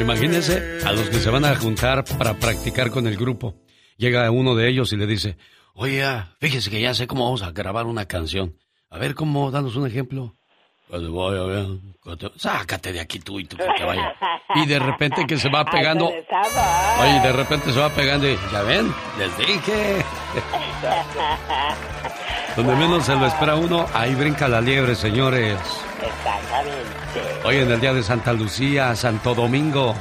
Imagínense a los que se van a juntar para practicar con el grupo. Llega uno de ellos y le dice, oye, fíjese que ya sé cómo vamos a grabar una canción. A ver cómo, danos un ejemplo. Sácate de aquí tú y tú que te vaya. Y de repente que se va pegando. Oye, de repente se va pegando y ya ven, les dije. Donde menos se lo espera uno, ahí brinca la liebre, señores. Exactamente. Hoy en el día de Santa Lucía, Santo Domingo.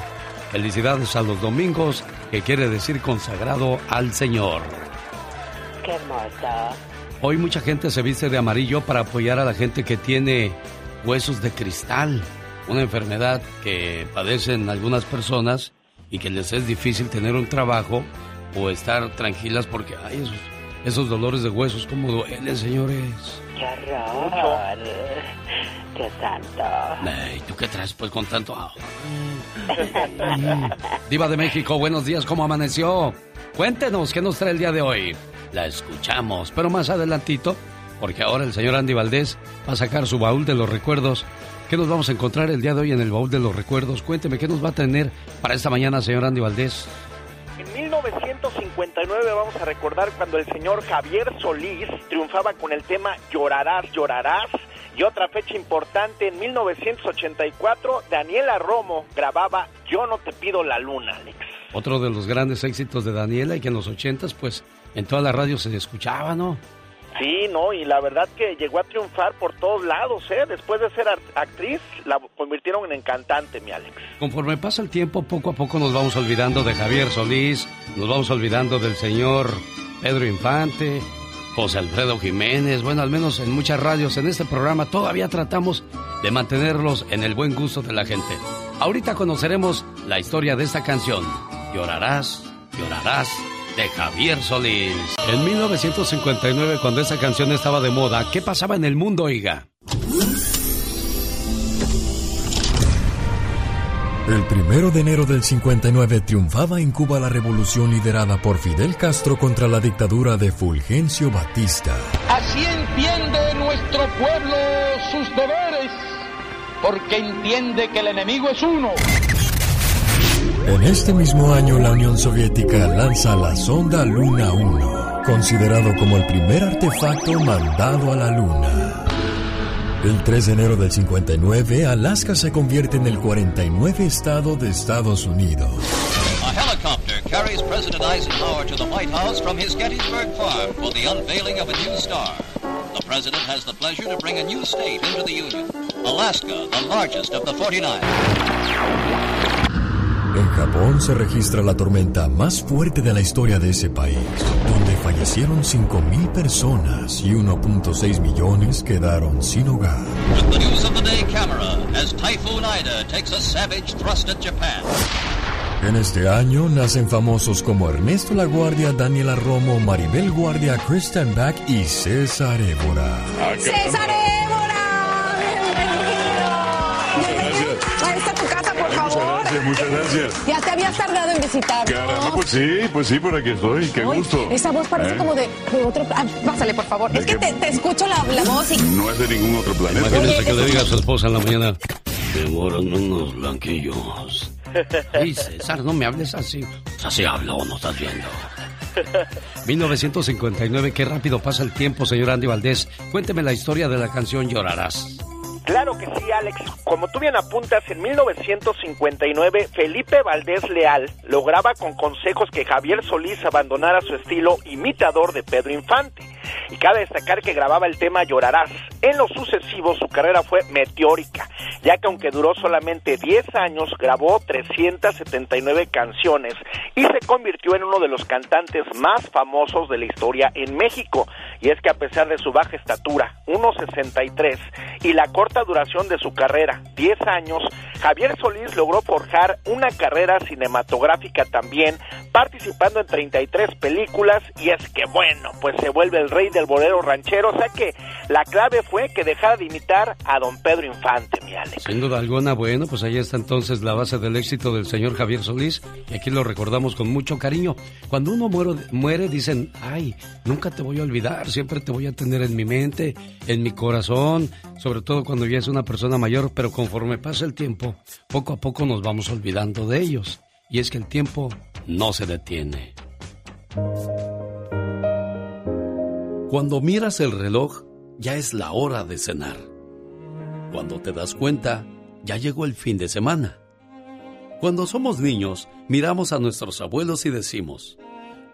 Felicidades a los domingos, que quiere decir consagrado al Señor. Qué hermoso. Hoy mucha gente se viste de amarillo para apoyar a la gente que tiene huesos de cristal, una enfermedad que padecen algunas personas y que les es difícil tener un trabajo o estar tranquilas porque hay esos, dolores de huesos como duelen, señores. Qué horror. Qué santo. ¿Y tú qué traes pues con tanto? Diva de México, buenos días, ¿cómo amaneció? Cuéntenos qué nos trae el día de hoy. La escuchamos, pero más adelantito, porque ahora el señor Andy Valdés va a sacar su baúl de los recuerdos. ¿Qué nos vamos a encontrar el día de hoy en el baúl de los recuerdos? Cuénteme, ¿qué nos va a tener para esta mañana, señor Andy Valdés? En 1959 vamos a recordar cuando el señor Javier Solís triunfaba con el tema Llorarás, llorarás. Y otra fecha importante, en 1984, Daniela Romo grababa Yo no te pido la luna, Alex. Otro de los grandes éxitos de Daniela y que en los ochentas, pues, en toda la radio se escuchaba, ¿no? Sí, no, y la verdad que llegó a triunfar por todos lados, ¿eh? Después de ser actriz, la convirtieron en cantante, mi Alex. Conforme pasa el tiempo, poco a poco nos vamos olvidando de Javier Solís, nos vamos olvidando del señor Pedro Infante, José Alfredo Jiménez, bueno, al menos en muchas radios en este programa todavía tratamos de mantenerlos en el buen gusto de la gente. Ahorita conoceremos la historia de esta canción, Llorarás, llorarás, de Javier Solís. En 1959, cuando esa canción estaba de moda, ¿qué pasaba en el mundo, oiga? El primero de enero del 59 triunfaba en Cuba la revolución liderada por Fidel Castro contra la dictadura de Fulgencio Batista. Así entiende nuestro pueblo sus deberes, porque entiende que el enemigo es uno. En este mismo año la Unión Soviética lanza la sonda Luna 1, considerado como el primer artefacto mandado a la Luna. El 3 de enero del 59, Alaska se convierte en el 49 estado de Estados Unidos. A helicopter carries President Eisenhower to the White House from his Gettysburg farm for the unveiling of a new star. The president has the pleasure to bring a new state into the Union, Alaska, the largest of the 49. En Japón se registra la tormenta más fuerte de la historia de ese país, donde fallecieron 5.000 personas y 1.6 millones quedaron sin hogar. With the news of the day camera, as Typhoon Ida takes a savage thrust at Japan. En este año nacen famosos como Ernesto La Guardia, Daniela Romo, Maribel Guardia, Kristen Back y César Évora. ¡César gracias, muchas gracias. Ya te habías tardado en visitar. Caramba, pues sí, pues sí, por aquí estoy. Qué Ay, gusto. Esa voz parece ¿Eh? como de, de otro... Ah, pásale, por favor. ¿De Es que te, te escucho la, la voz y... No es de ningún otro planeta. Imagínese que le diga a su esposa en la mañana, demórame unos blanquillos. Ay, César, no me hables así. Así hablo, no estás viendo. 1959, qué rápido pasa el tiempo, señor Andy Valdés. Cuénteme la historia de la canción Llorarás. Claro que sí, Alex. Como tú bien apuntas, en 1959 Felipe Valdés Leal lograba con consejos que Javier Solís abandonara su estilo imitador de Pedro Infante. Y cabe destacar que grababa el tema Llorarás. En lo sucesivo su carrera fue meteórica, ya que aunque duró solamente 10 años, grabó 379 canciones y se convirtió en uno de los cantantes más famosos de la historia en México. Y es que a pesar de su baja estatura, 1.63, y la corta duración de su carrera, 10 años, Javier Solís logró forjar una carrera cinematográfica también participando en 33 películas y es que bueno, pues se vuelve el rey del bolero ranchero, o sea que la clave fue que dejara de imitar a don Pedro Infante, mi Alex. Sin duda alguna, bueno, pues ahí está entonces la base del éxito del señor Javier Solís y aquí lo recordamos con mucho cariño. Cuando uno muere, dicen, ay, nunca te voy a olvidar, siempre te voy a tener en mi mente, en mi corazón, sobre todo cuando ya es una persona mayor, pero conforme pasa el tiempo, poco a poco nos vamos olvidando de ellos. Y es que el tiempo no se detiene. Cuando miras el reloj, ya es la hora de cenar. Cuando te das cuenta, ya llegó el fin de semana. Cuando somos niños, miramos a nuestros abuelos y decimos,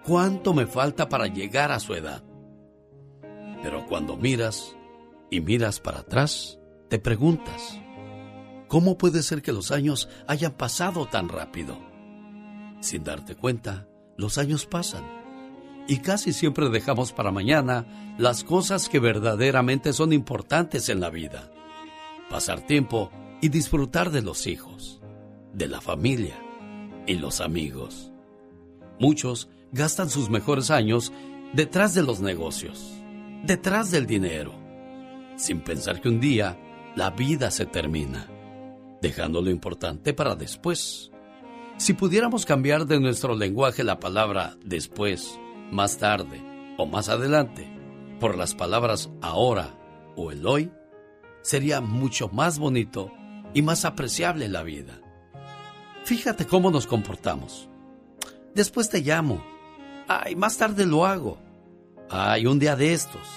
¿cuánto me falta para llegar a su edad? Pero cuando miras y miras para atrás, te preguntas, ¿cómo puede ser que los años hayan pasado tan rápido? Sin darte cuenta, los años pasan y casi siempre dejamos para mañana las cosas que verdaderamente son importantes en la vida. Pasar tiempo y disfrutar de los hijos, de la familia y los amigos. Muchos gastan sus mejores años detrás de los negocios, detrás del dinero, sin pensar que un día la vida se termina, dejando lo importante para después. Si pudiéramos cambiar de nuestro lenguaje la palabra después, más tarde o más adelante por las palabras ahora o el hoy, sería mucho más bonito y más apreciable la vida. Fíjate cómo nos comportamos. Después te llamo. Ay, más tarde lo hago. Ay, un día de estos.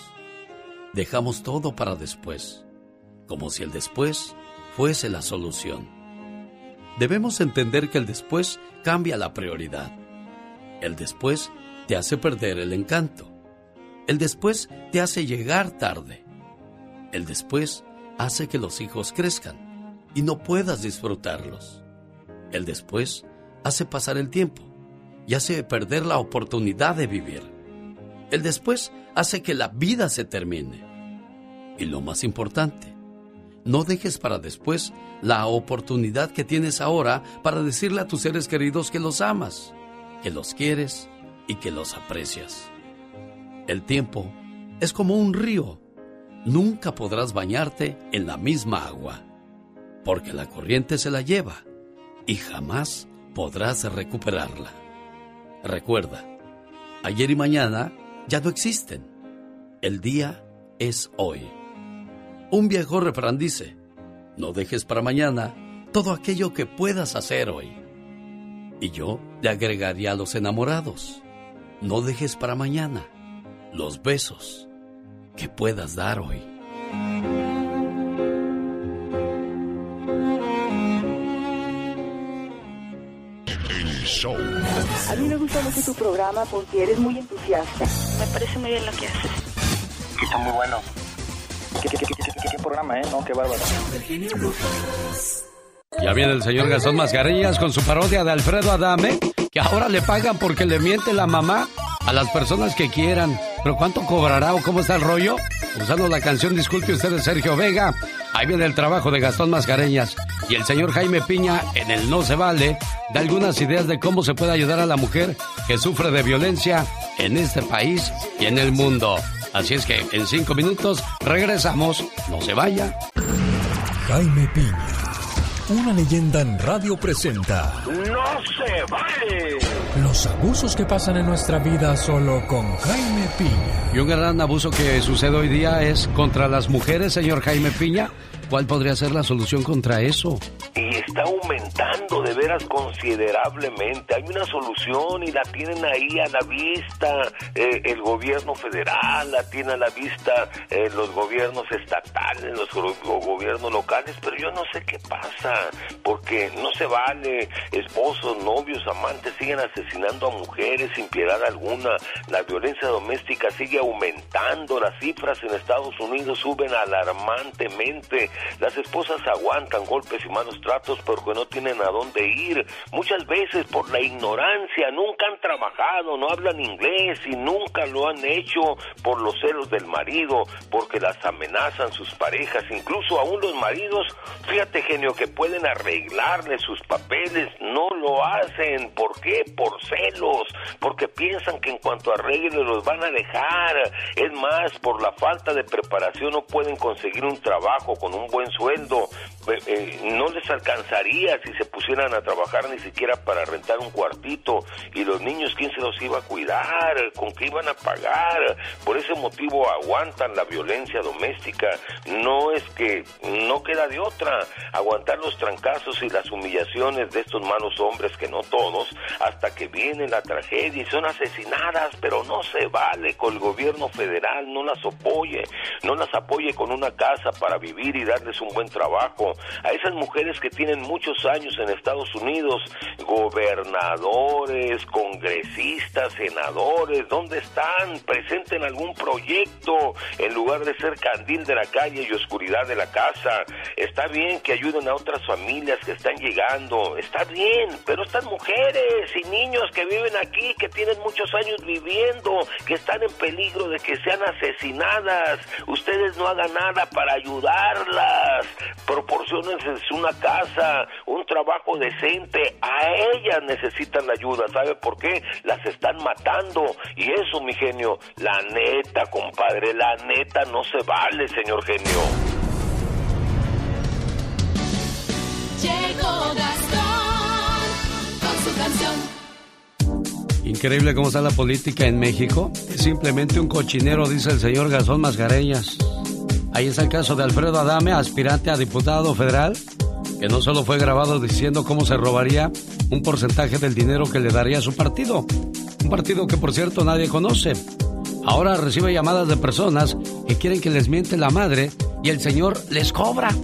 Dejamos todo para después, como si el después fuese la solución debemos entender que el después cambia la prioridad. El después te hace perder el encanto. El después te hace llegar tarde. El después hace que los hijos crezcan y no puedas disfrutarlos. El después hace pasar el tiempo y hace perder la oportunidad de vivir. El después hace que la vida se termine. Y lo más importante, no dejes para después la oportunidad que tienes ahora para decirle a tus seres queridos que los amas, que los quieres y que los aprecias. El tiempo es como un río. Nunca podrás bañarte en la misma agua, porque la corriente se la lleva y jamás podrás recuperarla. Recuerda, ayer y mañana ya no existen. El día es hoy. Un viejo refrán dice, no dejes para mañana todo aquello que puedas hacer hoy. Y yo le agregaría a los enamorados, no dejes para mañana los besos que puedas dar hoy. A mí me gusta mucho tu programa porque eres muy entusiasta. Me parece muy bien lo que haces. Está muy bueno. ¿Qué, programa, eh? No, qué bárbaro. Ya viene el señor Gastón Mascarillas con su parodia de Alfredo Adame, que ahora le pagan porque le miente la mamá a las personas que quieran. ¿Pero cuánto cobrará o cómo está el rollo? Usando la canción Disculpe usted Sergio Vega. Ahí viene el trabajo de Gastón Mascareñas. Y el señor Jaime Piña, en el No Se Vale, da algunas ideas de cómo se puede ayudar a la mujer que sufre de violencia en este país y en el mundo. Así es que en cinco minutos regresamos. No se vaya. Jaime Piña, una leyenda en radio presenta. ¡No se vale! Los abusos que pasan en nuestra vida solo con Jaime Piña. Y un gran abuso que sucede hoy día es contra las mujeres, señor Jaime Piña. ¿Cuál podría ser la solución contra eso? Y está aumentando de veras considerablemente. Hay una solución y la tienen ahí a la vista eh, el gobierno federal, la tiene a la vista eh, los gobiernos estatales, los gobiernos locales, pero yo no sé qué pasa, porque no se vale. Esposos, novios, amantes siguen asesinando a mujeres sin piedad alguna. La violencia doméstica sigue aumentando. Las cifras en Estados Unidos suben alarmantemente. Las esposas aguantan golpes y malos tratos porque no tienen a dónde ir. Muchas veces por la ignorancia, nunca han trabajado, no hablan inglés y nunca lo han hecho por los celos del marido, porque las amenazan sus parejas, incluso aún los maridos, fíjate genio, que pueden arreglarle sus papeles, no lo hacen. ¿Por qué? Por celos, porque piensan que en cuanto arreglen los van a dejar. Es más, por la falta de preparación no pueden conseguir un trabajo con un buen sueldo. Eh, eh, no les alcanzaría si se pusieran a trabajar ni siquiera para rentar un cuartito. Y los niños, ¿quién se los iba a cuidar? ¿Con qué iban a pagar? Por ese motivo aguantan la violencia doméstica. No es que no queda de otra. Aguantar los trancazos y las humillaciones de estos malos hombres, que no todos, hasta que viene la tragedia y son asesinadas, pero no se vale con el gobierno federal, no las apoye, no las apoye con una casa para vivir y darles un buen trabajo. A esas mujeres que tienen muchos años en Estados Unidos, gobernadores, congresistas, senadores, ¿dónde están? Presenten algún proyecto en lugar de ser candil de la calle y oscuridad de la casa. Está bien que ayuden a otras familias que están llegando, está bien, pero estas mujeres y niños que viven aquí, que tienen muchos años viviendo, que están en peligro de que sean asesinadas, ustedes no hagan nada para ayudarlas, proporcionenles una casa, un trabajo decente, a ellas necesitan la ayuda, ¿sabe por qué? Las están matando y eso, mi genio, la neta, compadre, la neta no se vale, señor genio. Llegó Gastón con su canción. Increíble cómo está la política en México. Es simplemente un cochinero, dice el señor Gastón Mascareñas. Ahí está el caso de Alfredo Adame, aspirante a diputado federal, que no solo fue grabado diciendo cómo se robaría un porcentaje del dinero que le daría a su partido. Un partido que, por cierto, nadie conoce. Ahora recibe llamadas de personas que quieren que les miente la madre y el señor les cobra.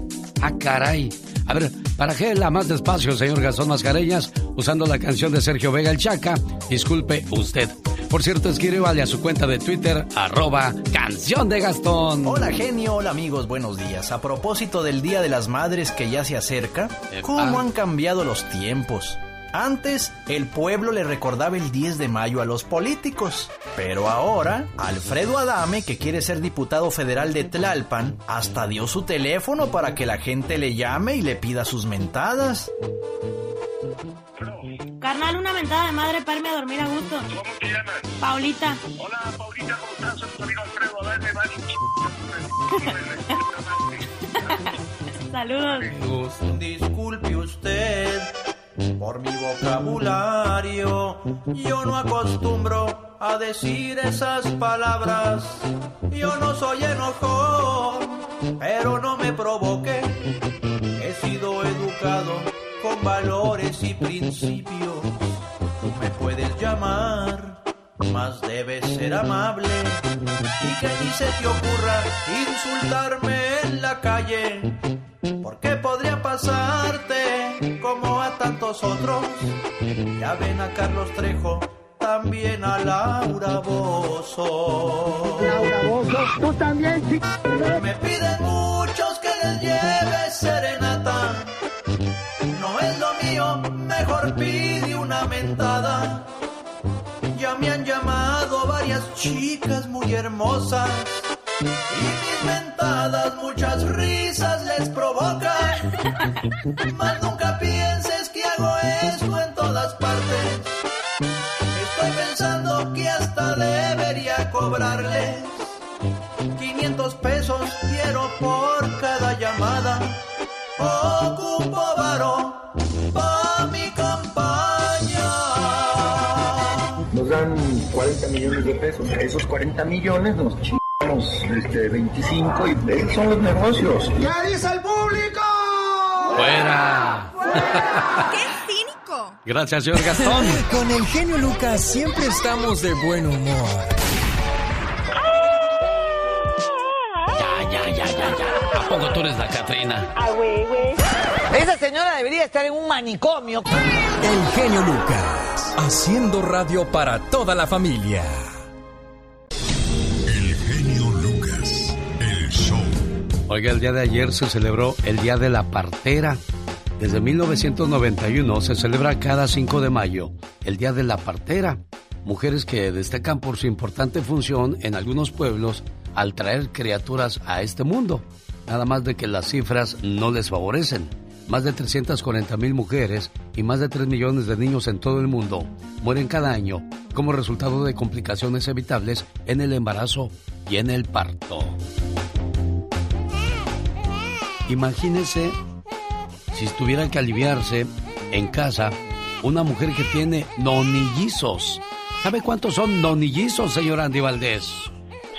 ¡Ah, caray! A ver, ¿para qué la más despacio, señor Gastón Mascareñas? Usando la canción de Sergio Vega el Chaca. Disculpe usted. Por cierto, escríbale a su cuenta de Twitter, arroba canción de Gastón. Hola genio, hola amigos, buenos días. A propósito del Día de las Madres que ya se acerca, ¿cómo han cambiado los tiempos? Antes, el pueblo le recordaba el 10 de mayo a los políticos. Pero ahora, Alfredo Adame, que quiere ser diputado federal de Tlalpan, hasta dio su teléfono para que la gente le llame y le pida sus mentadas. Carnal, una mentada de madre para irme a dormir a gusto. ¿Cómo te llamas? Paulita. Hola, Paulita, ¿cómo estás? Soy tu amigo Alfredo Adame, Saludos. Disculpe usted por mi vocabulario. Yo no acostumbro a decir esas palabras. Yo no soy enojón, pero no me provoque. He sido educado con valores y principios. Me puedes llamar, más debes ser amable. Y que ni se te ocurra insultarme en la calle. Porque podría pasarte como a tantos otros. Ya ven a Carlos Trejo, también a Laura Bozo. Laura Bozo, tú también, sí. Me piden muchos que les lleve serenata. No es lo mío, mejor pide una mentada. Ya me han llamado varias chicas muy hermosas. Y mis mentadas muchas risas les provocan. Mas nunca pienses que hago esto en todas partes. Estoy pensando que hasta debería cobrarles 500 pesos quiero por cada llamada. Ocupo varo pa' mi campaña. Nos dan 40 millones de pesos. Esos 40 millones nos chingamos este, 25 y esos son los negocios. ¡Ya dice el público! ¡Fuera! ¡Qué cínico! Gracias, señor Gastón. Con el genio Lucas siempre estamos de buen humor. Ya, ya, ya, ya, ya. ¿A poco tú eres la Catrina? Ah, güey, güey. Esa señora debería estar en un manicomio. El genio Lucas, haciendo radio para toda la familia. Oiga, el día de ayer se celebró el Día de la Partera. Desde 1991 se celebra cada 5 de mayo el Día de la Partera. Mujeres que destacan por su importante función en algunos pueblos al traer criaturas a este mundo. Nada más de que las cifras no les favorecen. Más de 340 mil mujeres y más de 3 millones de niños en todo el mundo mueren cada año como resultado de complicaciones evitables en el embarazo y en el parto. Imagínese si tuviera que aliviarse en casa una mujer que tiene nonillizos. ¿Sabe cuántos son nonillizos, señor Andy Valdés?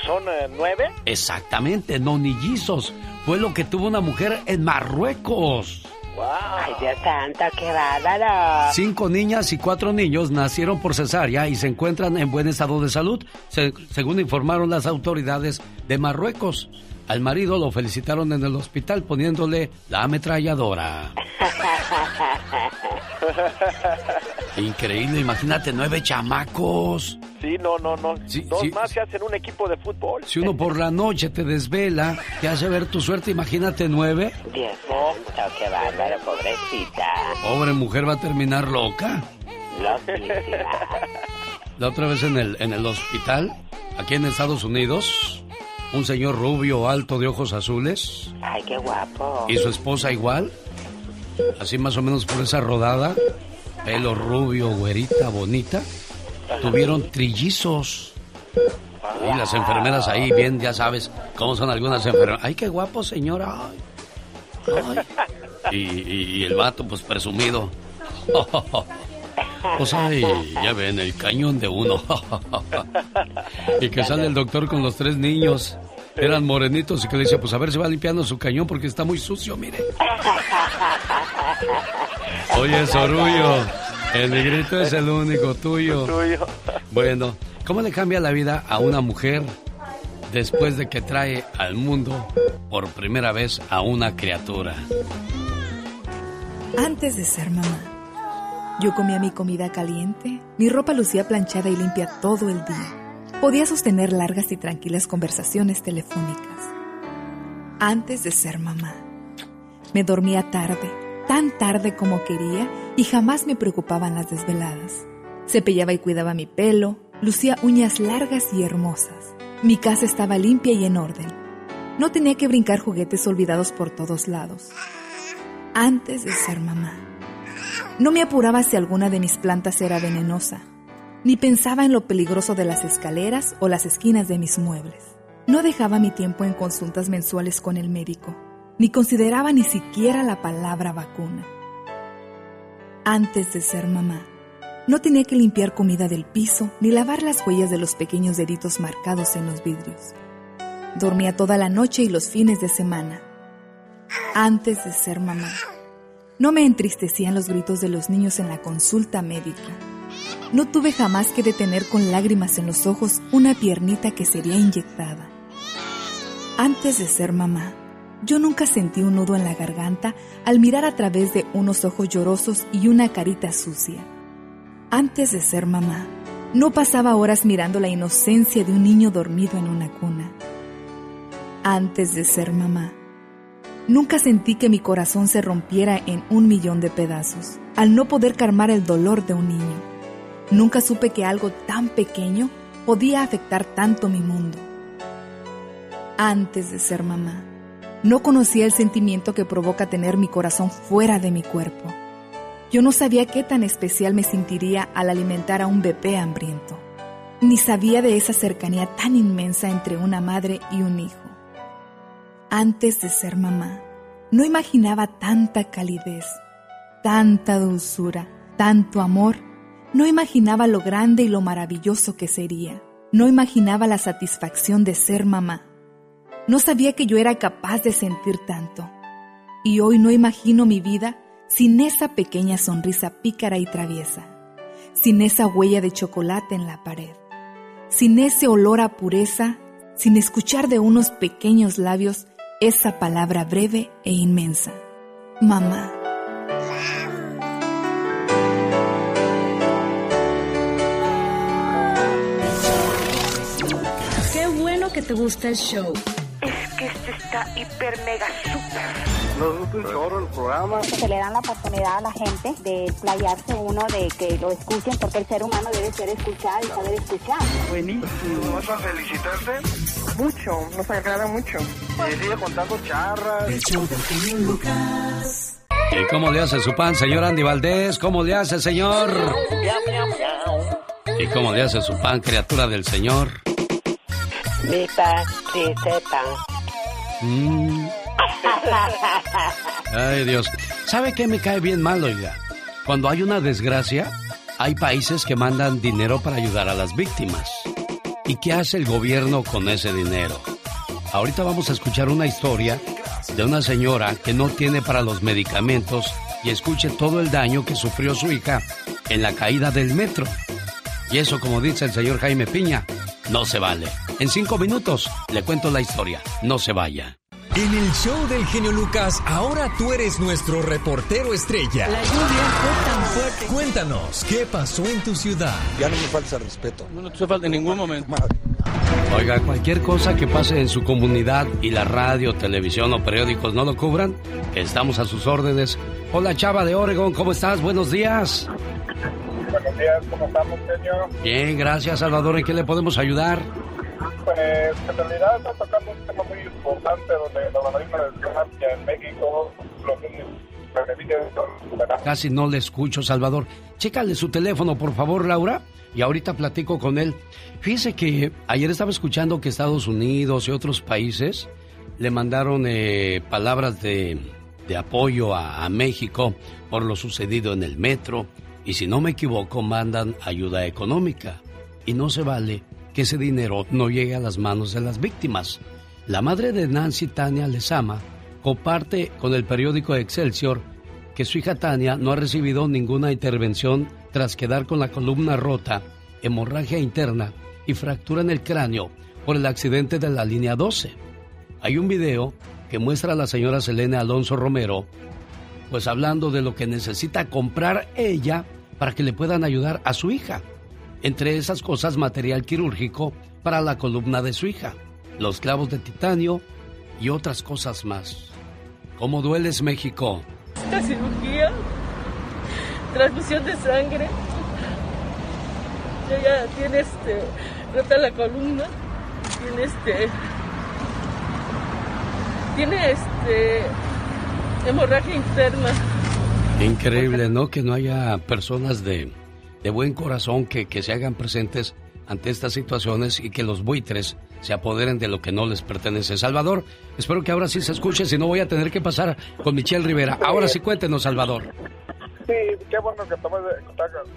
¿Son eh, nueve? Exactamente, nonillizos. Fue lo que tuvo una mujer en Marruecos. Ay, Dios santo, qué bárbaro. Cinco niñas y cuatro niños nacieron por cesárea y se encuentran en buen estado de salud, se- según informaron las autoridades de Marruecos. Al marido lo felicitaron en el hospital poniéndole la ametralladora. Increíble, imagínate, nueve chamacos. Sí, no, no, no. Sí, Dos sí. más se hacen un equipo de fútbol. Si uno por la noche te desvela, te hace ver tu suerte, imagínate nueve. Dios santo, qué bárbaro, pobrecita. Pobre mujer va a terminar loca. Loquísima. La otra vez en el, en el hospital, aquí en Estados Unidos, un señor rubio, alto, de ojos azules, Ay, qué guapo. y su esposa igual, así más o menos por esa rodada, pelo rubio, güerita, bonita, tuvieron trillizos. Y las enfermeras ahí, bien, ya sabes cómo son algunas enfermeras. ¡Ay, qué guapo, señora! Ay, ay. Y, y- y el vato, pues presumido. Pues ay, ya ven, el cañón de uno. y que sale el doctor con los tres niños. Eran morenitos y que le decía, pues a ver si va limpiando su cañón porque está muy sucio, mire. Oye, Sorullo, el negrito es el único tuyo. Tuyo. Bueno, ¿cómo le cambia la vida a una mujer después de que trae al mundo por primera vez a una criatura? Antes de ser mamá, yo comía mi comida caliente, mi ropa lucía planchada y limpia todo el día. Podía sostener largas y tranquilas conversaciones telefónicas. Antes de ser mamá, me dormía tarde, tan tarde como quería y jamás me preocupaban las desveladas. Cepillaba y cuidaba mi pelo, lucía uñas largas y hermosas. Mi casa estaba limpia y en orden. No tenía que brincar juguetes olvidados por todos lados antes de ser mamá. No me apuraba si alguna de mis plantas era venenosa, ni pensaba en lo peligroso de las escaleras o las esquinas de mis muebles. No dejaba mi tiempo en consultas mensuales con el médico, ni consideraba ni siquiera la palabra vacuna. Antes de ser mamá, no tenía que limpiar comida del piso ni lavar las huellas de los pequeños deditos marcados en los vidrios. Dormía toda la noche y los fines de semana antes de ser mamá. No me entristecían los gritos de los niños en la consulta médica. No tuve jamás que detener con lágrimas en los ojos una piernita que sería inyectada. Antes de ser mamá, yo nunca sentí un nudo en la garganta al mirar a través de unos ojos llorosos y una carita sucia. Antes de ser mamá, no pasaba horas mirando la inocencia de un niño dormido en una cuna. Antes de ser mamá, Nunca sentí que mi corazón se rompiera en un millón de pedazos, al no poder calmar el dolor de un niño. Nunca supe que algo tan pequeño podía afectar tanto mi mundo. Antes de ser mamá, no conocía el sentimiento que provoca tener mi corazón fuera de mi cuerpo. Yo no sabía qué tan especial me sentiría al alimentar a un bebé hambriento, ni sabía de esa cercanía tan inmensa entre una madre y un hijo antes de ser mamá, no imaginaba tanta calidez, tanta dulzura, tanto amor. No imaginaba lo grande y lo maravilloso que sería. No imaginaba la satisfacción de ser mamá. No sabía que yo era capaz de sentir tanto. Y hoy no imagino mi vida sin esa pequeña sonrisa pícara y traviesa, sin esa huella de chocolate en la pared, sin ese olor a pureza, sin escuchar de unos pequeños labios esa palabra breve e inmensa. Mamá. Qué bueno que te gusta el show. Es que este está hiper mega super Nos gusta un chorro el programa. Se le dan la oportunidad a la gente de playarse uno, de que lo escuchen, porque el ser humano debe ser escuchado y saber escuchar. Buenísimo. ¿Vas a felicitarte? Mucho, nos agrada mucho. Y sigue contando charras. El show Lucas. ¿Y cómo le hace su pan, señor Andy Valdés? ¿Cómo le hace, señor? ¿Y cómo le hace su pan, criatura del señor? Mi pan, pan. Mm. Ay, Dios. ¿Sabe qué me cae bien mal, oiga? Cuando hay una desgracia, hay países que mandan dinero para ayudar a las víctimas. ¿Y qué hace el gobierno con ese dinero? Ahorita vamos a escuchar una historia de una señora que no tiene para los medicamentos y escuche todo el daño que sufrió su hija en la caída del metro. Y eso, como dice el señor Jaime Piña, no se vale. En cinco minutos le cuento la historia. No se vaya. En el show del genio Lucas, ahora tú eres nuestro reportero estrella. La lluvia fue tan fuerte. Cuéntanos, ¿qué pasó en tu ciudad? Ya no me falta respeto. No, no te falta en ningún momento. Oiga, cualquier cosa que pase en su comunidad y la radio, televisión o periódicos no lo cubran, estamos a sus órdenes. Hola Chava de Oregon, ¿cómo estás? Buenos días. Buenos días, ¿cómo estamos, señor? Bien, gracias Salvador. ¿En qué le podemos ayudar? Pues en realidad está tocando un tema muy Casi no le escucho, Salvador. Chécale su teléfono, por favor, Laura, y ahorita platico con él. Fíjese que ayer estaba escuchando que Estados Unidos y otros países le mandaron eh, palabras de, apoyo a México por lo sucedido en el metro, y si no me equivoco, mandan ayuda económica. Y no se vale que ese dinero no llegue a las manos de las víctimas. La madre de Nancy, Tania Lezama, comparte con el periódico Excelsior que su hija Tania no ha recibido ninguna intervención tras quedar con la columna rota, hemorragia interna y fractura en el cráneo por el accidente de la línea 12. Hay un video que muestra a la señora Selene Alonso Romero, pues hablando de lo que necesita comprar ella para que le puedan ayudar a su hija. Entre esas cosas, material quirúrgico para la columna de su hija, los clavos de titanio y otras cosas más. ¿Cómo dueles, México? Esta cirugía, transfusión de sangre. Ella tiene este, rota la columna, tiene este, tiene este, hemorragia interna. Increíble, ¿no? Que no haya personas de, de buen corazón que, que se hagan presentes ante estas situaciones y que los buitres se apoderen de lo que no les pertenece. Salvador, espero que ahora sí se escuche, si no voy a tener que pasar con Michelle Rivera. Ahora sí cuéntenos, Salvador. Sí, qué bueno que tomes,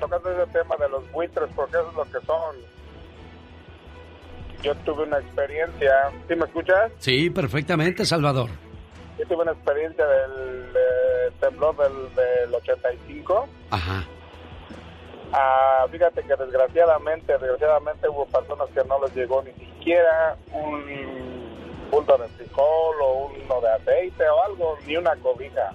tocas ese tema de los buitres, porque eso es lo que son. Yo tuve una experiencia, ¿sí me escuchas? Sí, perfectamente, Salvador. Yo tuve una experiencia del eh, temblor del, del 85. Ajá. Ah, fíjate que desgraciadamente, desgraciadamente hubo personas que no les llegó ni siquiera un punto de frijol o uno de aceite o algo, ni una cobija.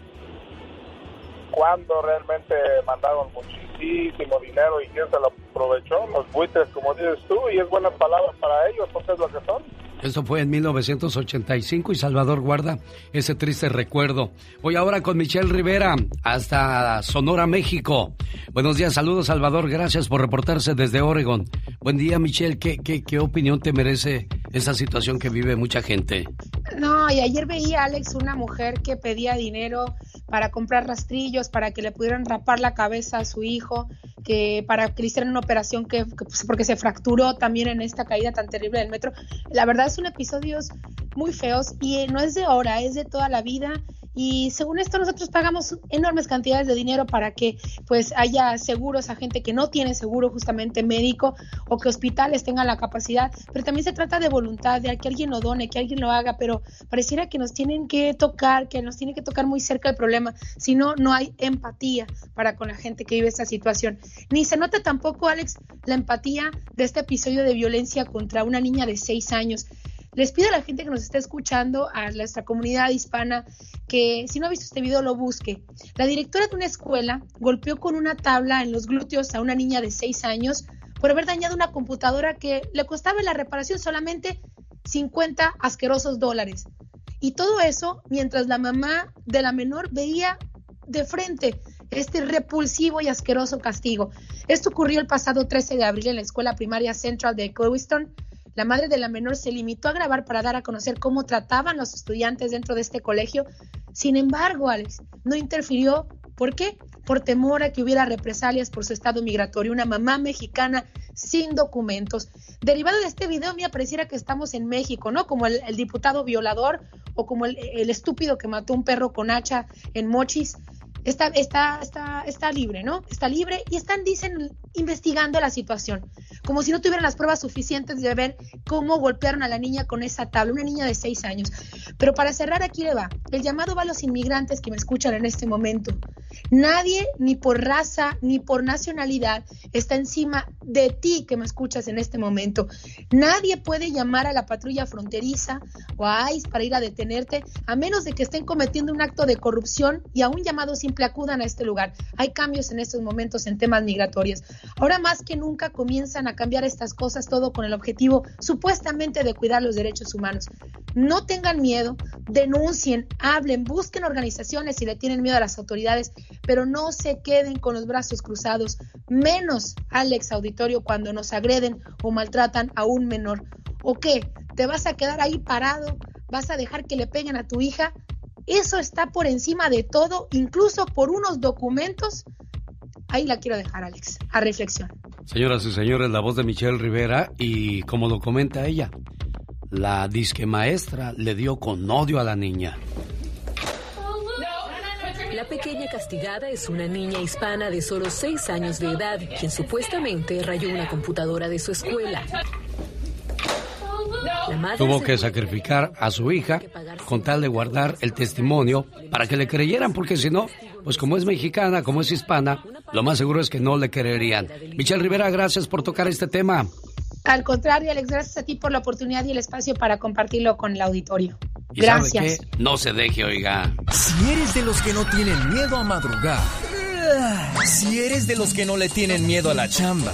Cuando realmente mandaron muchísimo dinero y quién se lo aprovechó, los buitres, como dices tú, y es buena palabra para ellos, porque es lo que son. Esto fue en 1985 y Salvador guarda ese triste recuerdo. Voy ahora con Michelle Rivera hasta Sonora, México. Buenos días, saludos Salvador, gracias por reportarse desde Oregon. Buen día Michelle, ¿qué, qué, qué opinión te merece esa situación que vive mucha gente? No, y ayer veía Alex una mujer que pedía dinero para comprar rastrillos, para que le pudieran rapar la cabeza a su hijo, que para que le hicieran una operación que, que pues, porque se fracturó también en esta caída tan terrible del metro. La verdad son episodios muy feos y eh, no es de ahora, es de toda la vida y según esto nosotros pagamos enormes cantidades de dinero para que pues haya seguros a gente que no tiene seguro justamente médico o que hospitales tengan la capacidad, pero también se trata de voluntad, de que alguien lo done, que alguien lo haga, pero pareciera que nos tienen que tocar, que nos tiene que tocar muy cerca el problema, si no, no hay empatía para con la gente que vive esta situación. Ni se nota tampoco, Alex, la empatía de este episodio de violencia contra una niña de seis años. Les pido a la gente que nos está escuchando, a nuestra comunidad hispana, que si no ha visto este video lo busque. La directora de una escuela golpeó con una tabla en los glúteos a una niña de 6 años por haber dañado una computadora que le costaba la reparación solamente 50 asquerosos dólares. Y todo eso mientras la mamá de la menor veía de frente este repulsivo y asqueroso castigo. Esto ocurrió el pasado 13 de abril en la escuela primaria Central de Clewiston. La madre de la menor se limitó a grabar para dar a conocer cómo trataban los estudiantes dentro de este colegio. Sin embargo, Alex no interfirió. ¿Por qué? Por temor a que hubiera represalias por su estado migratorio. Una mamá mexicana sin documentos. Derivado de este video, me pareciera que estamos en México, ¿no? Como el, diputado violador o como el, el estúpido que mató un perro con hacha en Mochis está, está, está, está libre, ¿no? Está libre y están, dicen, investigando la situación, como si no tuvieran las pruebas suficientes de ver cómo golpearon a la niña con esa tabla, una niña de seis años. Pero para cerrar aquí le va, el llamado va a los inmigrantes que me escuchan en este momento. Nadie, ni por raza, ni por nacionalidad, está encima de ti que me escuchas en este momento. Nadie puede llamar a la patrulla fronteriza o a ICE para ir a detenerte, a menos de que estén cometiendo un acto de corrupción y a un llamado simple acudan a este lugar. Hay cambios en estos momentos en temas migratorios. Ahora más que nunca comienzan a cambiar estas cosas, todo con el objetivo supuestamente de cuidar los derechos humanos. No tengan miedo, denuncien, hablen, busquen organizaciones si le tienen miedo a las autoridades, pero no se queden con los brazos cruzados, menos Alex Auditorio cuando nos agreden o maltratan a un menor. ¿O qué? ¿Te vas a quedar ahí parado? ¿Vas a dejar que le peguen a tu hija? Eso está por encima de todo, incluso por unos documentos. Ahí la quiero dejar, Alex, a reflexión. Señoras y señores, la voz de Michelle Rivera y como lo comenta ella, la disque maestra le dio con odio a la niña. La pequeña castigada es una niña hispana de solo 6 años de edad, quien supuestamente rayó una computadora de su escuela. Tuvo que sacrificar a su hija con tal de guardar el testimonio para que le creyeran, porque si no, pues como es mexicana, como es hispana, lo más seguro es que no le creerían. Michelle Rivera, gracias por tocar este tema. Al contrario, Alex, gracias a ti por la oportunidad y el espacio para compartirlo con el auditorio. ¿Y Gracias. sabe qué? No se deje, oiga. Si eres de los que no tienen miedo a madrugar, si eres de los que no le tienen miedo a la chamba,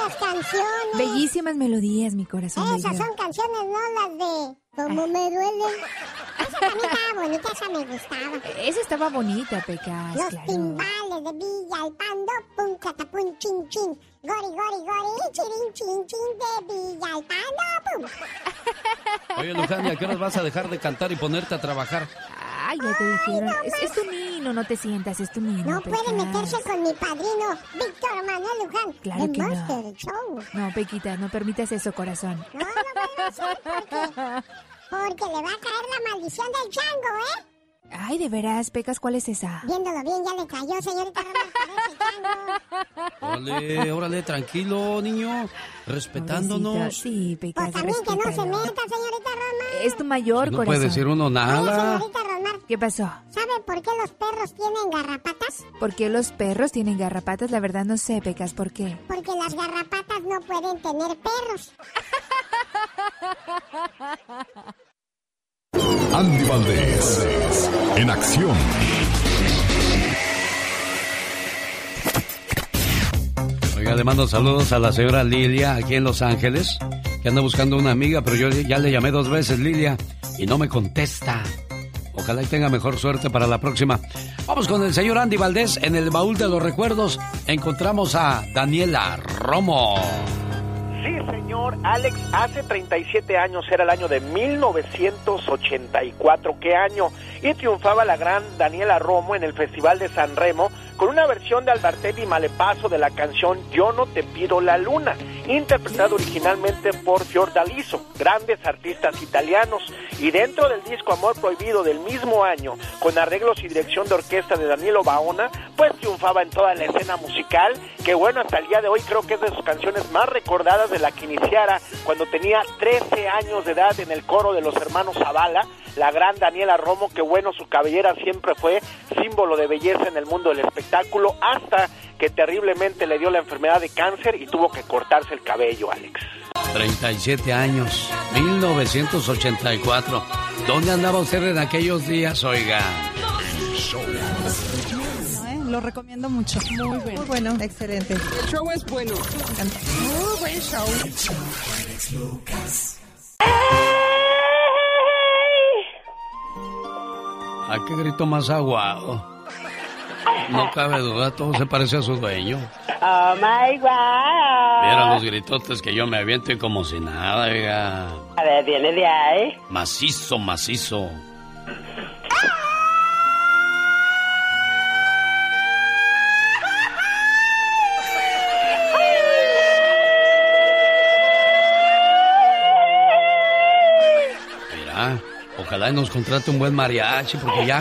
¡Qué bonitas canciones! Bellísimas melodías, mi corazón. Esas bello. son canciones, no las de Como me duele. Esa también estaba bonita, esa me gustaba. Esa estaba bonita, Pecas. Los claro. timbales de Villalpando, pum, catapum, chin, chin. Gori, gori, gori, chirin, chin, chin de Villalpando, pum. Oye, Luján, ¿a qué horas vas a dejar de cantar y ponerte a trabajar? Te dijeron. es, es tu nino, no te sientas, es tu nino. No puede meterse con mi padrino, Víctor Manuel Luján, Claro de que no. Monster Show. No, Pequita, no permitas eso, corazón. No, no a hacer porque, porque le va a caer la maldición del chango, ¿eh? Ay, de veras, Pecas, ¿cuál es esa? Viéndolo bien, ya le cayó, señorita chango. Órale, órale, tranquilo, niño. Respetándonos. Pobrecita, Sí, Pecas, Pues también que no se meta, señorita Roma. Es tu mayor No corazón. puede decir uno nada. Señorita ¿Qué pasó? ¿sabe por qué los perros tienen garrapatas? ¿Por qué los perros tienen garrapatas? La verdad no sé, Pecas, ¿por qué? Porque las garrapatas no pueden tener perros. Andy Valdés, en acción. Oiga, le mando saludos a la señora Lilia aquí en Los Ángeles, que anda buscando una amiga, pero yo ya le llamé dos veces, Lilia, y no me contesta. Ojalá y tenga mejor suerte para la próxima. Vamos con el señor Andy Valdés. En el baúl de los recuerdos encontramos a Daniela Romo. Sí, señor Alex, hace 37 años era el año de 1984. ¿Qué año? Y triunfaba la gran Daniela Romo en el Festival de San Remo con una versión de Albertelli Malepaso de la canción Yo no te pido la luna, interpretada originalmente por Fiordaliso, grandes artistas italianos. Y dentro del disco Amor Prohibido del mismo año, con arreglos y dirección de orquesta de Danilo Baona, pues triunfaba en toda la escena musical, que bueno, hasta el día de hoy creo que es de sus canciones más recordadas de la que iniciara, cuando tenía 13 años de edad en el coro de los hermanos Zavala, la gran Daniela Romo, que bueno, su cabellera siempre fue símbolo de belleza en el mundo del espectáculo, hasta que terriblemente le dio la enfermedad de cáncer y tuvo que cortarse el cabello, Alex. 37 años, 1984. ¿Dónde andaba usted en aquellos días, oiga? Lo recomiendo mucho. Muy bueno. Muy bueno, excelente. El show es bueno. Muy buen show. ¿A qué grito más aguado? No cabe duda, todo se parece a su dueño. Oh my god. Mira los gritotes que yo me aviento y como si nada, oiga. A ver, viene de ahí. Macizo, macizo. Mira, ojalá nos contrate un buen mariachi porque ya,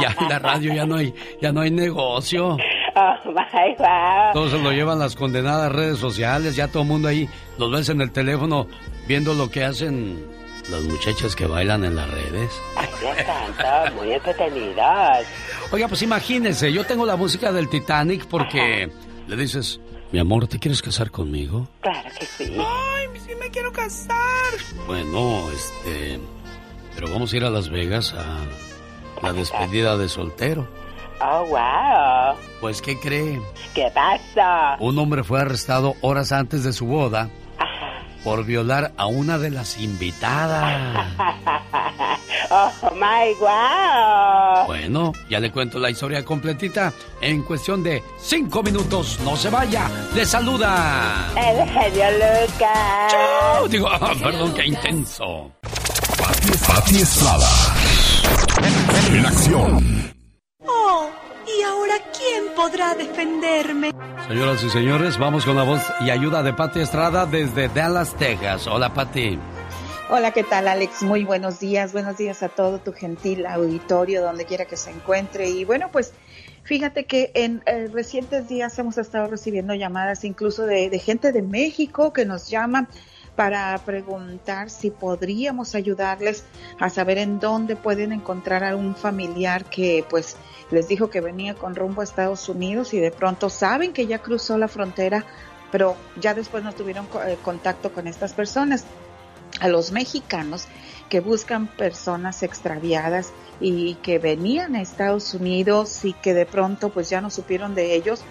ya en la radio ya no hay, ya no hay negocio. Oh my god. Todos se lo llevan las condenadas redes sociales, ya todo el mundo ahí los ves en el teléfono viendo lo que hacen las muchachas que bailan en las redes. Ay, Dios santo, muy entretenidas. Oiga, pues imagínense, yo tengo la música del Titanic porque le dices, mi amor, ¿te quieres casar conmigo? Claro que sí. Ay, sí me quiero casar. Bueno, este, pero vamos a ir a Las Vegas a la despedida de soltero. Oh, wow. Pues, ¿qué cree? ¿Qué pasa? Un hombre fue arrestado horas antes de su boda por violar a una de las invitadas. oh, my wow. Bueno, ya le cuento la historia completita en cuestión de cinco minutos. No se vaya. Le saluda. El genio Lucas. Chau. Digo, ah, perdón, qué intenso. Pati Estrada. En acción. Oh, ¿y ahora quién podrá defenderme? Señoras y señores, vamos con la voz y ayuda de Pati Estrada desde Dallas, Texas. Hola, Pati. Hola, ¿qué tal, Alex? Muy buenos días. Buenos días a todo tu gentil auditorio, donde quiera que se encuentre. Y bueno, pues fíjate que en eh, recientes días hemos estado recibiendo llamadas incluso de, de gente de México que nos llama para preguntar si podríamos ayudarles a saber en dónde pueden encontrar a un familiar que pues les dijo que venía con rumbo a Estados Unidos y de pronto saben que ya cruzó la frontera, pero ya después no tuvieron eh, contacto con estas personas. A los mexicanos que buscan personas extraviadas y que venían a Estados Unidos y que de pronto pues ya no supieron de ellos,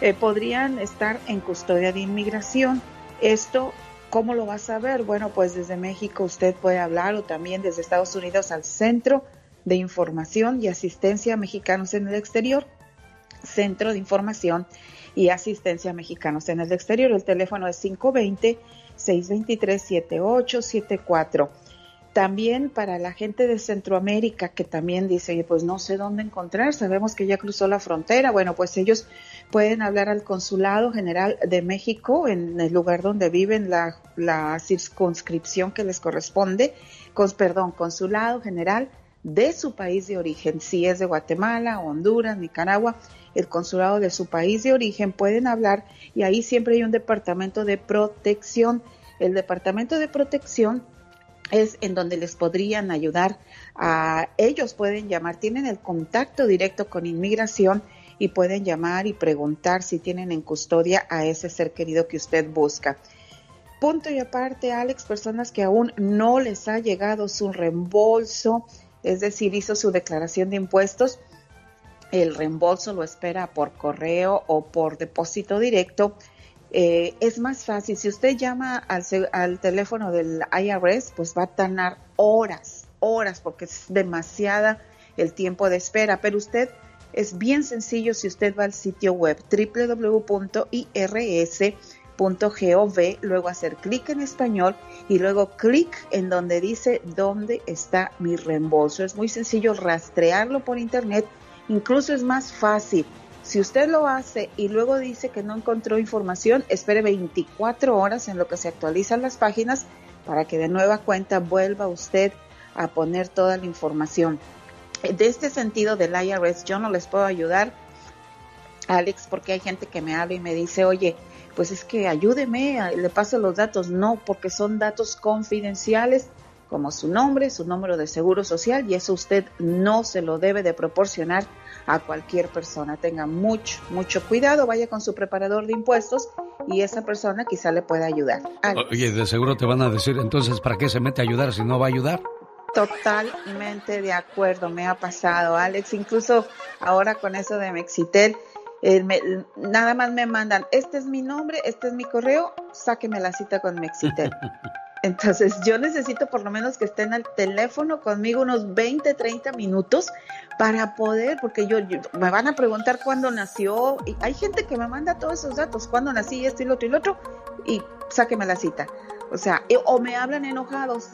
eh, podrían estar en custodia de inmigración. Esto ¿Cómo lo va a saber? Bueno, pues desde México usted puede hablar o también desde Estados Unidos al Centro de Información y Asistencia a Mexicanos en el Exterior. Centro de Información y Asistencia a Mexicanos en el Exterior. El teléfono es 520-623-7874. También para la gente de Centroamérica que también dice, pues no sé dónde encontrar, sabemos que ya cruzó la frontera. Bueno, pues ellos pueden hablar al Consulado General de México en el lugar donde viven, la, circunscripción que les corresponde, con, perdón, Consulado General de su país de origen. Si es de Guatemala, Honduras, Nicaragua, el consulado de su país de origen pueden hablar y ahí siempre hay un departamento de protección. El departamento de protección es en donde les podrían ayudar a ellos pueden llamar, tienen el contacto directo con inmigración y pueden llamar y preguntar si tienen en custodia a ese ser querido que usted busca. Punto y aparte, Alex, personas que aún no les ha llegado su reembolso, es decir, hizo su declaración de impuestos, el reembolso lo espera por correo o por depósito directo. Eh, es más fácil, si usted llama al, al, teléfono del IRS, pues va a tardar horas, horas, porque es demasiada el tiempo de espera, pero usted es bien sencillo si usted va al sitio web www.irs.gov, luego hacer clic en español y luego clic en donde dice dónde está mi reembolso. Es muy sencillo rastrearlo por internet, incluso es más fácil. Si usted lo hace y luego dice que no encontró información, espere 24 horas en lo que se actualizan las páginas para que de nueva cuenta vuelva usted a poner toda la información de este sentido del IRS yo no les puedo ayudar, Alex, porque hay gente que me habla y me dice, oye, pues es que ayúdeme, le paso los datos. No, porque son datos confidenciales como su nombre, su número de seguro social y eso usted no se lo debe de proporcionar a cualquier persona. Tenga mucho, mucho cuidado, vaya con su preparador de impuestos y esa persona quizá le pueda ayudar. Oye, de seguro te van a decir entonces, ¿para qué se mete a ayudar si no va a ayudar? Totalmente de acuerdo, me ha pasado, Alex. Incluso ahora con eso de Mexitel, eh, nada más me mandan, este es mi nombre, este es mi correo, sáqueme la cita con Mexitel. Entonces yo necesito por lo menos que estén al teléfono conmigo unos 20, 30 minutos para poder, porque yo, me van a preguntar cuándo nació, y hay gente que me manda todos esos datos, cuándo nací, esto y lo otro y lo otro, y sáqueme la cita. O sea, o me hablan enojados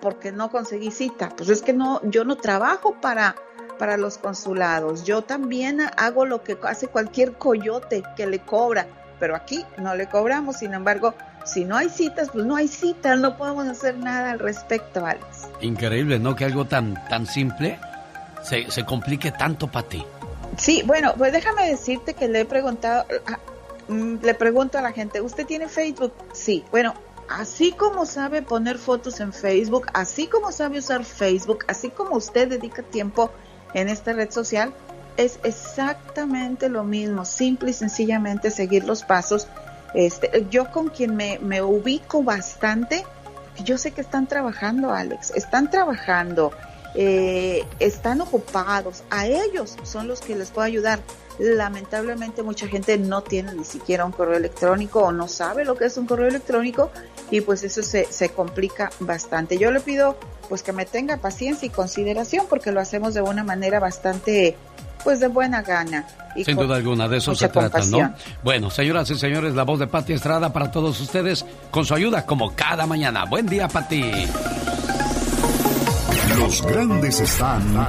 porque no conseguí cita. Pues es que no, yo no trabajo para, para los consulados. Yo también hago lo que hace cualquier coyote que le cobra, pero aquí no le cobramos. Sin embargo, si no hay citas, pues no hay citas, no podemos hacer nada al respecto, Alex. Increíble, ¿no? Que algo tan, tan simple se, se complique tanto para ti. Sí, bueno, pues déjame decirte que le he preguntado, ah, mm, le pregunto a la gente, ¿usted tiene Facebook? Sí, bueno, así como sabe poner fotos en Facebook, así como sabe usar Facebook, así como usted dedica tiempo en esta red social, es exactamente lo mismo, simple y sencillamente seguir los pasos. Este, yo con quien me, ubico bastante, yo sé que están trabajando, Alex, están trabajando, eh, están ocupados, a ellos son los que les puedo ayudar. Lamentablemente mucha gente no tiene ni siquiera un correo electrónico o no sabe lo que es un correo electrónico y pues eso se, se complica bastante. Yo le pido pues que me tenga paciencia y consideración porque lo hacemos de una manera bastante pues de buena gana. Y Sin duda alguna, de eso se trata, ¿no? Bueno, señoras y señores, la voz de Pati Estrada para todos ustedes, con su ayuda como cada mañana. Buen día, Pati. Los grandes están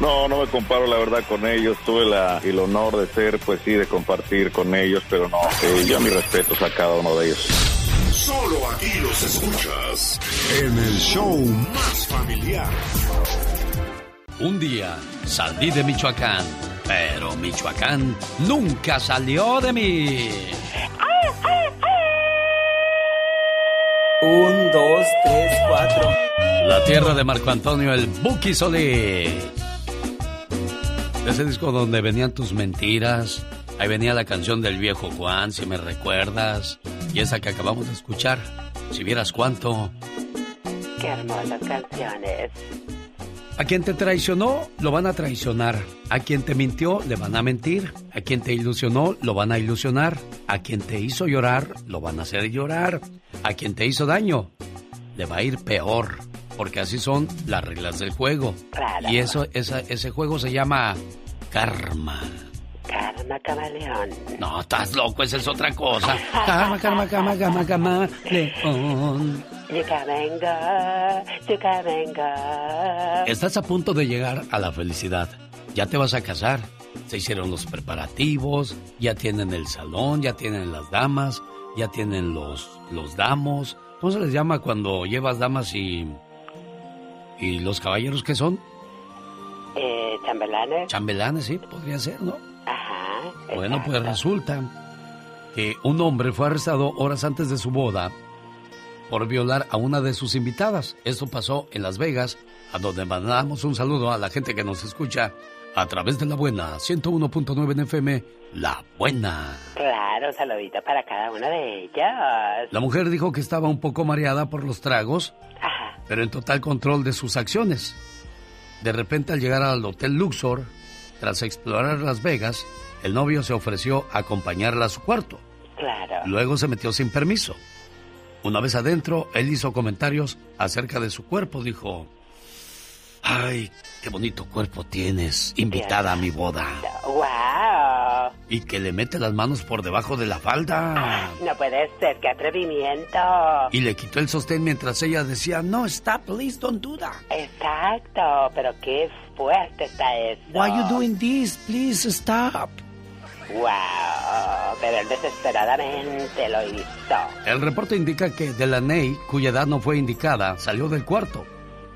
No, no me comparo la verdad con ellos. Tuve la, el honor de ser, pues sí, de compartir con ellos, pero no, eh, yo mis respetos a cada uno de ellos. Solo aquí los escuchas en el show más familiar. Un día salí de Michoacán, pero Michoacán nunca salió de mí. Un, dos, tres, cuatro. La tierra de Marco Antonio, el Buki Solís. Ese disco donde venían tus mentiras. Ahí venía la canción del viejo Juan, si me recuerdas. Y esa que acabamos de escuchar, si vieras cuánto. Qué hermosas canciones. A quien te traicionó, lo van a traicionar. A quien te mintió, le van a mentir. A quien te ilusionó, lo van a ilusionar. A quien te hizo llorar, lo van a hacer llorar. A quien te hizo daño, le va a ir peor porque así son las reglas del juego. Y eso, ese juego se llama karma. Karma camaleón. No, estás loco, esa es otra cosa. karma, karma, karma, karma, karma, león. venga, venga. Estás a punto de llegar a la felicidad. Ya te vas a casar. Se hicieron los preparativos, ya tienen el salón, ya tienen las damas, ya tienen los, los damos. ¿Cómo se les llama cuando llevas damas y ¿Y los caballeros qué son? Eh, chambelanes. Chambelanes, sí, podría ser, ¿no? Ajá. Bueno, pues resulta que un hombre fue arrestado horas antes de su boda por violar a una de sus invitadas. Esto pasó en Las Vegas, a donde mandamos un saludo a la gente que nos escucha a través de la buena 101.9 en FM, La Buena. Claro, saludito para cada una de ellas. La mujer dijo que estaba un poco mareada por los tragos pero en total control de sus acciones. De repente al llegar al Hotel Luxor, tras explorar Las Vegas, el novio se ofreció a acompañarla a su cuarto. Claro. Luego se metió sin permiso. Una vez adentro, él hizo comentarios acerca de su cuerpo. Dijo, ay, qué bonito cuerpo tienes, invitada a mi boda. ¡Wow! Y que le mete las manos por debajo de la falda. no puede ser, qué atrevimiento. Y le quitó el sostén mientras ella decía, no, stop, please don't do that. Exacto, pero qué fuerte está eso. Why you doing this? Please stop. Wow, pero él desesperadamente lo hizo. El reporte indica que Delaney, cuya edad no fue indicada, salió del cuarto.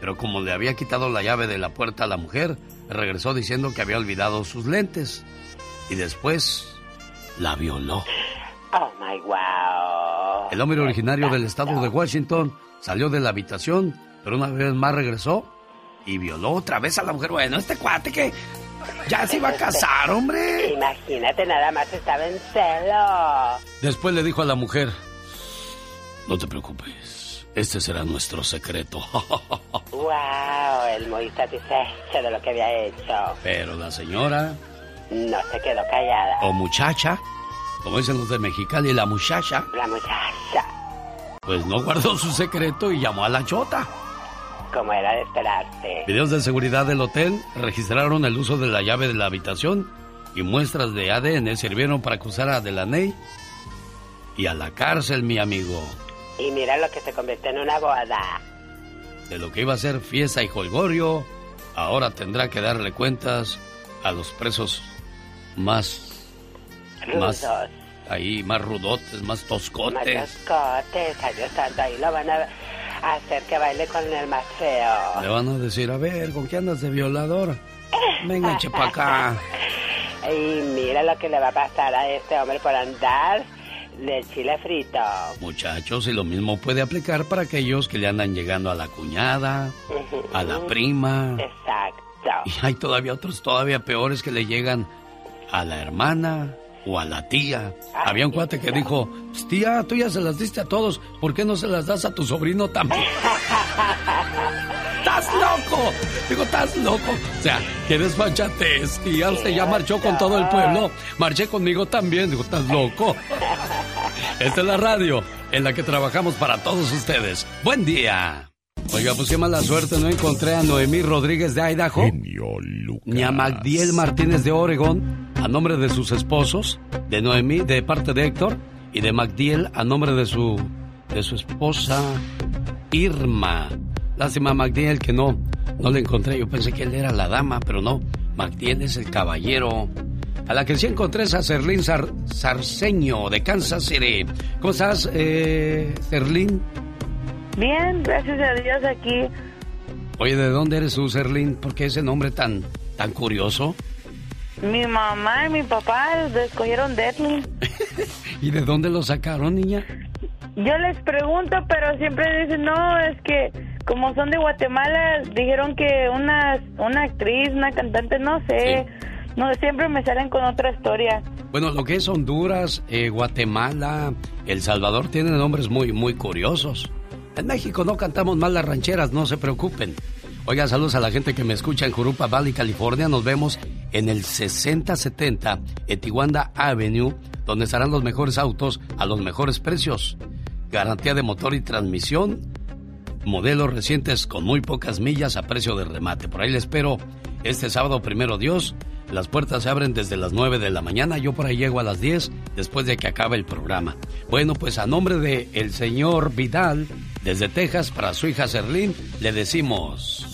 Pero como le había quitado la llave de la puerta a la mujer, regresó diciendo que había olvidado sus lentes. Y después la violó. Oh my wow. El hombre originario del estado de Washington salió de la habitación, pero una vez más regresó y violó otra vez a la mujer. Bueno, este cuate que ya se iba a casar, hombre. Imagínate, nada más estaba en celo. Después le dijo a la mujer, no te preocupes, este será nuestro secreto. wow, él muy satisfecho de lo que había hecho. Pero la señora... No se quedó callada. O muchacha, como dicen los de Mexicali, la muchacha. La muchacha. Pues no guardó su secreto y llamó a la chota como era de esperarse. Videos de seguridad del hotel registraron el uso de la llave de la habitación y muestras de ADN sirvieron para acusar a Delaney y a la cárcel, mi amigo. Y mira lo que se convirtió en una boda. De lo que iba a ser fiesta y jolgorio, ahora tendrá que darle cuentas a los presos más... Rudos. Más, ahí, más rudotes, más toscotes. Más toscotes, Dios ahí lo van a hacer que baile con el más feo. Le van a decir, a ver, ¿con qué andas de violador? Venga, chepa acá. Y mira lo que le va a pasar a este hombre por andar de chile frito. Muchachos, y lo mismo puede aplicar para aquellos que le andan llegando a la cuñada, a la prima. Exacto. Y hay todavía otros todavía peores que le llegan a la hermana, o a la tía. Había un cuate que dijo, pues, tía, tú ya se las diste a todos, ¿por qué no se las das a tu sobrino también? ¡Estás loco! Digo, estás loco. O sea, qué desfachatez, tía. Usted ya marchó con todo el pueblo. Marché conmigo también. Digo, estás loco. Esta es la radio en la que trabajamos para todos ustedes. ¡Buen día! Oiga, pues qué mala suerte, no encontré a Noemí Rodríguez de Idaho, ni a Magdiel Martínez de Oregon, a nombre de sus esposos, de Noemí de parte de Héctor y de Magdiel a nombre de su de su esposa Irma. Lástima Magdiel que no no le encontré, yo pensé que él era la dama, pero no, Magdiel es el caballero. A la que sí encontré es a Serlín Sarceño de Kansas City. ¿Cómo estás, eh, Serlín? Bien, gracias a Dios aquí. Oye, ¿de dónde eres tú, Serlín? ¿Por qué ese nombre tan, tan curioso? Mi mamá y mi papá escogieron Detlin. ¿Y de dónde lo sacaron, niña? Yo les pregunto, pero siempre dicen, no, es que como son de Guatemala, dijeron que una, una actriz, una cantante, no sé. No, siempre me salen con otra historia. Bueno, lo que es Honduras, eh, Guatemala, El Salvador tienen nombres muy, muy curiosos. En México no cantamos mal las rancheras, no se preocupen. Oiga, saludos a la gente que me escucha en Jurupa Valley, California. Nos vemos en el 6070 Etiwanda Avenue, donde estarán los mejores autos a los mejores precios. Garantía de motor y transmisión. Modelos recientes con muy pocas millas a precio de remate. Por ahí les espero este sábado, primero Dios. Las puertas se abren desde las 9 de la mañana. Yo por ahí llego a las 10 después de que acabe el programa. Bueno, pues a nombre de el señor Vidal, desde Texas, para su hija Serlín, le decimos...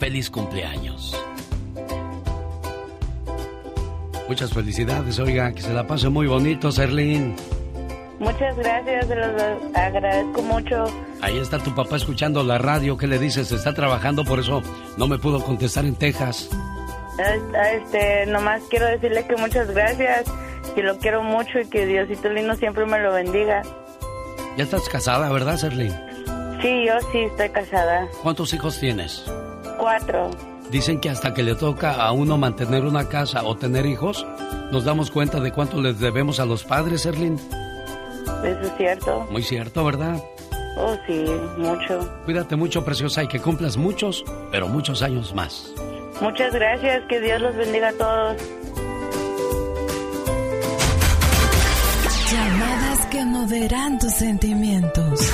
Feliz cumpleaños. Muchas felicidades, oiga, que se la pase muy bonito, Serlín. Muchas gracias, se los agradezco mucho. Ahí está tu papá escuchando la radio, ¿qué le dices? Está trabajando, por eso no me pudo contestar en Texas. Este, nomás quiero decirle que muchas gracias, que lo quiero mucho y que Diosito lindo siempre me lo bendiga. Ya estás casada, ¿verdad, Serlín? Sí, yo sí estoy casada. ¿Cuántos hijos tienes? Cuatro. Dicen que hasta que le toca a uno mantener una casa o tener hijos, nos damos cuenta de cuánto les debemos a los padres, Erlin. Eso es cierto. Muy cierto, ¿verdad? Oh, sí, mucho. Cuídate mucho, preciosa, y que cumplas muchos, pero muchos años más. Muchas gracias, que Dios los bendiga a todos. Llamadas que moverán tus sentimientos.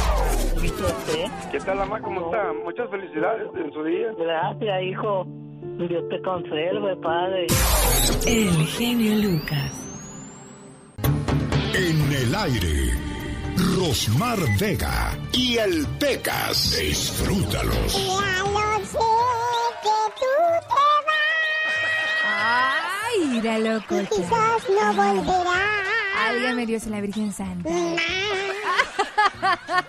¿Qué tal, mamá? ¿Cómo está? Muchas felicidades en su día. Gracias, hijo. Dios te conserve, padre. El genio Lucas. En el aire, Rosmar Vega y el Pecas. Disfrútalos. Ya lo sé que tú te vas. Ay, míralo, Y quizás no volverás. Válgame Dios y la Virgen Santa.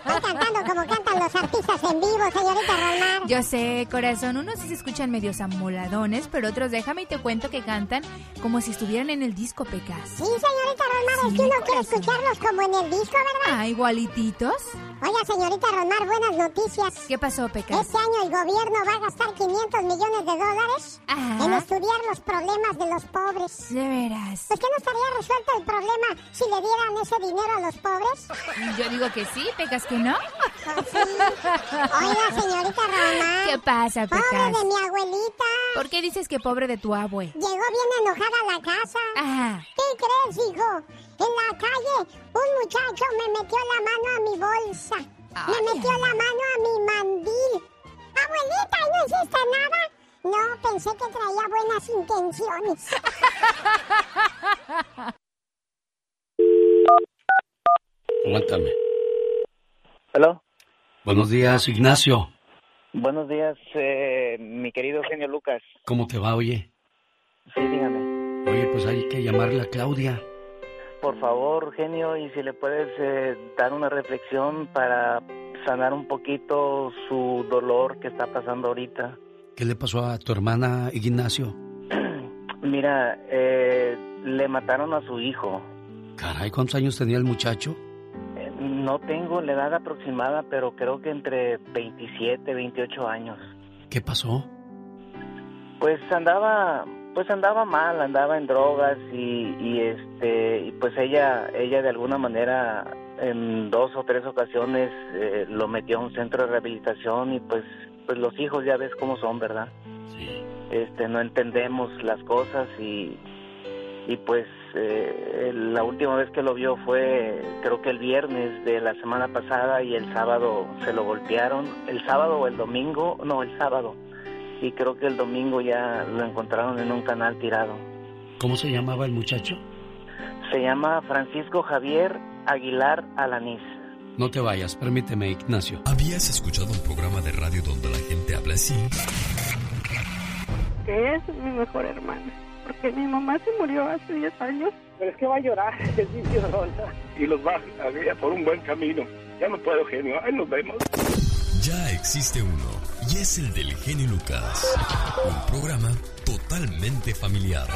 Cantando como cantan los artistas en vivo, señorita Romar. Yo sé, corazón, unos sí se escuchan medios amoladones, pero otros déjame y te cuento que cantan como si estuvieran en el disco Pecas. Sí, señorita Romar, es que uno quiere escucharlos como en el disco, ¿verdad? Ah, igualititos. Oiga, señorita Romar, buenas noticias. ¿Qué pasó, Pecas? Este año el gobierno va a gastar 500 millones de dólares Ajá. en estudiar los problemas de los pobres. De veras. Pues que no estaría resuelto el problema si le dieran ese dinero a los pobres. Yo digo que sí, Pecas que no. Pues sí. Oiga, señorita Romar. ¿Qué pasa, Pecas? Pobre de mi abuelita. ¿Por qué dices que pobre de tu abue? Llegó bien enojada a la casa. Ajá. ¿Qué crees, hijo? En la calle, un muchacho me metió la mano a mi bolsa. Ay, me metió ay. la mano a mi mandil. Abuelita, ¿y no hiciste nada? No, pensé que traía buenas intenciones. Aguántame. Hello. Buenos días, Ignacio. Buenos días, eh, mi querido genio Lucas. ¿Cómo te va, oye? Sí, dígame. Oye, pues hay que llamarle a Claudia. Por favor, genio, y si le puedes eh, dar una reflexión para sanar un poquito su dolor que está pasando ahorita. ¿Qué le pasó a tu hermana, Ignacio? Mira, eh, le mataron a su hijo. Caray, ¿cuántos años tenía el muchacho? No tengo la edad aproximada, pero creo que entre 27, 28 años. ¿Qué pasó? Pues andaba, pues andaba mal, andaba en drogas y, y este, y pues ella, ella de alguna manera en dos o tres ocasiones eh, lo metió a un centro de rehabilitación y pues, pues los hijos ya ves cómo son, ¿verdad? Sí. Este, no entendemos las cosas y, y pues eh, la última vez que lo vio fue creo que el viernes de la semana pasada y el sábado se lo golpearon, el sábado o el domingo, no, el sábado y creo que el domingo ya lo encontraron en un canal tirado. ¿Cómo se llamaba el muchacho? Se llama Francisco Javier Aguilar Alanís. No te vayas, permíteme, Ignacio. ¿Habías escuchado un programa de radio donde la gente habla así? Que es mi mejor hermana. Porque mi mamá se murió hace 10 años. Pero es que va a llorar, es mi Y los va a guiar por un buen camino. Ya no puedo, genio. Ahí nos vemos. Ya existe uno, y es el del genio Lucas. Un programa totalmente familiar.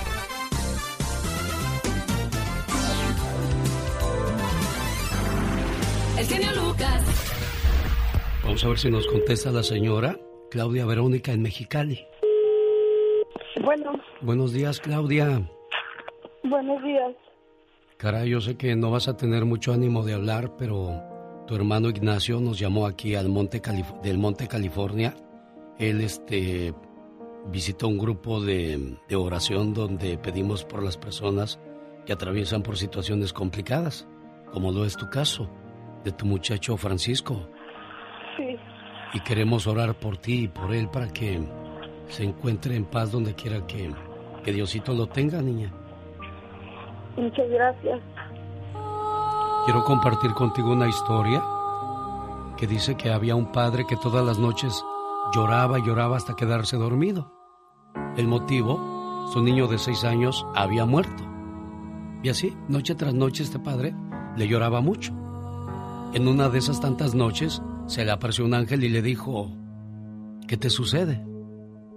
El genio Lucas. Vamos a ver si nos contesta la señora Claudia Verónica en Mexicali. Bueno, Buenos días, Claudia. buenos días. Caray, yo sé que no vas a tener mucho ánimo de hablar, pero tu hermano Ignacio nos llamó aquí al Monte Calif- del Monte California. Él este visitó un grupo de, de oración donde pedimos por las personas que atraviesan por situaciones complicadas, como lo es tu caso, de tu muchacho Francisco. Sí, Y queremos orar por ti y por él para que se encuentre en paz donde quiera que, que Diosito lo tenga, niña. muchas gracias. Quiero compartir contigo una historia que dice que había un padre que todas las noches lloraba y lloraba hasta quedarse dormido. El motivo, su niño de seis años había muerto. Y así, noche tras noche, este padre le lloraba mucho. En una de esas tantas noches, se le apareció un ángel y le dijo, ¿qué te sucede?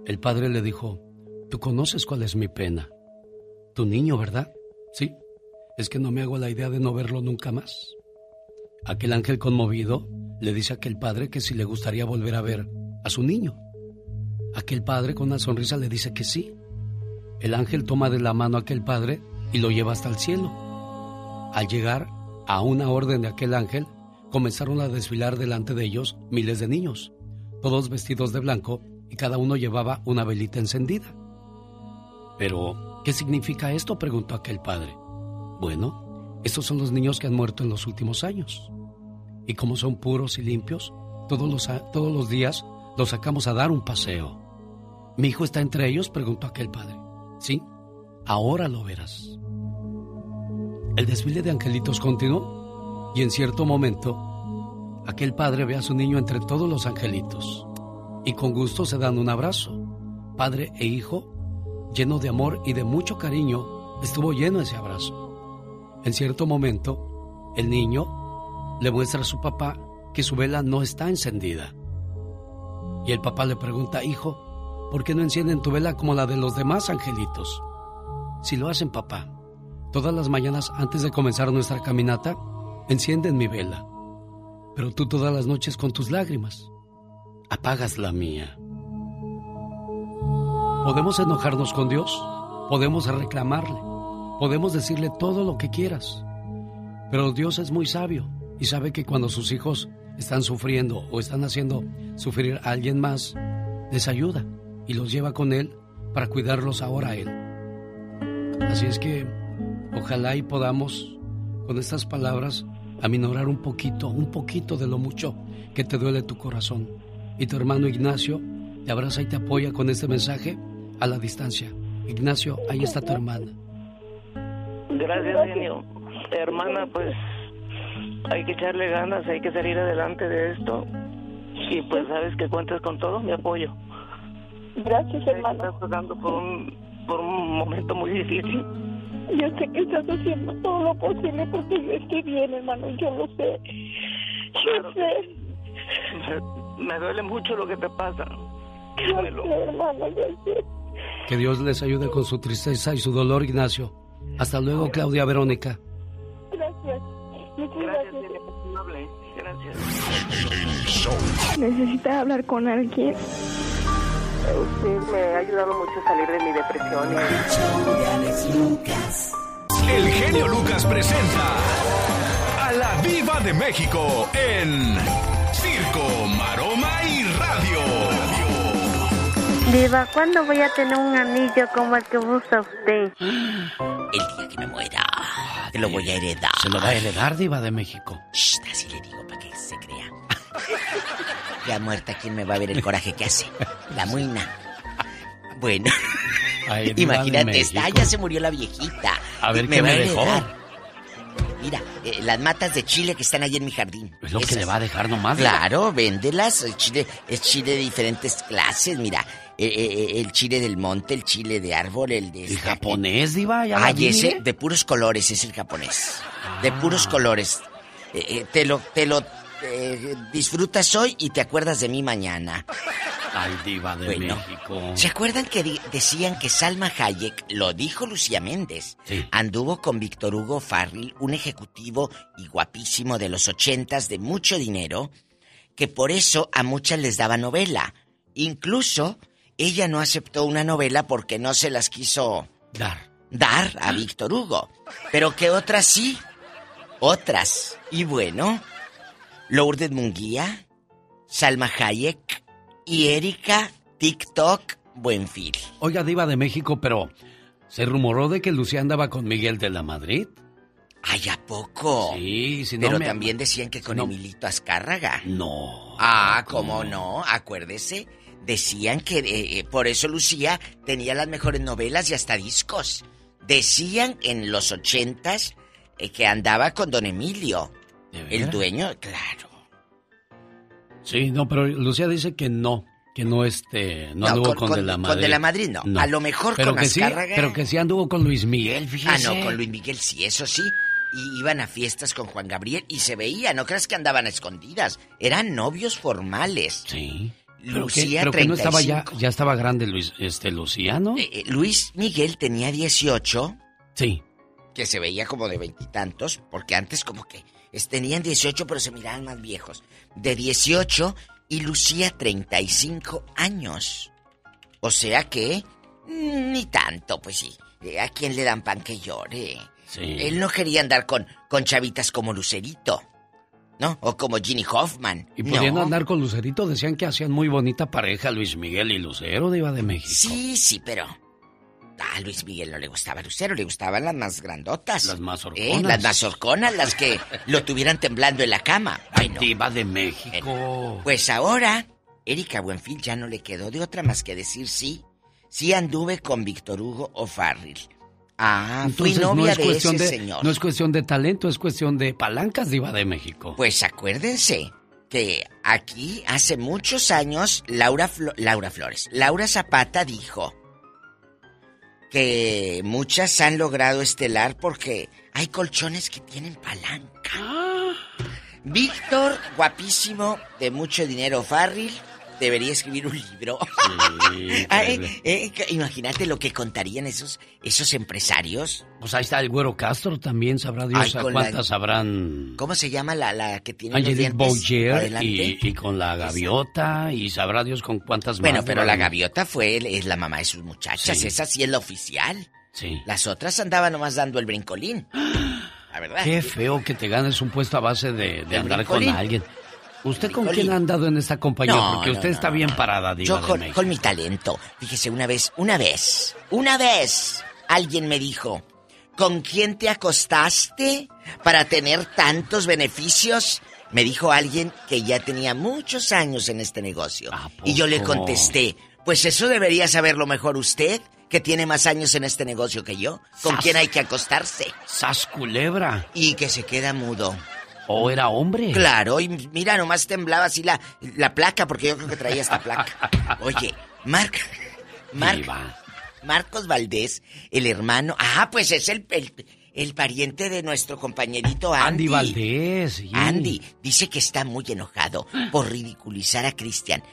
El padre le dijo, tú conoces cuál es mi pena. Tu niño, ¿verdad? Sí, es que no me hago la idea de no verlo nunca más. Aquel ángel conmovido le dice a aquel padre que si le gustaría volver a ver a su niño. Aquel padre con una sonrisa le dice que sí. El ángel toma de la mano a aquel padre y lo lleva hasta el cielo. Al llegar a una orden de aquel ángel, comenzaron a desfilar delante de ellos miles de niños, todos vestidos de blanco y cada uno llevaba una velita encendida. Pero, ¿qué significa esto? preguntó aquel padre. Bueno, estos son los niños que han muerto en los últimos años. Y como son puros y limpios, todos los, todos los días los sacamos a dar un paseo. ¿Mi hijo está entre ellos? preguntó aquel padre. Sí, ahora lo verás. El desfile de angelitos continuó y en cierto momento aquel padre ve a su niño entre todos los angelitos y con gusto se dan un abrazo. Padre e hijo, lleno de amor y de mucho cariño, estuvo lleno ese abrazo. En cierto momento, el niño le muestra a su papá que su vela no está encendida. Y el papá le pregunta, hijo, ¿por qué no encienden tu vela como la de los demás angelitos? Si lo hacen, papá, todas las mañanas antes de comenzar nuestra caminata, encienden mi vela. Pero tú todas las noches con tus lágrimas, apagas la mía. Podemos enojarnos con Dios, podemos reclamarle, podemos decirle todo lo que quieras. Pero Dios es muy sabio y sabe que cuando sus hijos están sufriendo o están haciendo sufrir a alguien más, les ayuda y los lleva con Él para cuidarlos ahora a Él. Así es que ojalá y podamos con estas palabras aminorar un poquito, un poquito de lo mucho que te duele tu corazón. Y tu hermano Ignacio te abraza y te apoya con este mensaje a la distancia. Ignacio, ahí está tu hermana. Gracias, genio. Hermana, pues hay que echarle ganas, hay que salir adelante de esto. Y pues sabes que cuentas con todo mi apoyo. Gracias, hermano. Estás pasando por un, por un momento muy difícil. Yo sé que estás haciendo todo lo posible porque yo estoy bien, hermano, yo lo sé. Yo sé. Me, me duele mucho lo que te pasa. Dímelo. Que Dios les ayude con su tristeza y su dolor, Ignacio. Hasta luego, Claudia Verónica. Gracias. Muchas Gracias, gracias. Gracias. Necesita hablar con alguien. Usted me ha ayudado mucho a salir de mi depresión. El genio Lucas presenta a la Viva de México en Viva, ¿cuándo voy a tener un anillo como el que usa usted? El día que me muera, te lo voy a heredar. Se lo va a heredar, Diva de México. Shh, así le digo para que se crea. ya muerta, ¿quién me va a ver el coraje que hace? La muina. Bueno, Ay, Diva imagínate, esta, México. ya se murió la viejita. A ver Y qué va me a dejó. heredar. Mira, eh, las matas de chile que están ahí en mi jardín. Es lo que le va a dejar nomás. Diva. Claro, véndelas. El chile es chile de diferentes clases. Mira, eh, eh, el chile del monte, el chile de árbol, el de. ¿El japonés, Diva? ¿Ya Ay, ese mire? de puros colores es el japonés. De Ah. puros colores. Eh, eh, te lo, te lo eh, disfrutas hoy y te acuerdas de mí mañana. Ay, Diva de Bueno, México. ¿Se acuerdan que decían que Salma Hayek, lo dijo Lucía Méndez, Sí. anduvo con Víctor Hugo Farrell, un ejecutivo y guapísimo de los ochentas de mucho dinero, que por eso a muchas les daba novela. Incluso ella no aceptó una novela porque no se las quiso Dar. dar a Víctor Hugo. Pero que otras sí. Otras. Y bueno, Lourdes Munguía, Salma Hayek y Erika TikTok Buenfil. Oiga, Diva de México, pero se rumoró de que Lucía andaba con Miguel de la Madrid. Ay, ¿a poco? Sí, si no Pero me- también decían que con no. Emilito Azcárraga. No. Ah, ¿cómo no? Acuérdese. Decían que eh, eh, por eso Lucía tenía las mejores novelas y hasta discos. Decían en los ochentas eh, que andaba con don Emilio. ¿De El dueño, claro. Sí, no, pero Lucía dice que no, que no este, no, No, anduvo con- con, con- de la con Madrid. De la Madrid no. A lo mejor pero con que sí, Azcárraga. Pero que sí anduvo con Luis Miguel, Ah, fíjese. no, con Luis Miguel sí, eso sí. Y iban a fiestas con Juan Gabriel y se veía, no creas que andaban a escondidas. Eran novios formales. Sí. Lucía, que, pero que no estaba ya, 35. ya estaba grande Luis, este, Lucía, ¿no? Eh, eh, Luis Miguel tenía 18, Sí. que se veía como de veintitantos, porque antes como que tenían 18 pero se miraban más viejos. De 18 y Lucía 35 años. O sea que mm, ni tanto, pues sí. eh, ¿a quién le dan pan que llore? Sí. Él no quería andar con, con chavitas como Lucerito, ¿no? O como Ginny Hoffman. Y no. pudiendo andar con Lucerito, decían que hacían muy bonita pareja Luis Miguel y Lucero, Diva de México. Sí, sí, pero. A Luis Miguel no le gustaba Lucero, le gustaban las más grandotas. Las más ¿Eh? horconas. Las más horconas, las que lo tuvieran temblando en la cama. Ay, no. Diva de México. Pues ahora, Erika Buenfil ya no le quedó de otra más que decir sí. Sí anduve con Víctor Hugo O'Farrill. Ah, fui Entonces, novia no es de cuestión ese de, señor. No es cuestión de talento, es cuestión de palancas, Diva de México. Pues acuérdense que aquí hace muchos años Laura, Flo- Laura Flores, Laura Zapata dijo que muchas han logrado estelar porque hay colchones que tienen palanca. Víctor, guapísimo, de mucho dinero, Farril, debería escribir un libro. Ay, eh, que- imagínate lo que contarían esos, esos empresarios. Pues ahí está el güero Castro también, sabrá Dios Ay, a con la- cuántas habrán. ¿Cómo se llama la, la que tiene Angelique Boyer y, y con la gaviota y sabrá Dios con cuántas Bueno, más. pero la gaviota fue, es la mamá de sus muchachas, Sí. esa sí es la oficial. Sí. Las otras andaban nomás dando el brincolín. La verdad. Qué feo que te ganes un puesto a base de, de ¿El andar con alguien. ¿Usted con quién ha andado en esta compañía? No, Porque usted no, está bien parada, Diva Yo con, mi talento. Fíjese, una vez, una vez, una vez, alguien me dijo, ¿con quién te acostaste para tener tantos beneficios? Me dijo alguien que ya tenía muchos años en este negocio. Y yo le contesté, pues eso debería saberlo mejor usted, que tiene más años en este negocio que yo. ¿Con Sas. quién hay que acostarse? Sas culebra. Y que se queda mudo. ¿O era hombre? Claro, y mira, nomás temblaba así la, la placa, porque yo creo que traía esta placa. Oye, Marc, Marc. Marcos Valdés, el hermano, ah, pues es el, el, el pariente de nuestro compañerito Andy. Andy Valdés. sí. Andy dice que está muy enojado por ridiculizar a Cristian.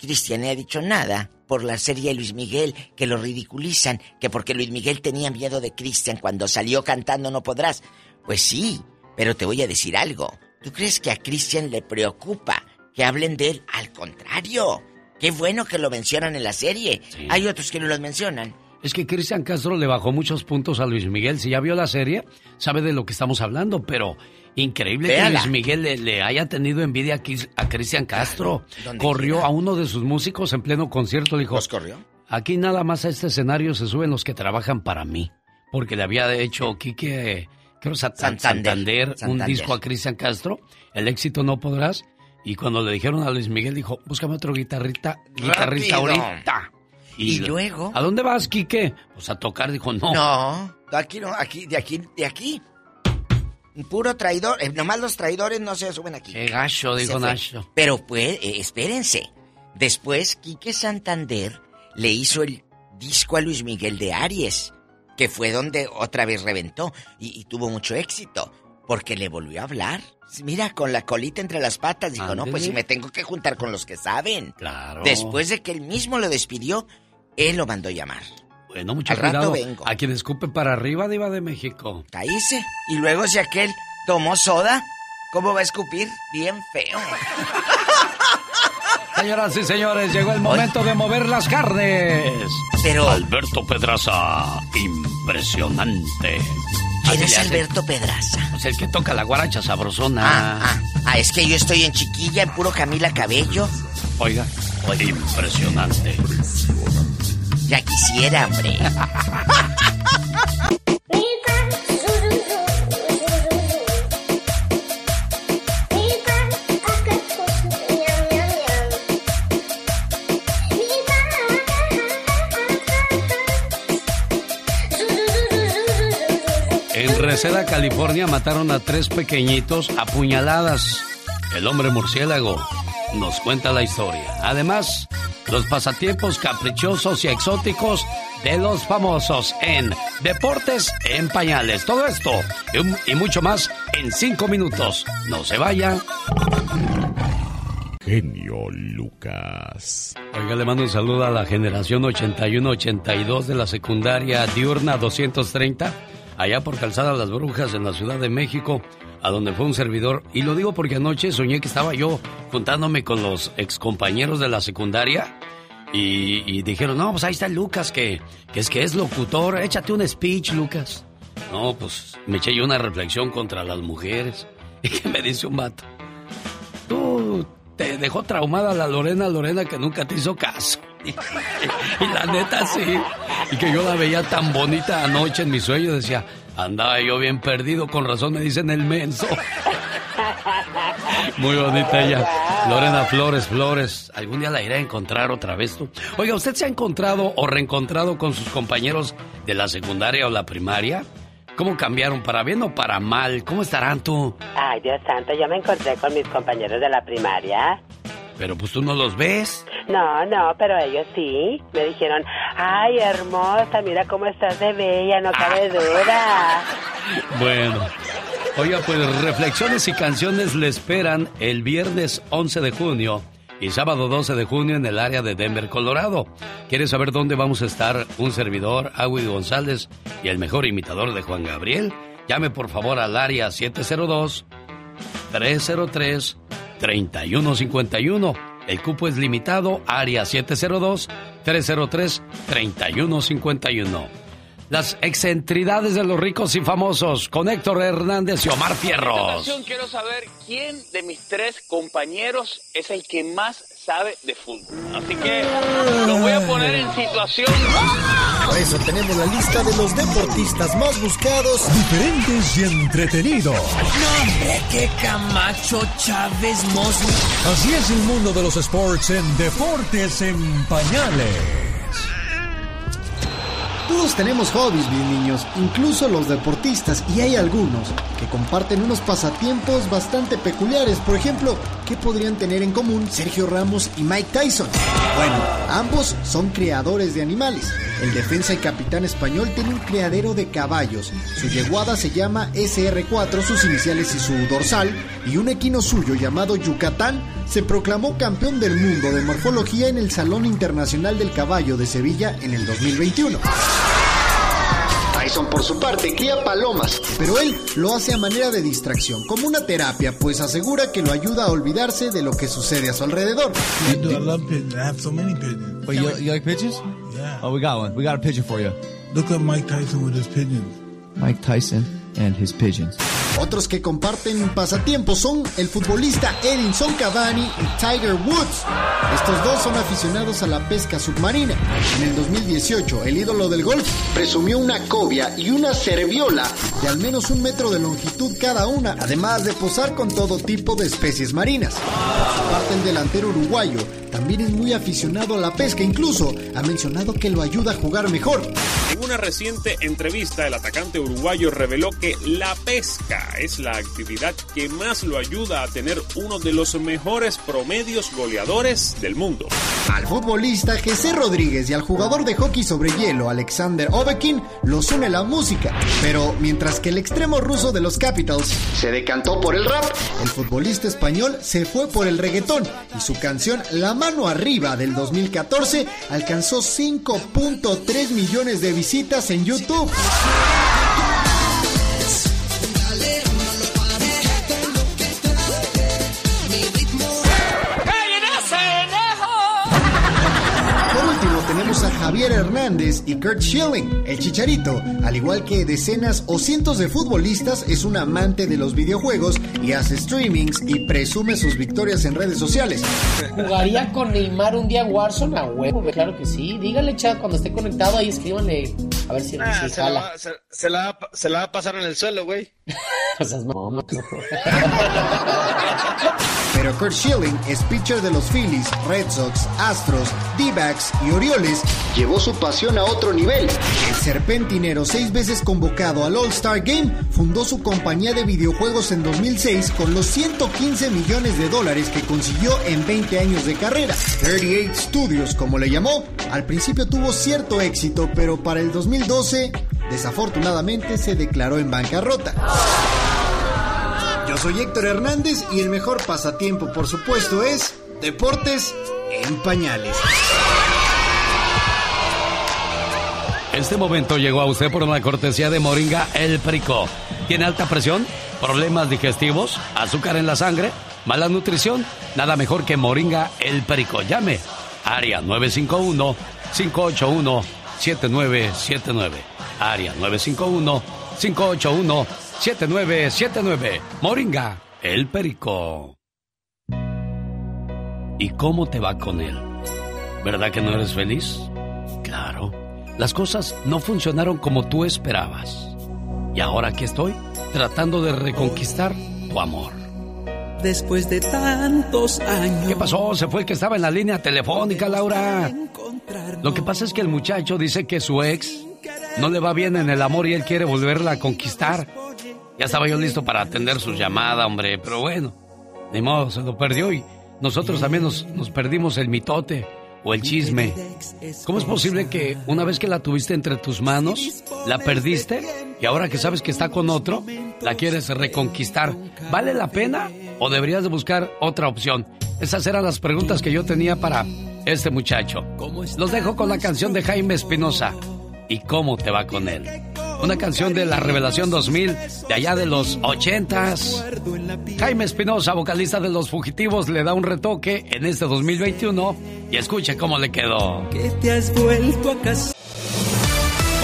Cristian no ha dicho nada por la serie de Luis Miguel, que lo ridiculizan, que porque Luis Miguel tenía miedo de Cristian cuando salió cantando No Podrás. Pues sí, pero te voy a decir algo. ¿Tú crees que a Cristian le preocupa que hablen de él? Al contrario. Qué bueno que lo mencionan en la serie. Hay otros que no los mencionan. Es que Cristian Castro le bajó muchos puntos a Luis Miguel. Si ya vio la serie, sabe de lo que estamos hablando, pero increíble que. Luis Miguel le, le haya tenido envidia a, Cristian Castro. Corrió quiera. a uno de sus músicos en pleno concierto. Le dijo, ¿Los corrió? aquí nada más a este escenario se suben los que trabajan para mí. Porque le había hecho Quique, creo, Sat- Santander. Santander, un Santander. disco a Cristian Castro. El éxito no podrás. Y cuando le dijeron a Luis Miguel, dijo, búscame otro guitarrita, guitarrista Rápido. ahorita. Y luego- ¿A dónde vas, Quique? Pues a tocar, dijo, no. No, aquí no, aquí, de aquí, de aquí. Un Puro traidor, eh, nomás los traidores no se suben aquí. Qué gacho, dijo. Nacho. Pero pues, eh, espérense. Después, Quique Santander le hizo el disco a Luis Miguel de Aries, que fue donde otra vez reventó y, y tuvo mucho éxito, porque le volvió a hablar. Mira, con la colita entre las patas, dijo, no, pues si me tengo que juntar con los que saben. Claro. Después de que él mismo lo despidió, él lo mandó llamar. Bueno, mucho Al rato vengo. A quien escupe para arriba, Diva de México. Caíse. Y luego si aquel tomó soda, ¿cómo va a escupir? Bien feo. Señoras y señores, llegó el momento de mover las carnes. Pero- Alberto Pedraza, impresionante. ¿Quién es. Alberto Pedraza? Pues el que toca la guaracha sabrosona. Ah, ah, ah, es que yo estoy en chiquilla, en puro Camila Cabello. Oiga, impresionante. Ya quisiera, hombre. Reseda, California, mataron a tres pequeñitos a puñaladas. El hombre murciélago nos cuenta la historia. Además, los pasatiempos caprichosos y exóticos de los famosos en Deportes en Pañales. Todo esto y, y mucho más en cinco minutos. No se vaya. Genio Lucas. Oiga, le mando un saludo a la generación 81-82 de la secundaria diurna 230, allá por Calzada Las Brujas en la Ciudad de México, a donde fue un servidor. Y lo digo porque anoche soñé que estaba yo juntándome con los excompañeros de la secundaria Y, dijeron, no, pues ahí está Lucas, que, que es que es locutor. Échate un speech, Lucas. No, pues me eché yo una reflexión contra las mujeres. Y que me dice un vato. Tú te dejó traumada la Lorena Lorena que nunca te hizo caso. Y, la neta sí. Y que yo la veía tan bonita anoche en mi sueño. Decía, andaba yo bien perdido. Con razón me dicen el menso. Muy bonita ella. Lorena Flores, Flores. Algún día la iré a encontrar otra vez tú. Oiga, ¿usted se ha encontrado o reencontrado con sus compañeros de la secundaria o la primaria? ¿Cómo cambiaron? ¿Para bien o para mal? ¿Cómo estarán tú? Ay, Dios santo, yo me encontré con mis compañeros de la primaria. Pero pues tú no los ves. No, no, pero ellos sí. Me dijeron, ay, hermosa, mira cómo estás de bella, no cabe duda. Bueno. Oiga, pues reflexiones y canciones le esperan el viernes 11 de junio y sábado 12 de junio en el área de Denver, Colorado. ¿Quieres saber dónde vamos a estar? Un servidor, Agui González y el mejor imitador de Juan Gabriel. Llame por favor al área 702 303 3151. El cupo es limitado, área 702-303-3151. Las excentridades de los ricos y famosos con Héctor Hernández y Omar Fierros. quiero saber quién de mis tres compañeros es el que más sabe de fútbol. Así que lo voy a poner en situación. Por eso tenemos la lista de los deportistas más buscados, diferentes y entretenidos. No, hombre, qué Camacho Chávez Mosley. Así es el mundo de los sports en Deportes en Pañales. Todos tenemos hobbies, bien niños, incluso los deportistas, y hay algunos que comparten unos pasatiempos bastante peculiares. Por ejemplo, ¿qué podrían tener en común Sergio Ramos y Mike Tyson? Bueno, ambos son criadores de animales. El defensa y capitán español tiene un criadero de caballos. Su yeguada se llama SR4, sus iniciales y su dorsal, y un equino suyo llamado Yucatán se proclamó campeón del mundo de morfología en el Salón Internacional del Caballo de Sevilla en el 2021. Tyson por su parte cría palomas, pero él lo hace a manera de distracción, como una terapia, pues asegura que lo ayuda a olvidarse de lo que sucede a su alrededor. I love pigeons. I have so many pigeons. Wait, you, you like pigeons? Yeah. Oh, we got one. We got a pigeon for you. Look at Mike Tyson with his pigeons. Mike Tyson and his pigeons. Otros que comparten pasatiempos son el futbolista Edinson Cavani y Tiger Woods. Estos dos son aficionados a la pesca submarina. En el 2018, el ídolo del golf presumió una cobia y una cerviola de al menos un metro de longitud cada una, además de posar con todo tipo de especies marinas. Por su parte, el delantero uruguayo también es muy aficionado a la pesca, incluso ha mencionado que lo ayuda a jugar mejor. En una reciente entrevista, el atacante uruguayo reveló que la pesca es la actividad que más lo ayuda a tener uno de los mejores promedios goleadores del mundo. Al futbolista Jesse Rodríguez y al jugador de hockey sobre hielo Alexander Ovechkin los une la música, pero mientras que el extremo ruso de los Capitals se decantó por el rap, el futbolista español se fue por el reggaetón y su canción La mano arriba del 2014 alcanzó 5.3 millones de visitas en YouTube. Javier Hernández y Kurt Schilling. El Chicharito, al igual que decenas o cientos de futbolistas, es un amante de los videojuegos y hace streamings y presume sus victorias en redes sociales. ¿Jugaría con Neymar un día Warzone a huevo? Claro que sí. Dígale, chat, cuando esté conectado ahí, escríbanle. A ver si, ah, se, la va, se, la va, a pasar en el suelo, güey. Pero Kurt Schilling es pitcher de los Phillies, Red Sox, Astros, D-backs y Orioles. Llevó su pasión a otro nivel. El serpentinero, seis veces convocado al All-Star Game, fundó su compañía de videojuegos en 2006 con los 115 millones de dólares que consiguió en 20 años de carrera. 38 Studios, como le llamó, al principio tuvo cierto éxito, pero para el 2012, desafortunadamente, se declaró en bancarrota. Yo soy Héctor Hernández y el mejor pasatiempo, por supuesto, es deportes en pañales. Este momento llegó a usted por una cortesía de Moringa El Perico. ¿Tiene alta presión? ¿Problemas digestivos? ¿Azúcar en la sangre? ¿Mala nutrición? Nada mejor que Moringa El Perico. Llame área 951-581-7979. Área 951-581-7979. Moringa, el perico. ¿Y cómo te va con él? ¿Verdad que no eres feliz? Claro. Las cosas no funcionaron como tú esperabas. Y ahora aquí estoy, tratando de reconquistar tu amor. Después de tantos años. ¿Qué pasó? Se fue el que estaba en la línea telefónica, Laura. Lo que pasa es que el muchacho dice que su ex no le va bien en el amor y él quiere volverla a conquistar. Ya estaba yo listo para atender su llamada, hombre, pero bueno, ni modo, se lo perdió y nosotros también nos, nos perdimos el mitote o el chisme. ¿Cómo es posible que una vez que la tuviste entre tus manos, la perdiste y ahora que sabes que está con otro, la quieres reconquistar? ¿Vale la pena o deberías de buscar otra opción? Esas eran las preguntas que yo tenía para este muchacho. Los dejo con la canción de Jaime Espinosa. ¿Y cómo te va con él? Una canción de la Revelación 2000, de allá de los 80s. Jaime Espinosa, vocalista de Los Fugitivos, le da un retoque en este 2021 y escuche cómo le quedó. te has vuelto a casa.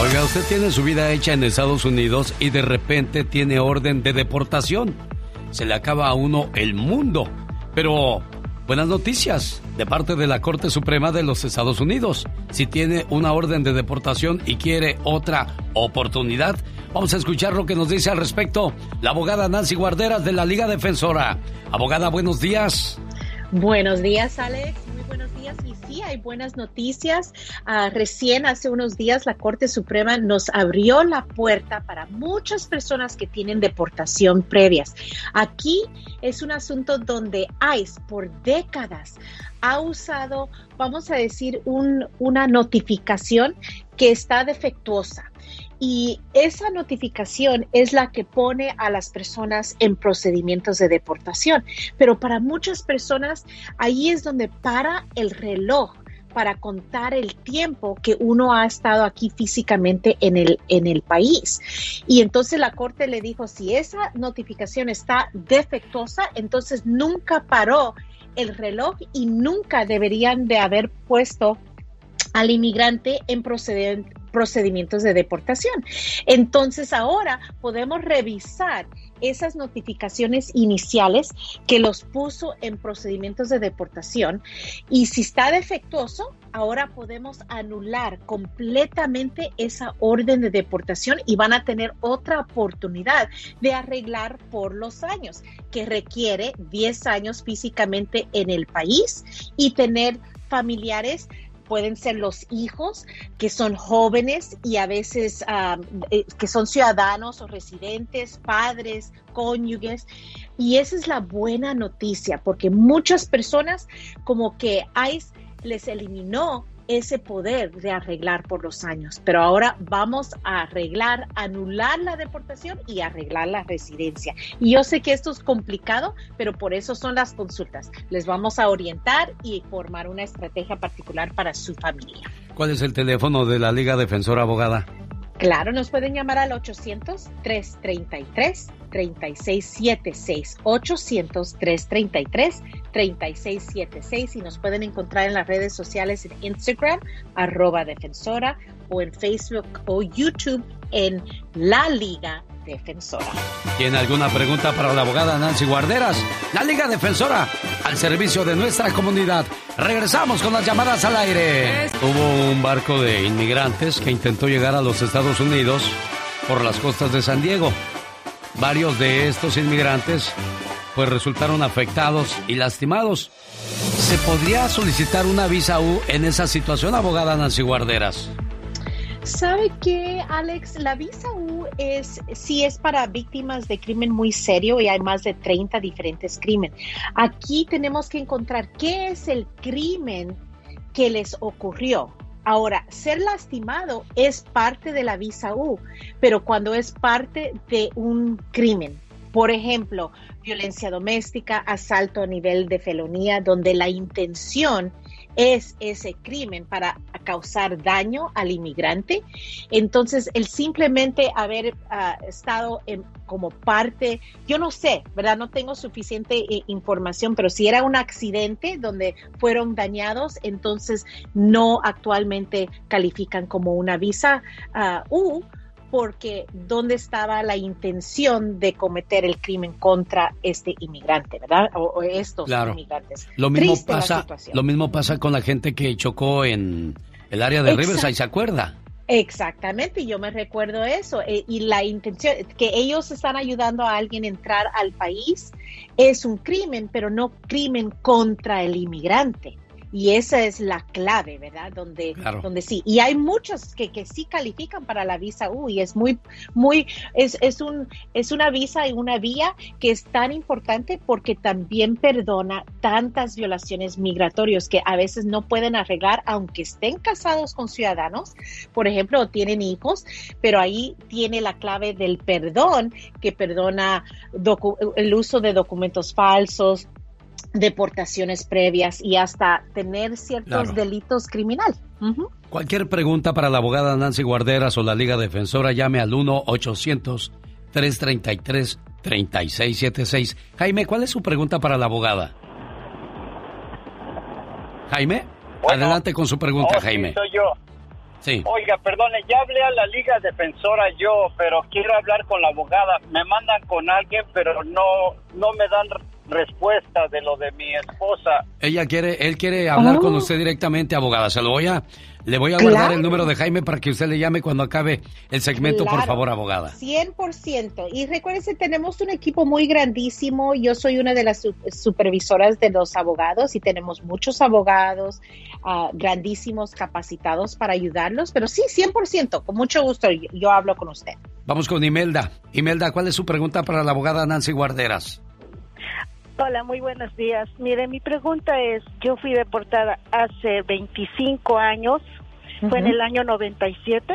Oiga, usted tiene su vida hecha en Estados Unidos y de repente tiene orden de deportación. Se le acaba a uno el mundo. Pero buenas noticias de parte de la Corte Suprema de los Estados Unidos. Si tiene una orden de deportación y quiere otra oportunidad, vamos a escuchar lo que nos dice al respecto la abogada Nancy Guarderas de la Liga Defensora. Abogada, buenos días. Buenos días, Alex. Buenos días. Y sí, hay buenas noticias. Ah, recién hace unos días la Corte Suprema nos abrió la puerta para muchas personas que tienen deportación previas. Aquí es un asunto donde ICE por décadas ha usado, vamos a decir, un, una notificación que está defectuosa. Y esa notificación es la que pone a las personas en procedimientos de deportación. Pero para muchas personas ahí es donde para el reloj para contar el tiempo que uno ha estado aquí físicamente en el, en el país. Y entonces la corte le dijo, si esa notificación está defectuosa, entonces nunca paró el reloj y nunca deberían de haber puesto al inmigrante en procedimientos de deportación. Entonces ahora podemos revisar esas notificaciones iniciales que los puso en procedimientos de deportación y si está defectuoso, ahora podemos anular completamente esa orden de deportación y van a tener otra oportunidad de arreglar por los años, que requiere 10 años físicamente en el país y tener familiares pueden ser los hijos que son jóvenes y a veces eh, que son ciudadanos o residentes, padres, cónyuges. Y esa es la buena noticia, porque muchas personas como que ICE les eliminó ese poder de arreglar por los años. Pero ahora vamos a arreglar, anular la deportación y arreglar la residencia. Y yo sé que esto es complicado, pero por eso son las consultas. Les vamos a orientar y formar una estrategia particular para su familia. ¿Cuál es el teléfono de la Liga Defensora Abogada? Claro, nos pueden llamar al 800-333-3676. 800-333-3676 y nos pueden encontrar en las redes sociales en Instagram, arroba defensora, o en Facebook o YouTube en La Liga Defensora. ¿Tiene alguna pregunta para la abogada Nancy Guarderas? La Liga Defensora, al servicio de nuestra comunidad. Regresamos con las llamadas al aire. Hubo un barco de inmigrantes que intentó llegar a los Estados Unidos por las costas de San Diego. Varios de estos inmigrantes pues resultaron afectados y lastimados. ¿Se podría solicitar una visa U en esa situación, abogada Nancy Guarderas? ¿Sabe que, Alex? La visa U es, sí es para víctimas de crimen muy serio y hay más de 30 diferentes crímenes. Aquí tenemos que encontrar qué es el crimen que les ocurrió. Ahora, ser lastimado es parte de la visa U, pero cuando es parte de un crimen, por ejemplo, violencia doméstica, asalto a nivel de felonía, donde la intención es ese crimen para causar daño al inmigrante. Entonces, el simplemente haber ah, estado como parte, yo no sé, ¿verdad? No tengo suficiente eh, información, pero si era un accidente donde fueron dañados, entonces no actualmente califican como una visa ah, U porque dónde estaba la intención de cometer el crimen contra este inmigrante, ¿verdad? O, estos inmigrantes. Lo mismo pasa, lo mismo pasa con la gente que chocó en el área de Riverside, ¿se acuerda? Exactamente, yo me recuerdo eso. Eh, y la intención, que ellos están ayudando a alguien a entrar al país, es un crimen, pero no crimen contra el inmigrante. Y esa es la clave, ¿verdad? Donde, donde sí. Y hay muchos que, que, sí califican para la visa U y es muy, muy, es, es, un, es una visa y una vía que es tan importante porque también perdona tantas violaciones migratorias que a veces no pueden arreglar aunque estén casados con ciudadanos, por ejemplo, o tienen hijos, pero ahí tiene la clave del perdón que perdona el uso de documentos falsos, deportaciones previas y hasta tener ciertos delitos criminales. Cualquier pregunta para la abogada Nancy Guarderas o la Liga Defensora, llame al 1-800-333-3676. Jaime, ¿cuál es su pregunta para la abogada? Jaime, adelante con su pregunta, oh, Jaime. soy yo. Sí. Oiga, perdone, ya hablé a la Liga Defensora yo, pero quiero hablar con la abogada. Me mandan con alguien, pero no, no me dan respuesta de lo de mi esposa. Ella quiere, él quiere hablar con oh. usted directamente, abogada. Se lo voy a, le voy a guardar el número de Jaime para que usted le llame cuando acabe el segmento, por favor, abogada. 100%. Y recuérdese, tenemos un equipo muy grandísimo. Yo soy una de las supervisoras de los abogados y tenemos muchos abogados ah, grandísimos capacitados para ayudarlos. Pero sí, 100%, con mucho gusto yo hablo con usted. Vamos con Imelda. Imelda, ¿cuál es su pregunta para la abogada Nancy Guarderas? Hola, muy buenos días. Mire, mi pregunta es, yo fui deportada hace 25 años, fue en el año 97,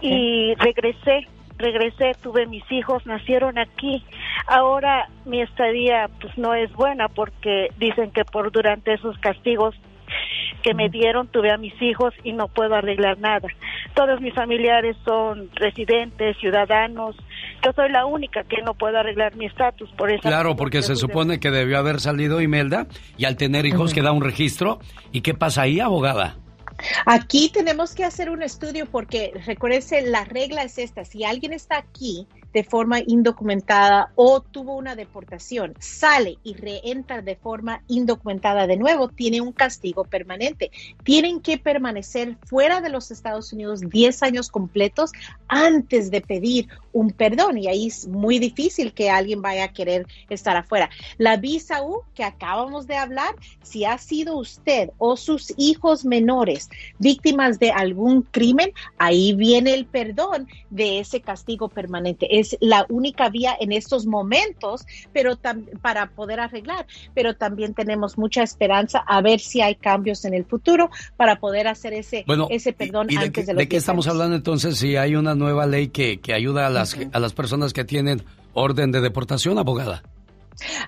y regresé, regresé, tuve mis hijos, nacieron aquí. Ahora mi estadía pues no es buena porque dicen que por durante esos castigos que me dieron tuve a mis hijos y no puedo arreglar nada. Todos mis familiares son residentes, ciudadanos, yo soy la única que no puedo arreglar mi estatus por eso. Claro, porque se supone que debió haber salido Imelda y al tener hijos queda un registro. ¿Y qué pasa ahí, abogada? Aquí tenemos que hacer un estudio porque recuérdense, la regla es esta, si alguien está aquí de forma indocumentada o tuvo una deportación, sale y reentra de forma indocumentada de nuevo, tiene un castigo permanente. Tienen que permanecer fuera de los Estados Unidos 10 años completos antes de pedir un perdón y ahí es muy difícil que alguien vaya a querer estar afuera. La visa U que acabamos de hablar, si ha sido usted o sus hijos menores víctimas de algún crimen, ahí viene el perdón de ese castigo permanente es la única vía en estos momentos, pero para poder arreglar, pero también tenemos mucha esperanza a ver si hay cambios en el futuro para poder hacer ese, ese perdón antes de, los ¿De qué estamos hablando entonces si hay una nueva ley que, que ayuda a las, a las personas que tienen orden de deportación, abogada?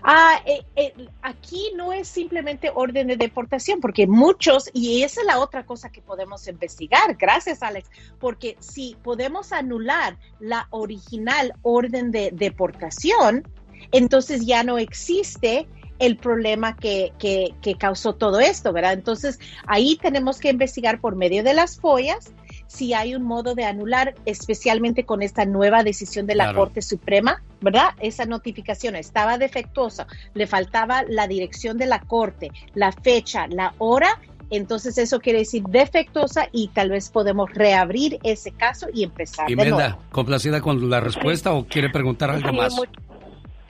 Ah, eh, eh, aquí no es simplemente orden de deportación, porque muchos, y esa es la otra cosa que podemos investigar, gracias Alex, porque si podemos anular la original orden de deportación, entonces ya no existe el problema que, que, que, causó todo esto, ¿verdad? Entonces ahí tenemos que investigar por medio de las follas si hay un modo de anular, especialmente con esta nueva decisión de la Corte Suprema, ¿verdad? Esa notificación estaba defectuosa, le faltaba la dirección de la Corte, la fecha, la hora entonces eso quiere decir defectuosa y tal vez podemos reabrir ese caso y empezar. Imelda, ¿complacida con la respuesta o quiere preguntar algo más?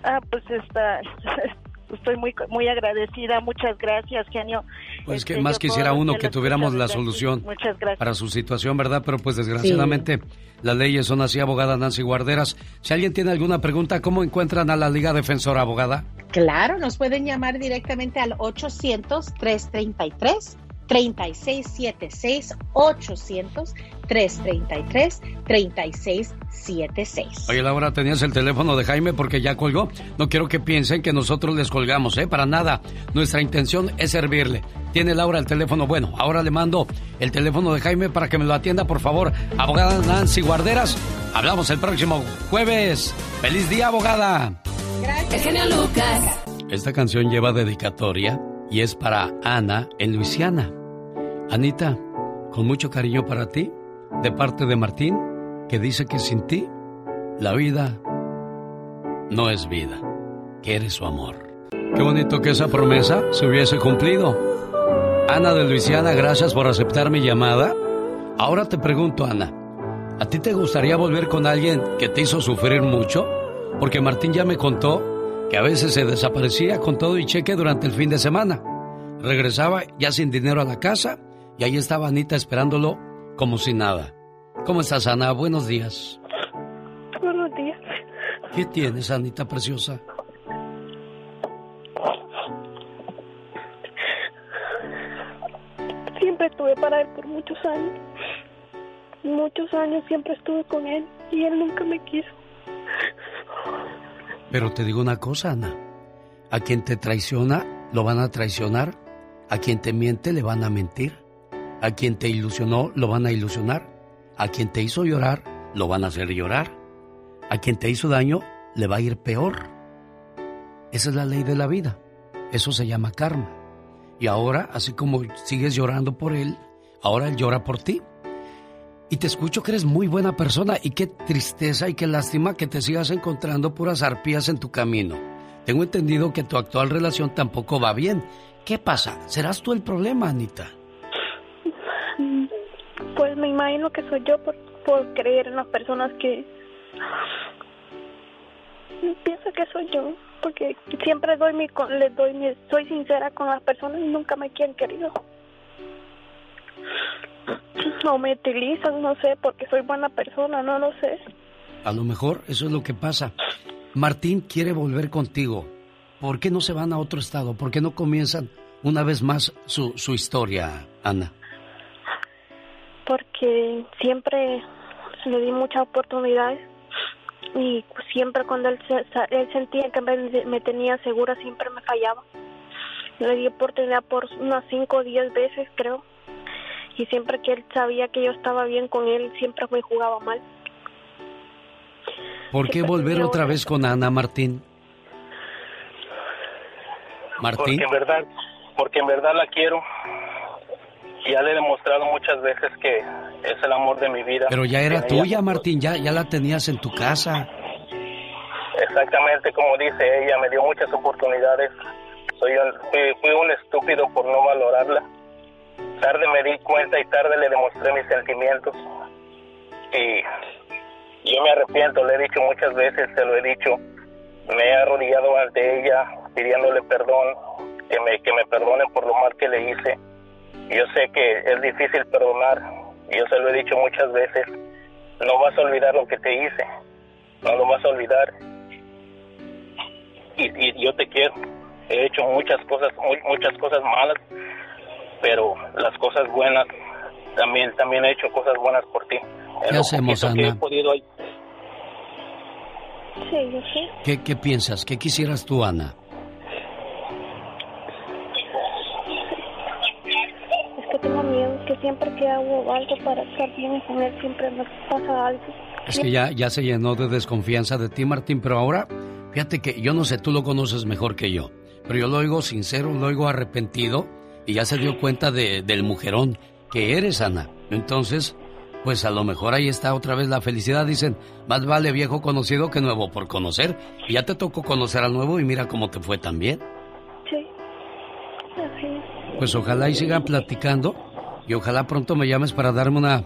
ah, pues está, estoy muy muy agradecida, muchas gracias, genio. Pues que más quisiera uno que tuviéramos la solución para su situación, ¿verdad? Pero pues desgraciadamente las leyes son así, abogada Nancy Guarderas. Si alguien tiene alguna pregunta, ¿cómo encuentran a la Liga Defensora, abogada? Claro, nos pueden llamar directamente al 800 333 3676 800 333 3676. Oye, Laura, tenías el teléfono de Jaime porque ya colgó. No quiero que piensen que nosotros les colgamos, ¿eh? Para nada. Nuestra intención es servirle. Tiene Laura el teléfono. Bueno, ahora le mando el teléfono de Jaime para que me lo atienda, por favor. Abogada Nancy Guarderas, hablamos el próximo jueves. ¡Feliz día, abogada! Gracias. genio Lucas. Esta canción lleva dedicatoria y es para Ana en Luisiana. Anita, con mucho cariño para ti, de parte de Martín, que dice que sin ti la vida no es vida, que eres su amor. Qué bonito que esa promesa se hubiese cumplido. Ana de Luisiana, gracias por aceptar mi llamada. Ahora te pregunto, Ana, ¿a ti te gustaría volver con alguien que te hizo sufrir mucho? Porque Martín ya me contó que a veces se desaparecía con todo y cheque durante el fin de semana. Regresaba ya sin dinero a la casa y ahí estaba Anita esperándolo como si nada. ¿Cómo estás, Ana? Buenos días. Buenos días. ¿Qué tienes, Anita preciosa? Siempre estuve para él por muchos años. Muchos años siempre estuve con él y él nunca me quiso. Pero te digo una cosa, Ana. A quien te traiciona, lo van a traicionar. A quien te miente, le van a mentir. A quien te ilusionó, lo van a ilusionar. A quien te hizo llorar, lo van a hacer llorar. A quien te hizo daño, le va a ir peor. Esa es la ley de la vida. Eso se llama karma. Y ahora, así como sigues llorando por él, ahora él llora por ti. Y te escucho que eres muy buena persona y qué tristeza y qué lástima que te sigas encontrando puras arpías en tu camino. Tengo entendido que tu actual relación tampoco va bien. ¿Qué pasa? ¿Serás tú el problema, Anita? Pues me imagino que soy yo por, por creer en las personas que... Pienso que soy yo, porque siempre doy mi, les doy mi, soy sincera con las personas y nunca me quieren querido. O me utilizan, no sé, porque soy buena persona, no lo sé. A lo mejor eso es lo que pasa. Martín quiere volver contigo. ¿Por qué no se van a otro estado? ¿Por qué no comienzan una vez más su, su historia, Ana? Porque siempre le di muchas oportunidades y siempre cuando él, él sentía que me, me tenía segura siempre me fallaba. Le di oportunidad por unas 5 o 10 veces creo y siempre que él sabía que yo estaba bien con él siempre me jugaba mal. ¿Por qué Siempre volver otra vez con Ana, Martín? Martín, Porque en verdad, porque en verdad la quiero. Ya le he demostrado muchas veces que es el amor de mi vida. pero ya era ella- tuya, Martín, ya, ya la tenías en tu casa. Exactamente como dice ella, me dio muchas oportunidades. Soy un- fui, fui un estúpido por no valorarla. Tarde me di cuenta y tarde le demostré mis sentimientos. Y yo me arrepiento, le he dicho muchas veces, se lo he dicho. Me he arrodillado ante ella pidiéndole perdón, que me, que me perdonen por lo mal que le hice. Yo sé que es difícil perdonar, yo se lo he dicho muchas veces. No vas a olvidar lo que te hice, no lo vas a olvidar y, y yo te quiero. He hecho muchas cosas, mu- muchas cosas malas, pero las cosas buenas también también he hecho cosas buenas por ti. ¿Qué hacemos, poquito que he Ana? podido Sí. ¿Qué, qué piensas? ¿Qué quisieras tú, Ana? Tengo miedo, que siempre que hago algo para estar bien con él siempre me pasa algo. Es que ya, ya se llenó de desconfianza de ti, Martín, pero ahora, fíjate que yo no sé, tú lo conoces mejor que yo, pero yo lo oigo sincero, lo oigo arrepentido y ya se dio cuenta de, del mujerón que eres, Ana. Entonces, pues a lo mejor ahí está otra vez la felicidad. Dicen, más vale viejo conocido que nuevo por conocer. Y ya te tocó conocer al nuevo y mira cómo te fue también. Sí. Así es. Pues ojalá y sigan platicando y ojalá pronto me llames para darme una,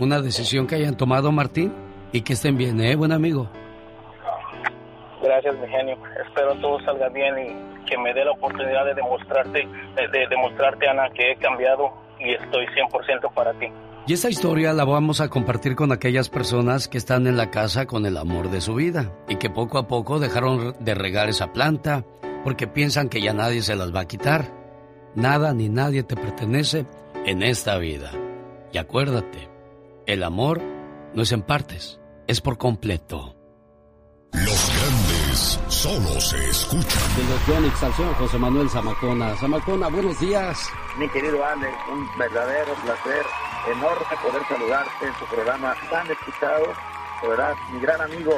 una decisión que hayan tomado, Martín, y que estén bien, ¿eh, buen amigo? Gracias, mi genio. Espero todo salga bien y que me dé la oportunidad de demostrarte, de, de demostrarte, Ana, que he cambiado y estoy 100% para ti. Y esta historia la vamos a compartir con aquellas personas que están en la casa con el amor de su vida y que poco a poco dejaron de regar esa planta porque piensan que ya nadie se las va a quitar. Nada ni nadie te pertenece en esta vida. Y acuérdate, el amor no es en partes, es por completo. Los grandes solo se escuchan. De los Yonix al señor José Manuel Zamacona. Zamacona, buenos días. Mi querido Alex, un verdadero placer, enorme poder saludarte en tu programa tan escuchado. De verdad, mi gran amigo,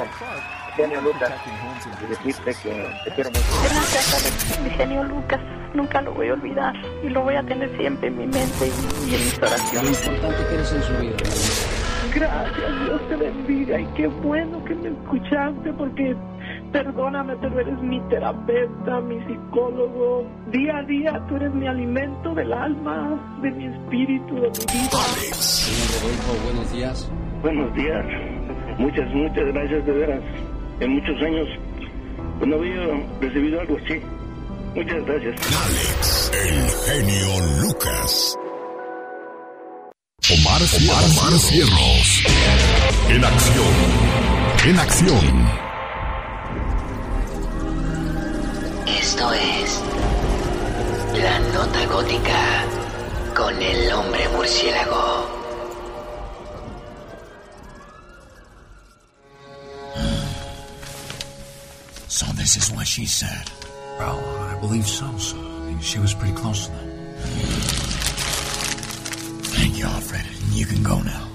genio Lucas, y decirte que te quiero mucho. Gracias, genio Lucas, nunca lo voy a olvidar y lo voy a tener siempre en mi mente y, y en mis Lo oraciones. importante que eres en su vida. Gracias, Dios te bendiga y qué bueno que me escuchaste porque perdóname, pero eres mi terapeuta, mi psicólogo. Día a día tú eres mi alimento del alma, de mi espíritu, de mi vida. Señor Rodolfo, buenos días. Buenos días. Muchas, muchas gracias de veras. En muchos años pues, no había recibido algo así. Muchas gracias. Alex, el genio Lucas. Omar, Omar, Cierros. En acción. En acción. Esto es La Nota Gótica con el hombre murciélago. So this is what she said. Well, I believe so, so I mean, she was pretty close to that. Thank you, Alfred. You can go now.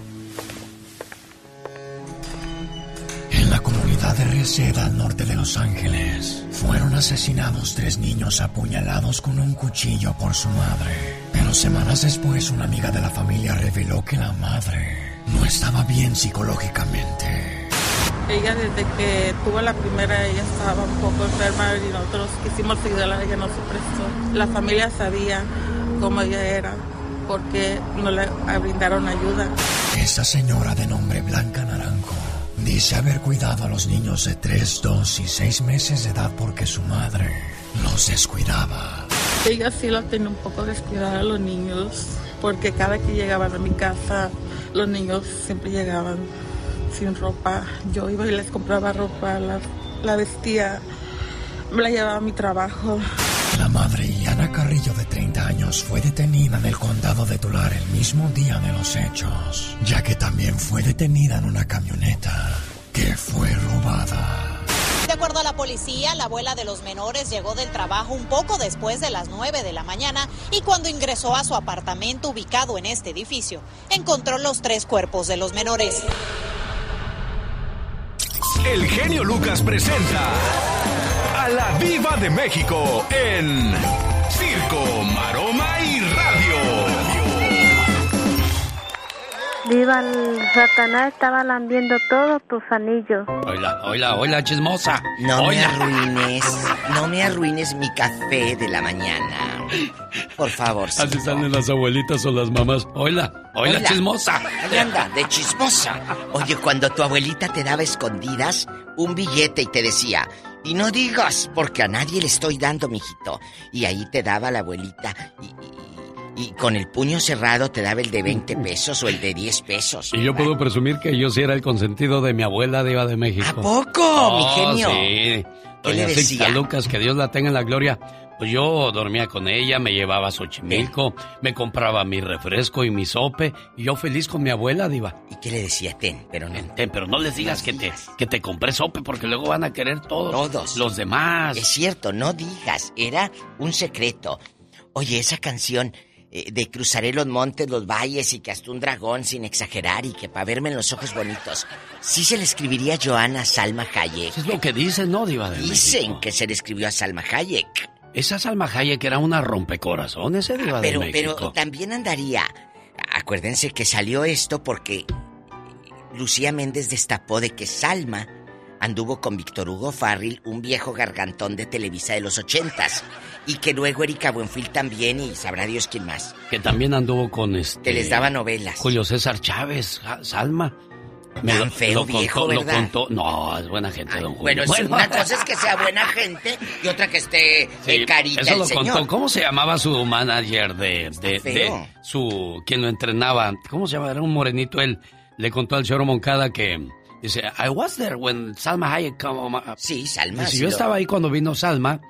En la comunidad de Reseda, al norte de Los Ángeles, fueron asesinados tres niños apuñalados con un cuchillo por su madre. Pero semanas después, una amiga de la familia reveló que la madre no estaba bien psicológicamente. Ella desde que tuvo la primera, ella estaba un poco enferma y nosotros quisimos ayudarla, ella no se prestó. La familia sabía cómo ella era, porque no le brindaron ayuda. Esta señora de nombre Blanca Naranjo dice haber cuidado a los niños de 3, 2 y 6 meses de edad porque su madre los descuidaba. Ella sí lo tenía un poco descuidada a los niños, porque cada que llegaban a mi casa, los niños siempre llegaban sin ropa. Yo iba y les compraba ropa, la, la vestía, me la llevaba a mi trabajo. La madre Iana Carrillo de 30 años fue detenida en el condado de Tular el mismo día de los hechos, ya que también fue detenida en una camioneta que fue robada. De acuerdo a la policía, la abuela de los menores llegó del trabajo un poco después de las 9 de la mañana y cuando ingresó a su apartamento ubicado en este edificio, encontró los tres cuerpos de los menores. El genio Lucas presenta a la Viva de México en Circo, Maroma Viva el Satanás, estaba lambiendo todos tus anillos. Hola, hola, hola, chismosa. No me Hola. arruines, no me arruines mi café de la mañana. Por favor, Así salen las abuelitas o las mamás. Hola, hola, chismosa. Ahí anda, de chismosa. Oye, cuando tu abuelita te daba escondidas un billete y te decía, y no digas, porque a nadie le estoy dando, mijito. Y ahí te daba la abuelita y, y- con el puño cerrado te daba el de 20 pesos o el de 10 pesos. Y yo puedo presumir que yo sí era el consentido de mi abuela Diva de México. ¿A poco, mi genio? Sí. ¿Qué Doña Sixta? Lucas, que Dios la tenga en la gloria. Pues yo dormía con ella, me llevaba a Xochimilco, me compraba mi refresco y mi sope, y yo feliz con mi abuela, Diva. ¿Y qué le decía? Ten, pero no. Ten, pero no les digas que te, que te compré sope, porque luego van a querer todos. Todos. Los demás. Es cierto, no digas, era un secreto. Oye, esa canción eh, de cruzaré los montes, los valles y que hasta un dragón sin exagerar y que para verme en los ojos bonitos. Sí se le escribiría a Joana Salma Hayek. Es lo que dicen, ¿no, Diva de Dicen México? que se le escribió a Salma Hayek. Esa Salma Hayek era una rompecorazones, ¿eh, Diva Pero, de pero México. también andaría. Acuérdense que salió esto porque Lucía Méndez destapó de que Salma anduvo con Víctor Hugo Farril, un viejo gargantón de Televisa de los ochentas, y que luego Erika Buenfil también y sabrá Dios quién más. Que también anduvo con este... Que les daba novelas. Julio César Chávez, Salma. Tan feo lo viejo, contó, lo contó. No, es buena gente, don Julio. Bueno, es- una cosa es que sea buena gente y otra que esté Sí, eh, carita eso el lo señor. contó. ¿Cómo se llamaba su manager de, de, de su quien lo entrenaba? ¿Cómo se llama? Era un morenito. Él le contó al señor Moncada que dice, I was there when Salma Hayek come. Sí, Salma. Dice, sí yo estaba ahí cuando vino Salma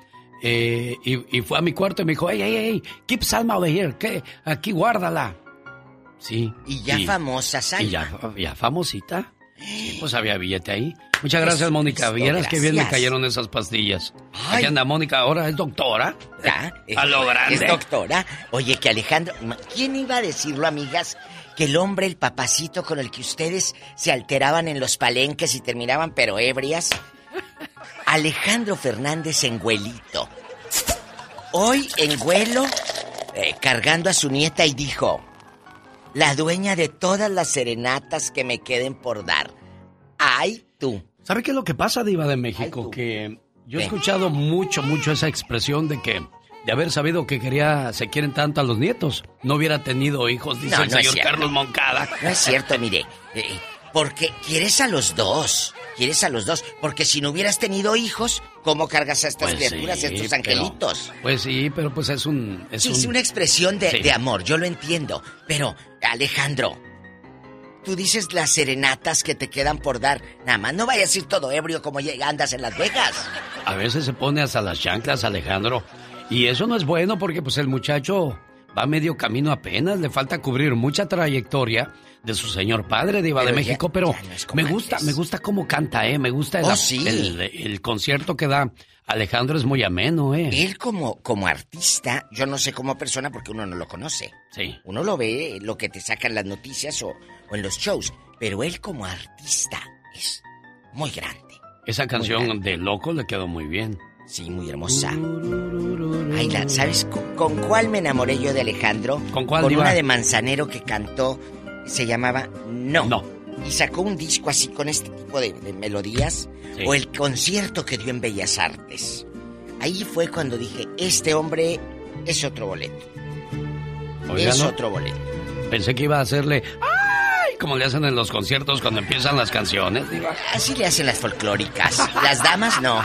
eh, y, fue a mi cuarto y me dijo, hey, hey, hey, keep Salma over here, ¿qué? Aquí guárdala. Sí. Y ya famosa, Salma. Y ya, famosita. pues había billete ahí. Muchas gracias, Mónica. Vieras qué bien me cayeron esas pastillas. Aquí anda Mónica, ahora es doctora. Ya. a lo grande. Es doctora. Oye, que Alejandro. ¿Quién iba a decirlo, amigas? Que el hombre, el papacito con el que ustedes se alteraban en los palenques y terminaban pero ebrias, Alejandro Fernández en Güelito. Hoy en Güelo, eh, cargando a su nieta y dijo, la dueña de todas las serenatas que me queden por dar. ¡Ay, tú! ¿Sabe qué es lo que pasa, Diva de México? que yo he escuchado mucho, mucho esa expresión de que de haber sabido que quería, se quieren tanto a los nietos, no hubiera tenido hijos, dice el señor Carlos Moncada. No es cierto, mire, eh, porque quieres a los dos. Quieres a los dos. Porque si no hubieras tenido hijos, ¿cómo cargas a estas pues criaturas, a estos angelitos? pues sí, pero pues es un. Es sí, una expresión de, amor, yo lo entiendo. Pero, Alejandro, tú dices las serenatas que te quedan por dar. Nada más no vayas a ir todo ebrio como andas en Las Vegas. A veces se pone hasta las chanclas, Alejandro. Y eso no es bueno porque pues el muchacho va medio camino apenas, le falta cubrir mucha trayectoria de su señor padre, Diva de México, pero me gusta, me gusta cómo canta, ¿eh? Me gusta oh, el, concierto que da. Alejandro es muy ameno, ¿eh? Él como, como artista, yo no sé como persona porque uno no lo conoce. Sí. Uno lo ve, lo que te sacan las noticias o, en los shows, pero él como artista es muy grande. Esa canción de Loco le quedó muy bien. Sí, muy hermosa. Ay, ¿sabes con, cuál me enamoré yo de Alejandro? ¿Con cuál? Con una de Manzanero que cantó se llamaba No. No. Y sacó un disco así con este tipo de, melodías. O el concierto que dio en Bellas Artes. Ahí fue cuando dije, este hombre es otro boleto. es otro boleto. Pensé que iba a hacerle... ¡Ay! Como le hacen en los conciertos cuando empiezan las canciones. Así le hacen las folclóricas. Las damas no.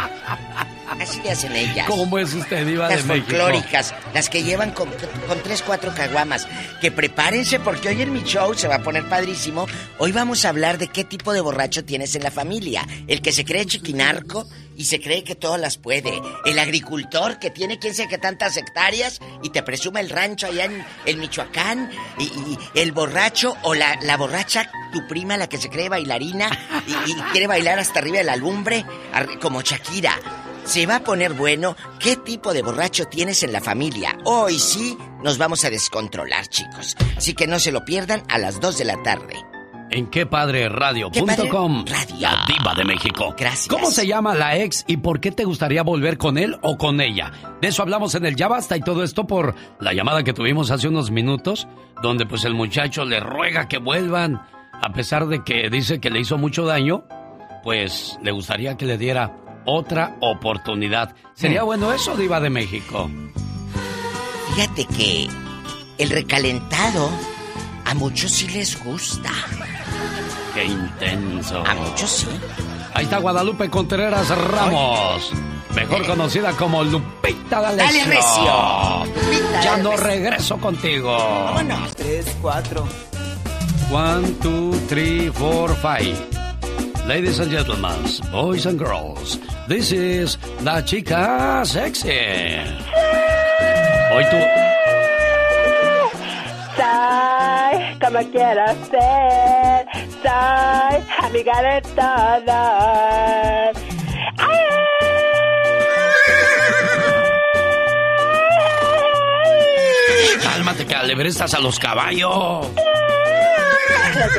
Así le hacen ellas. ¿Cómo es usted, Diva las de México? folclóricas, las que llevan con, con tres, cuatro caguamas. Que prepárense porque hoy en mi show se va a poner padrísimo. Hoy vamos a hablar de qué tipo de borracho tienes en la familia. El que se cree chiquinarco y se cree que todas las puede. El agricultor que tiene quién sé qué tantas hectáreas y te presume el rancho allá en, el Michoacán. Y, el borracho o la, la, borracha, tu prima, la que se cree bailarina y, y quiere bailar hasta arriba de la lumbre, como Shakira. Se va a poner bueno. ¿Qué tipo de borracho tienes en la familia? Hoy sí nos vamos a descontrolar, chicos. Así que no se lo pierdan a las 2 de la tarde. En quepadreradio.com. La diva de México. Gracias. ¿Cómo se llama la ex y por qué te gustaría volver con él o con ella? De eso hablamos en el Ya Basta y todo esto por la llamada que tuvimos hace unos minutos, donde pues el muchacho le ruega que vuelvan, a pesar de que dice que le hizo mucho daño, pues le gustaría que le diera otra oportunidad. ¿Sería mm. bueno eso, Diva de México? Fíjate que el recalentado a muchos sí les gusta. Qué intenso. A muchos sí. Ahí está Guadalupe Contreras Ramos. Mejor eh. conocida como Lupita D'Alessio. Dale recio. ya no regreso contigo. Vámonos. Tres, cuatro. One, two, three, four, five. Ladies and gentlemen, boys and girls, this is La Chica Sexy. Hoy tú. Como quiero ser, soy amiga de todos. Cálmate, que estás a los caballos.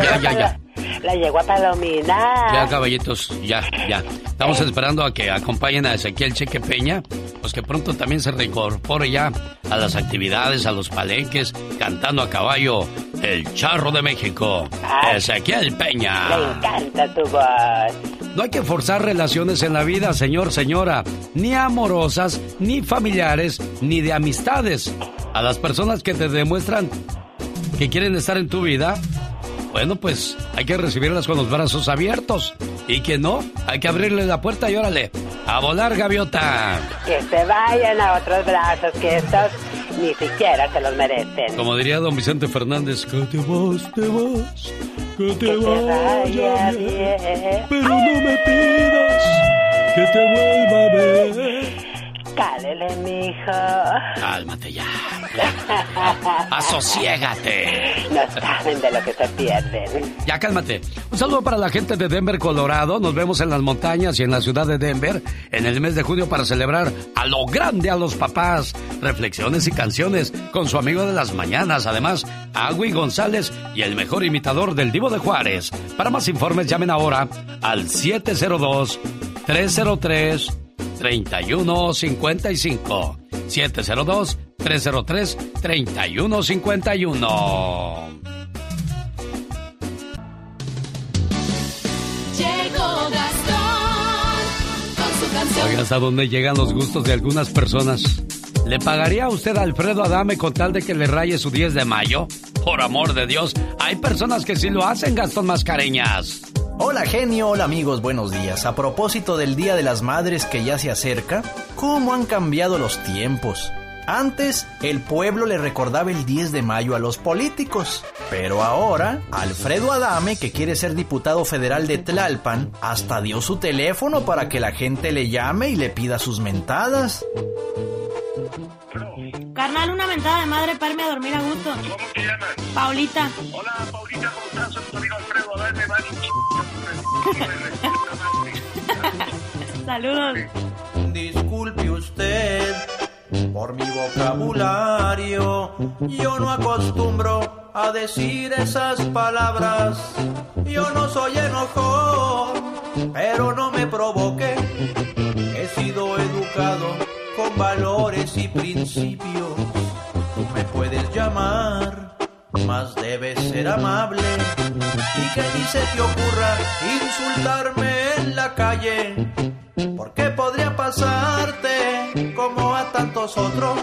Ya, ya, ya la yegua palomina. Ya, caballitos, ya, ya. Estamos esperando a que acompañen a Ezequiel Cheque Peña, pues que pronto también se reincorpore ya a las actividades, a los palenques, cantando a caballo El Charro de México. Ezequiel Peña. Me encanta tu voz. No hay que forzar relaciones en la vida, señor, señora, ni amorosas, ni familiares, ni de amistades. A las personas que te demuestran que quieren estar en tu vida, bueno, pues hay que recibirlas con los brazos abiertos. Y que no, hay que abrirle la puerta y órale, a volar gaviota. Que se vayan a otros brazos, que estos ni siquiera se los merecen. Como diría don Vicente Fernández, que te vas, te vas, que te, vaya bien, Pero no me pidas que te vuelva a ver. Cálele, mijo. Cálmate ya. Asociégate. No saben de lo que se pierden. Ya cálmate. Un saludo para la gente de Denver, Colorado. Nos vemos en las montañas y en la ciudad de Denver en el mes de junio para celebrar a lo grande a los papás. Reflexiones y canciones con su amigo de las mañanas. Además, Agui González y el mejor imitador del Divo de Juárez. Para más informes, llamen ahora al 702 303 3155 702 303 3151 Llegó Gastón con su canción. Oiga, ¿hasta dónde llegan los gustos de algunas personas? ¿Le pagaría a usted a Alfredo Adame con tal de que le raye su 10 de mayo? Por amor de Dios, hay personas que sí lo hacen, Gastón Mascareñas. Hola genio, hola amigos, buenos días. A propósito del Día de las Madres que ya se acerca, ¿cómo han cambiado los tiempos? Antes, el pueblo le recordaba el 10 de mayo a los políticos, pero ahora, Alfredo Adame, que quiere ser diputado federal de Tlalpan, hasta dio su teléfono para que la gente le llame y le pida sus mentadas. Carnal, una mentada de madre para irme a dormir a gusto. ¿Cómo te llamas? Paulita. Hola, Paulita, ¿cómo estás? Soy tu amigo Alfredo Adame, Saludos. Disculpe usted por mi vocabulario. Yo no acostumbro a decir esas palabras. Yo no soy enojón, pero no me provoque. He sido educado con valores y principios. Tú me puedes llamar, más debes ser amable. Y que ni se te ocurra insultarme en la calle. Porque podría pasarte como a tantos otros.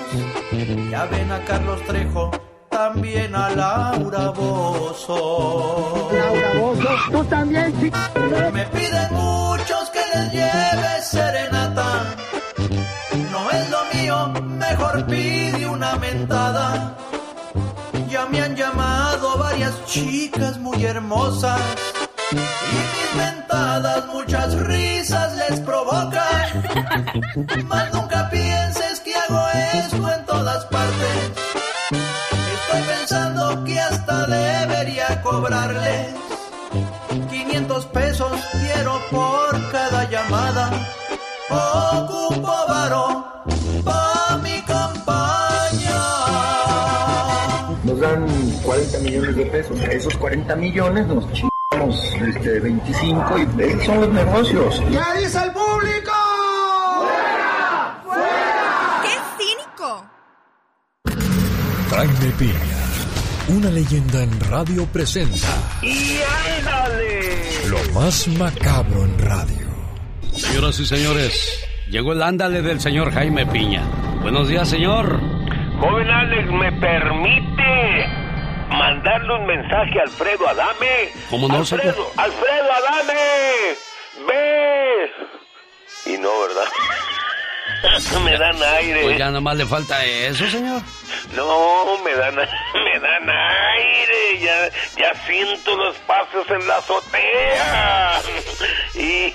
Ya ven a Carlos Trejo, también a Laura Bozo. Laura Bozo, tú también, Me piden muchos que les lleve serenata. No es lo mío, mejor pide una mentada. Ya me han llamado varias chicas muy hermosas. Y mis mentadas muchas risas les provocan. Mas nunca pienses que hago esto en todas partes. Estoy pensando que hasta debería cobrarles 500 pesos quiero por cada llamada. Ocupo varo 40 millones de pesos. A esos 40 millones nos chingamos este, 25 y esos son los negocios. ¿Qué dice el público? ¡Fuera! ¡Fuera! ¡Qué cínico! Jaime Piña, una leyenda en radio presenta ¡Y ándale! lo más macabro en radio. Señoras y señores, llegó el ándale del señor Jaime Piña. Buenos días, señor. Joven Alex, ¿me permite mandarle un mensaje a Alfredo Adame? ¿Cómo no, Alfredo, señor? Alfredo Adame, ve. Y no, ¿verdad? me dan aire. Pues ya nomás le falta eso, señor. No, me dan, me dan aire. Ya, ya siento los pasos en la azotea. Y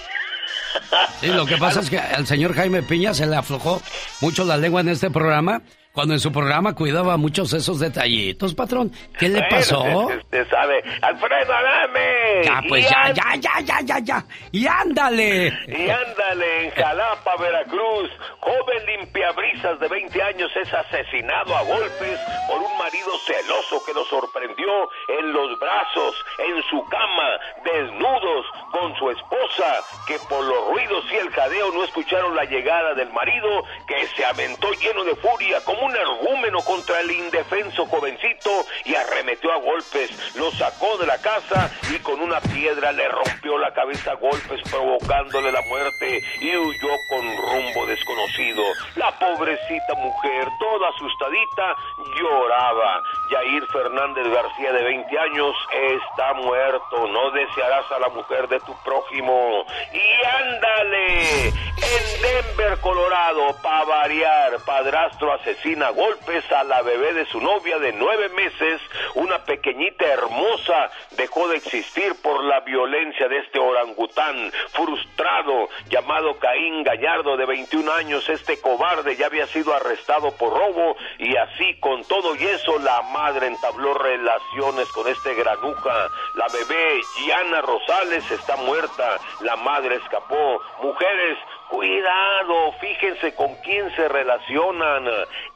Sí, lo que pasa es que al señor Jaime Piña se le aflojó mucho la lengua en este programa, cuando en su programa cuidaba muchos esos detallitos, patrón. ¿Qué le pasó? Usted, sabe. Alfredo Adame. Ya, pues ya, ya, ya, ya, ya, ya. Y ándale. Y ándale, en Jalapa, Veracruz, joven limpiabrisas de 20 años es asesinado a golpes por un marido celoso que lo sorprendió en los brazos, en su cama, desnudos, con su esposa, que por los ruidos y el jadeo no escucharon la llegada del marido, que se aventó lleno de furia como un ergúmeno contra el indefenso jovencito y arremetió a golpes, lo sacó de la casa y con una piedra le rompió la cabeza a golpes provocándole la muerte y huyó con rumbo desconocido. La pobrecita mujer, toda asustadita, lloraba. Yair Fernández García de 20 años está muerto. No desearás a la mujer de tu prójimo. Y ándale, en Denver, Colorado, para variar, padrastro asesina golpes a la bebé de su novia de nueve meses, una pequeñita hermosa, dejó de existir por la violencia de este orangután frustrado llamado Caín Gallardo de 21 años. Este cobarde ya había sido arrestado por robo y así con todo y eso la madre entabló relaciones con este granuja. La bebé Gianna Rosales está muerta, la madre escapó. Mujeres, Cuidado, fíjense con quién se relacionan.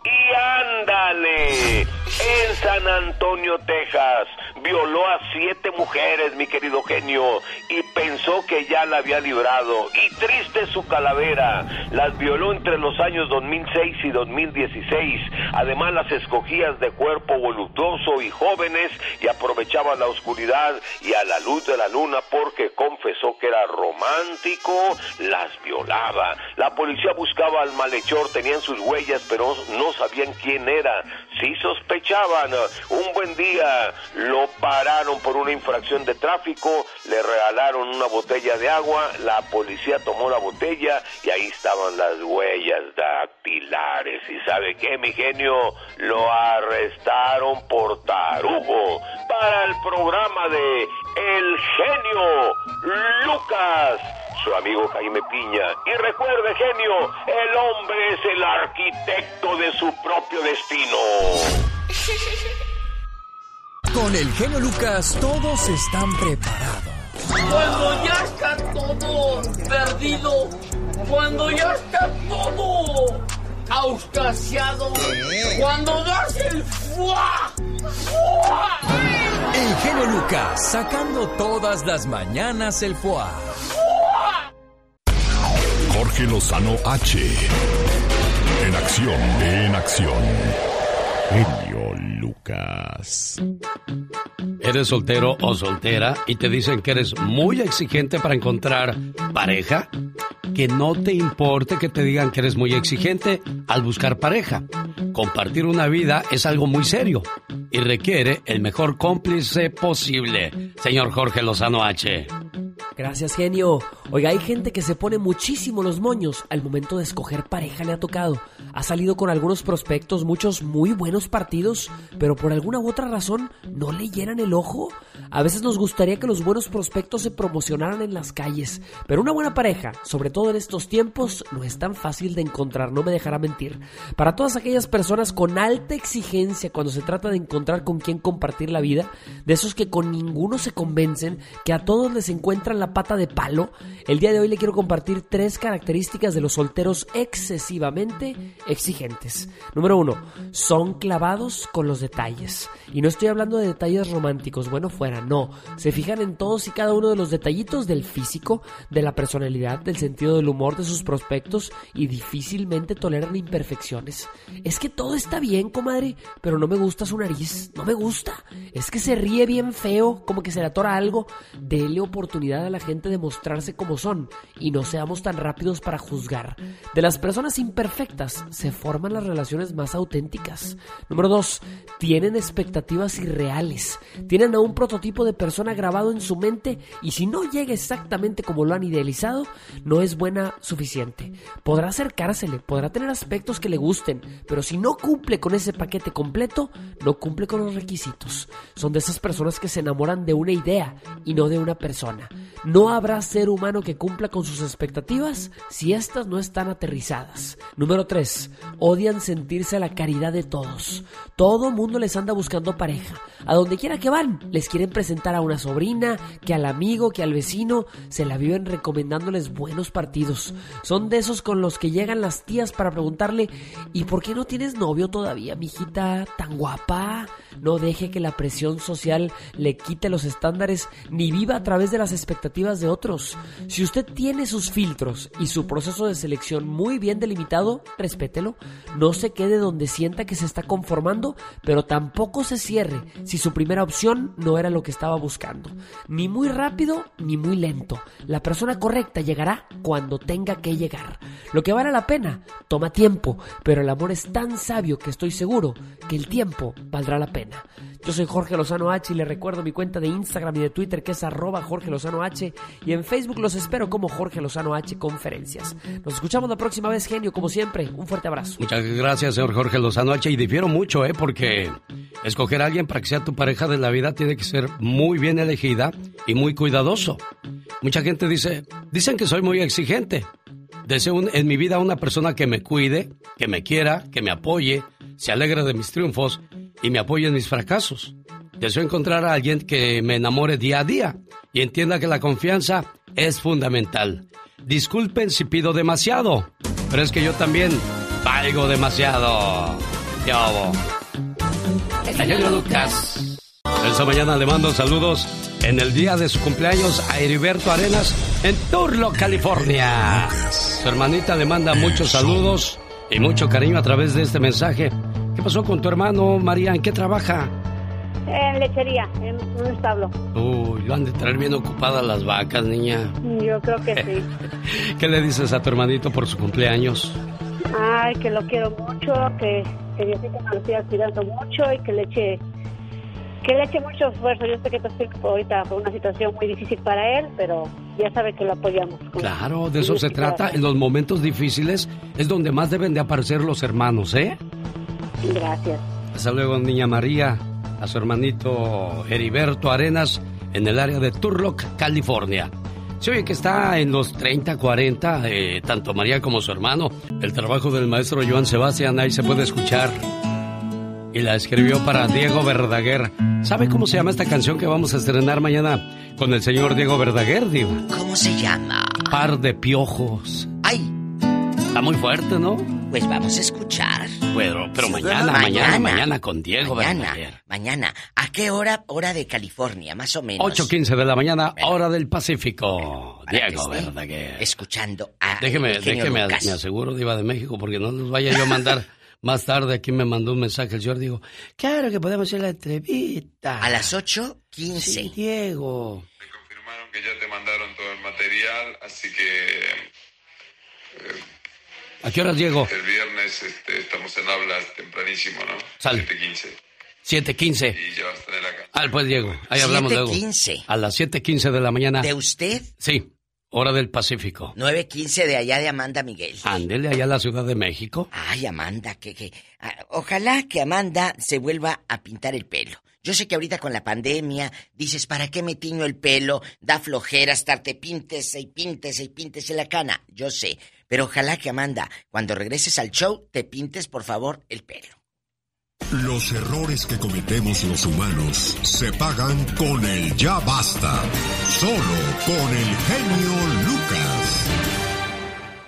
Y ándale, en San Antonio, Texas, violó a siete mujeres, mi querido genio, y pensó que ya la había librado. Y triste su calavera, las violó entre los años 2006 y 2016. Además las escogías de cuerpo voluptuoso y jóvenes y aprovechaba la oscuridad y a la luz de la luna porque confesó que era romántico, las violaba la policía buscaba al malhechor, tenían sus huellas, pero no sabían quién era. Sí sospechaban. Un buen día lo pararon por una infracción de tráfico, le regalaron una botella de agua, la policía tomó la botella y ahí estaban las huellas dactilares. ¿Y sabe qué, mi genio? Lo arrestaron por tarugo para el programa de El Genio Lucas su amigo Jaime Piña. Y recuerde, genio, el hombre es el arquitecto de su propio destino. Con el genio Lucas todos están preparados. Cuando ya está todo perdido, cuando ya está todo auscasiado, cuando das el fuá, fuá. El genio Lucas sacando todas las mañanas el fuá. Jorge Lozano H. En acción, en acción. Genio Lucas. ¿Eres soltero o soltera y te dicen que eres muy exigente para encontrar pareja? Que no te importe que te digan que eres muy exigente al buscar pareja. Compartir una vida es algo muy serio y requiere el mejor cómplice posible. Señor Jorge Lozano H. Gracias, genio. Oiga, hay gente que se pone muchísimo los moños al momento de escoger pareja, le ha tocado. Ha salido con algunos prospectos, muchos muy buenos partidos, pero por alguna u otra razón no le llenan el ojo. A veces nos gustaría que los buenos prospectos se promocionaran en las calles, pero una buena pareja, sobre todo en estos tiempos, no es tan fácil de encontrar, no me dejará mentir. Para todas aquellas personas con alta exigencia cuando se trata de encontrar con quién compartir la vida, de esos que con ninguno se convencen, que a todos les encuentran la pata de palo, el día de hoy le quiero compartir tres características de los solteros excesivamente exigentes. Número uno, son clavados con los detalles. Y no estoy hablando de detalles románticos, bueno fuera, no. Se fijan en todos y cada uno de los detallitos del físico, de la personalidad, del sentido del humor de sus prospectos y difícilmente toleran imperfecciones. Es que todo está bien, comadre, pero no me gusta su nariz, no me gusta. Es que se ríe bien feo, como que se le atora algo. Dele oportunidad a la gente de mostrarse como son y no seamos tan rápidos para juzgar. De las personas imperfectas se forman las relaciones más auténticas. Número 2. Tienen expectativas irreales. Tienen a un prototipo de persona grabado en su mente y si no llega exactamente como lo han idealizado, no es buena suficiente. Podrá acercársele, podrá tener aspectos que le gusten, pero si no cumple con ese paquete completo, no cumple con los requisitos. Son de esas personas que se enamoran de una idea y no de una persona. No habrá ser humano que cumpla con sus expectativas si éstas no están aterrizadas. Número 3. Odian sentirse a la caridad de todos. Todo mundo les anda buscando pareja. A donde quiera que van, les quieren presentar a una sobrina, que al amigo, que al vecino, se la viven recomendándoles buenos partidos. Son de esos con los que llegan las tías para preguntarle, ¿y por qué no tienes novio todavía, mijita? Tan guapa. No deje que la presión social le quite los estándares ni viva a través de las expectativas de otros. Si usted tiene sus filtros y su proceso de selección muy bien delimitado, respételo. No se quede donde sienta que se está conformando, pero tampoco se cierre si su primera opción no era lo que estaba buscando. Ni muy rápido ni muy lento. La persona correcta llegará cuando tenga que llegar. Lo que vale la pena toma tiempo, pero el amor es tan sabio que estoy seguro que el tiempo valdrá la pena. Yo soy Jorge Lozano H y les recuerdo mi cuenta de Instagram y de Twitter que es arroba Jorge Lozano H y en Facebook los espero como Jorge Lozano H Conferencias. Nos escuchamos la próxima vez, genio, como siempre. Un fuerte abrazo. Muchas gracias, señor Jorge Lozano H. Y difiero mucho, ¿eh? Porque escoger a alguien para que sea tu pareja de la vida tiene que ser muy bien elegida y muy cuidadoso. Mucha gente dice, dicen que soy muy exigente. Deseo en mi vida una persona que me cuide, que me quiera, que me apoye, se alegre de mis triunfos y me apoye en mis fracasos. Deseo encontrar a alguien que me enamore día a día y entienda que la confianza es fundamental. Disculpen si pido demasiado, pero es que yo también valgo demasiado. El genio Lucas. Esta mañana le mando saludos en el día de su cumpleaños a Heriberto Arenas en Turlo, California. Su hermanita le manda muchos saludos y mucho cariño a través de este mensaje. ¿Qué pasó con tu hermano, María? ¿En qué trabaja? En lechería, en un establo. Uy, lo han de traer bien ocupadas las vacas, niña. Yo creo que sí. ¿Qué le dices a tu hermanito por su cumpleaños? Ay, que lo quiero mucho, que, que me lo siga cuidando mucho y que le eche que le eche mucho esfuerzo. Yo sé que estoy ahorita por una situación muy difícil para él, pero ya sabe que lo apoyamos. Claro, de eso se trata. En los momentos difíciles es donde más deben de aparecer los hermanos, ¿eh? Gracias. Hasta luego, niña María, a su hermanito Heriberto Arenas en el área de Turlock, California. Se oye que está en los 30, 40, eh, tanto María como su hermano. El trabajo del maestro Joan Sebastián ahí se puede escuchar. Y la escribió para Diego Verdaguer. ¿Sabe cómo se llama esta canción que vamos a estrenar mañana con el señor Diego Verdaguer, Diva? ¿Cómo se llama? Par de piojos. ¡Ay! Está muy fuerte, ¿no? Pues vamos a escuchar. Pero, pero mañana, mañana, mañana, con Diego Mañana, Verdaguer. mañana. ¿A qué hora? Hora de California, más o menos. 8.15 de la mañana, hora del Pacífico. Diego Verdaguer. Escuchando a Déjeme, déjeme, Lucas. me aseguro, Diva de México, porque no nos vaya yo a mandar más tarde. Aquí me mandó un mensaje el señor, digo, claro que podemos hacer la entrevista. A las 8.15. Sí, Diego. que ya te mandaron todo el material, así que ¿A qué horas llego? el viernes este, estamos en hablas tempranísimo, ¿no? Sale. 7.15. 7.15. Y ya vas a tener acá. Ah, pues Diego, ahí hablamos luego. 7:15. A las 7.15 de la mañana. ¿De usted? Sí, hora del Pacífico. 9.15 de allá de Amanda Miguel. Ándele allá a la Ciudad de México. Ay, Amanda, que, que... ah, Ojalá que Amanda se vuelva a pintar el pelo. Yo sé que ahorita con la pandemia dices, ¿para qué me tiño el pelo? Da flojera estarte píntese y píntese y píntese la cana. Yo sé. Pero ojalá que Amanda, cuando regreses al show, te pintes por favor el pelo. Los errores que cometemos los humanos se pagan con el ya basta. Solo con el genio Lucas.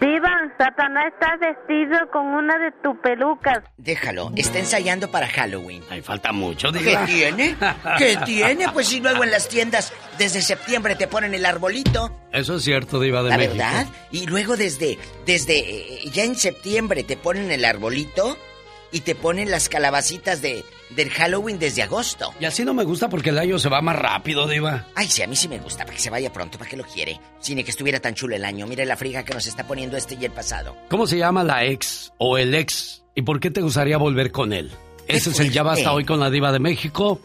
Diva, Satanás está vestido con una de tus pelucas. Déjalo, está ensayando para Halloween. Ay, falta mucho, ¿Qué diga. tiene? ¿Qué tiene? Pues si luego en las tiendas desde septiembre te ponen el arbolito. Eso es cierto, Diva de La México. verdad. Y luego desde, desde eh, ya en septiembre te ponen el arbolito y te ponen las calabacitas de, del Halloween desde agosto. Y así no me gusta porque el año se va más rápido, Diva. Ay, sí, a mí sí me gusta, para que se vaya pronto, ¿para qué lo quiere? Sin que estuviera tan chulo el año. Mire la friga que nos está poniendo este y el pasado. ¿Cómo se llama la ex o el ex? ¿Y por qué te gustaría volver con él? Ese es el ya basta hoy con la Diva de México.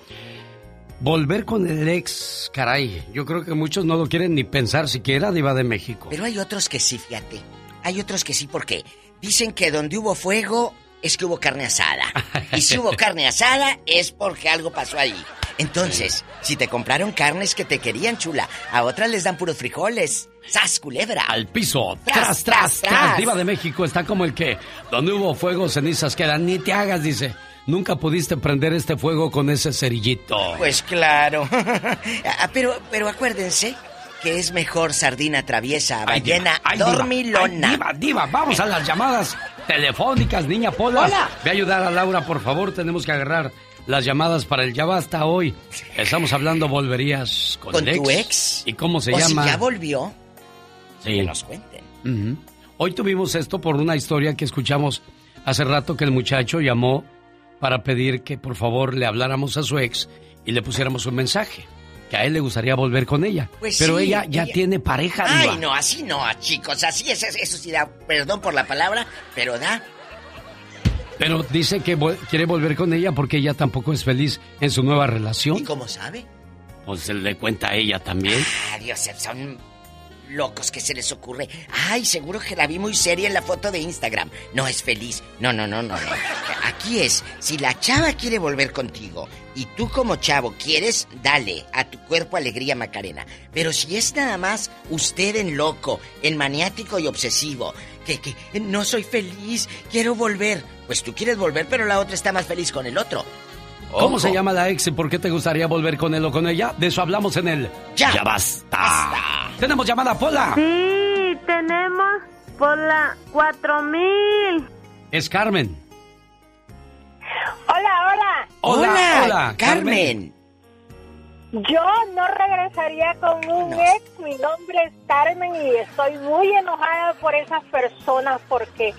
Volver con el ex, caray. Yo creo que muchos no lo quieren ni pensar siquiera, Diva de México. Pero hay otros que sí, fíjate. Hay otros que sí, porque dicen que donde hubo fuego es que hubo carne asada. Y si hubo carne asada es porque algo pasó ahí. Entonces, si te compraron carnes que te querían, chula, a otras les dan puros frijoles. ¡Sas, culebra! Al piso, Tras, tras, tras. Diva de México está como el que, donde hubo fuego, cenizas quedan. Ni te hagas, dice. Nunca pudiste prender este fuego con ese cerillito. Pues claro. Ah, pero, pero acuérdense que es mejor sardina traviesa, Ay, diva, ballena ay, diva, dormilona. ay, diva, diva, vamos a las llamadas telefónicas, niña Pola. Hola. Ve a ayudar a Laura, por favor. Tenemos que agarrar las llamadas para el Ya Basta hoy. Estamos hablando volverías con, ¿Con el tu ex? ¿Y cómo se o llama? si ya volvió, Sí. que nos cuenten. Hoy tuvimos esto por una historia que escuchamos hace rato que el muchacho llamó para pedir que por favor le habláramos a su ex y le pusiéramos un mensaje. Que a él le gustaría volver con ella. Pues Pero sí, ella ya ella- tiene pareja, Ay, Diva. no, así no, chicos, así es, eso sí da, perdón por la palabra, pero da Pero dice que quiere volver con ella porque ella tampoco es feliz en su nueva relación. ¿Y cómo sabe? Pues se le cuenta a ella también. Ah, Dios, son locos que se les ocurre. Ay, seguro que la vi muy seria en la foto de Instagram. No es feliz. No, no, no, no, no. Aquí es, si la chava quiere volver contigo y tú como chavo quieres, dale a tu cuerpo alegría Macarena. Pero si es nada más usted en loco, en maniático y obsesivo, que, que no soy feliz, quiero volver. Pues tú quieres volver, pero la otra está más feliz con el otro. ¿Cómo Ojo. se llama la ex y por qué te gustaría volver con él o con ella? De eso hablamos en el Ya. basta. Tenemos llamada Pola. Sí, tenemos por la 4000. Es Carmen. Hola, hola. Hola, hola, Carmen. Yo no regresaría con un ex. Mi nombre es Carmen y estoy muy enojada por esas personas porque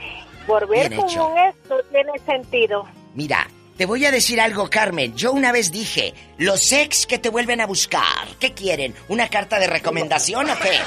volver Bien con hecho. un ex no tiene sentido. Mira, te voy a decir algo, Carmen. Yo una vez dije, los ex que te vuelven a buscar, ¿qué quieren? ¿Una carta de recomendación o qué?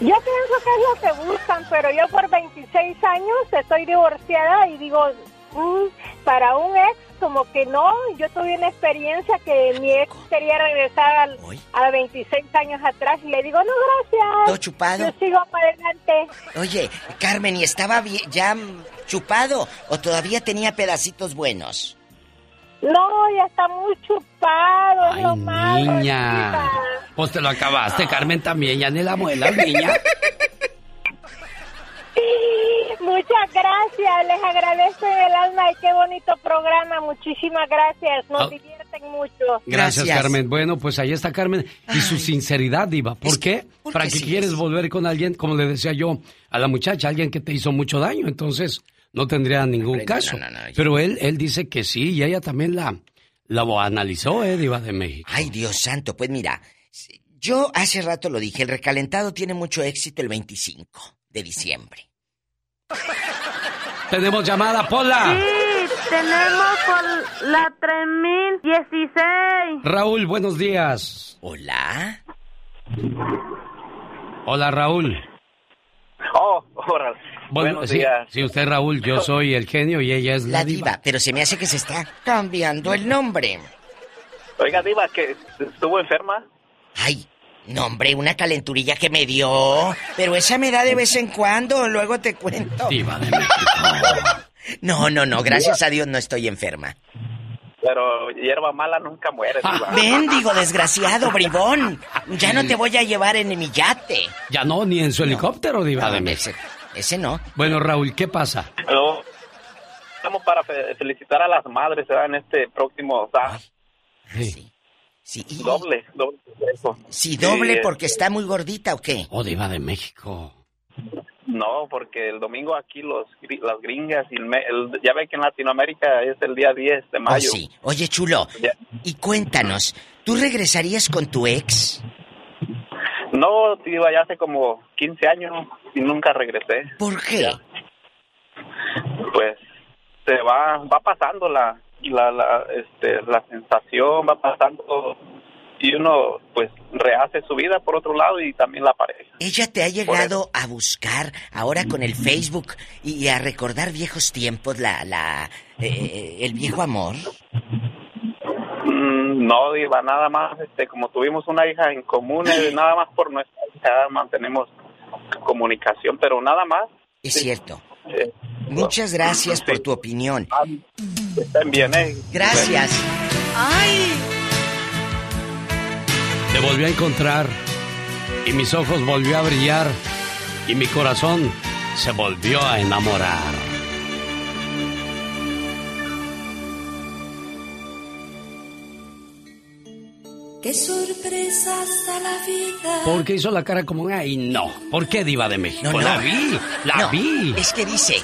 Yo pienso que es lo que buscan, pero yo por 26 años estoy divorciada y digo, mm, para un ex como que no, yo tuve una experiencia que mi ex quería regresar al- a 26 años atrás y le digo, no, gracias. ¿Todo chupado? Yo sigo para adelante. Oye, Carmen, ¿y estaba ya chupado o todavía tenía pedacitos buenos? No, ya está muy chupado, es lo malo. Niña. chica. Pues te lo acabaste, Carmen, también. Ya ni la muela, niña. Muchas gracias, les agradezco en el alma y qué bonito programa, muchísimas gracias, nos Ah. divierten mucho. Gracias, Carmen. Bueno, pues ahí está Carmen. Y su sinceridad, Diva. ¿Por qué? ¿Para qué quieres volver con alguien, como le decía yo a la muchacha, alguien que te hizo mucho daño? Entonces, no tendría ningún no, caso. no, no, no. Pero él, él dice que sí, y ella también la, la analizó, ¿eh, Diva de México? Ay, Dios santo, pues mira, yo hace rato lo dije, el recalentado tiene mucho éxito el 25 de diciembre. Tenemos llamada, Pola. Sí, tenemos por la 3016. Raúl, buenos días. Hola. Hola, Raúl. Oh, órale. Bueno, Buenos sí, días. sí, usted, Raúl, yo soy el genio y ella es la, La diva, pero se me hace que se está cambiando el nombre. Oiga, Diva, que estuvo enferma. Ay, no, hombre, una calenturilla que me dio. Pero esa me da de vez en cuando, luego te cuento. Diva de No, no, no, gracias a Dios no estoy enferma. Pero hierba mala nunca muere, Diva. Mendigo desgraciado, bribón. Ya no te voy a llevar en mi yate. Ya no, ni en su helicóptero, Diva No, de ese, México. ese no. Bueno, Raúl, ¿qué pasa? Pero estamos para fe- felicitar a las madres ¿verdad? en este próximo sábado. Sí. Doble, doble. Eso. Sí, doble Sí, porque está muy gordita o qué? Oh, Diva de México. No, porque el domingo aquí los las gringas y el, el- ya ve que en Latinoamérica es el día 10 de Oh, mayo. sí. Oye, chulo, Ya. y cuéntanos, ¿tú regresarías con tu ex? No, Diva, ya hace como 15 años y nunca regresé. ¿Por qué? Pues se va va pasando la la la este la sensación va pasando y uno pues rehace su vida por otro lado y también la pareja. ¿Ella te ha llegado a buscar ahora con el Facebook y a recordar viejos tiempos, la, la, eh, el viejo amor? Mm, no, Diva, nada más, este, como tuvimos una hija en común, eh, nada más por nuestra hija mantenemos comunicación, pero nada más. Es cierto. Eh, Muchas gracias por tu opinión. estén bien, ¿eh? Gracias. ¡Ay! Te volví a encontrar y mis ojos volvió a brillar y mi corazón se volvió a enamorar. Qué sorpresas da la vida. ¿Por qué hizo la cara como, ay, no? ¿Por qué Diva de México? No, no. La vi, la No, vi. Es que dice,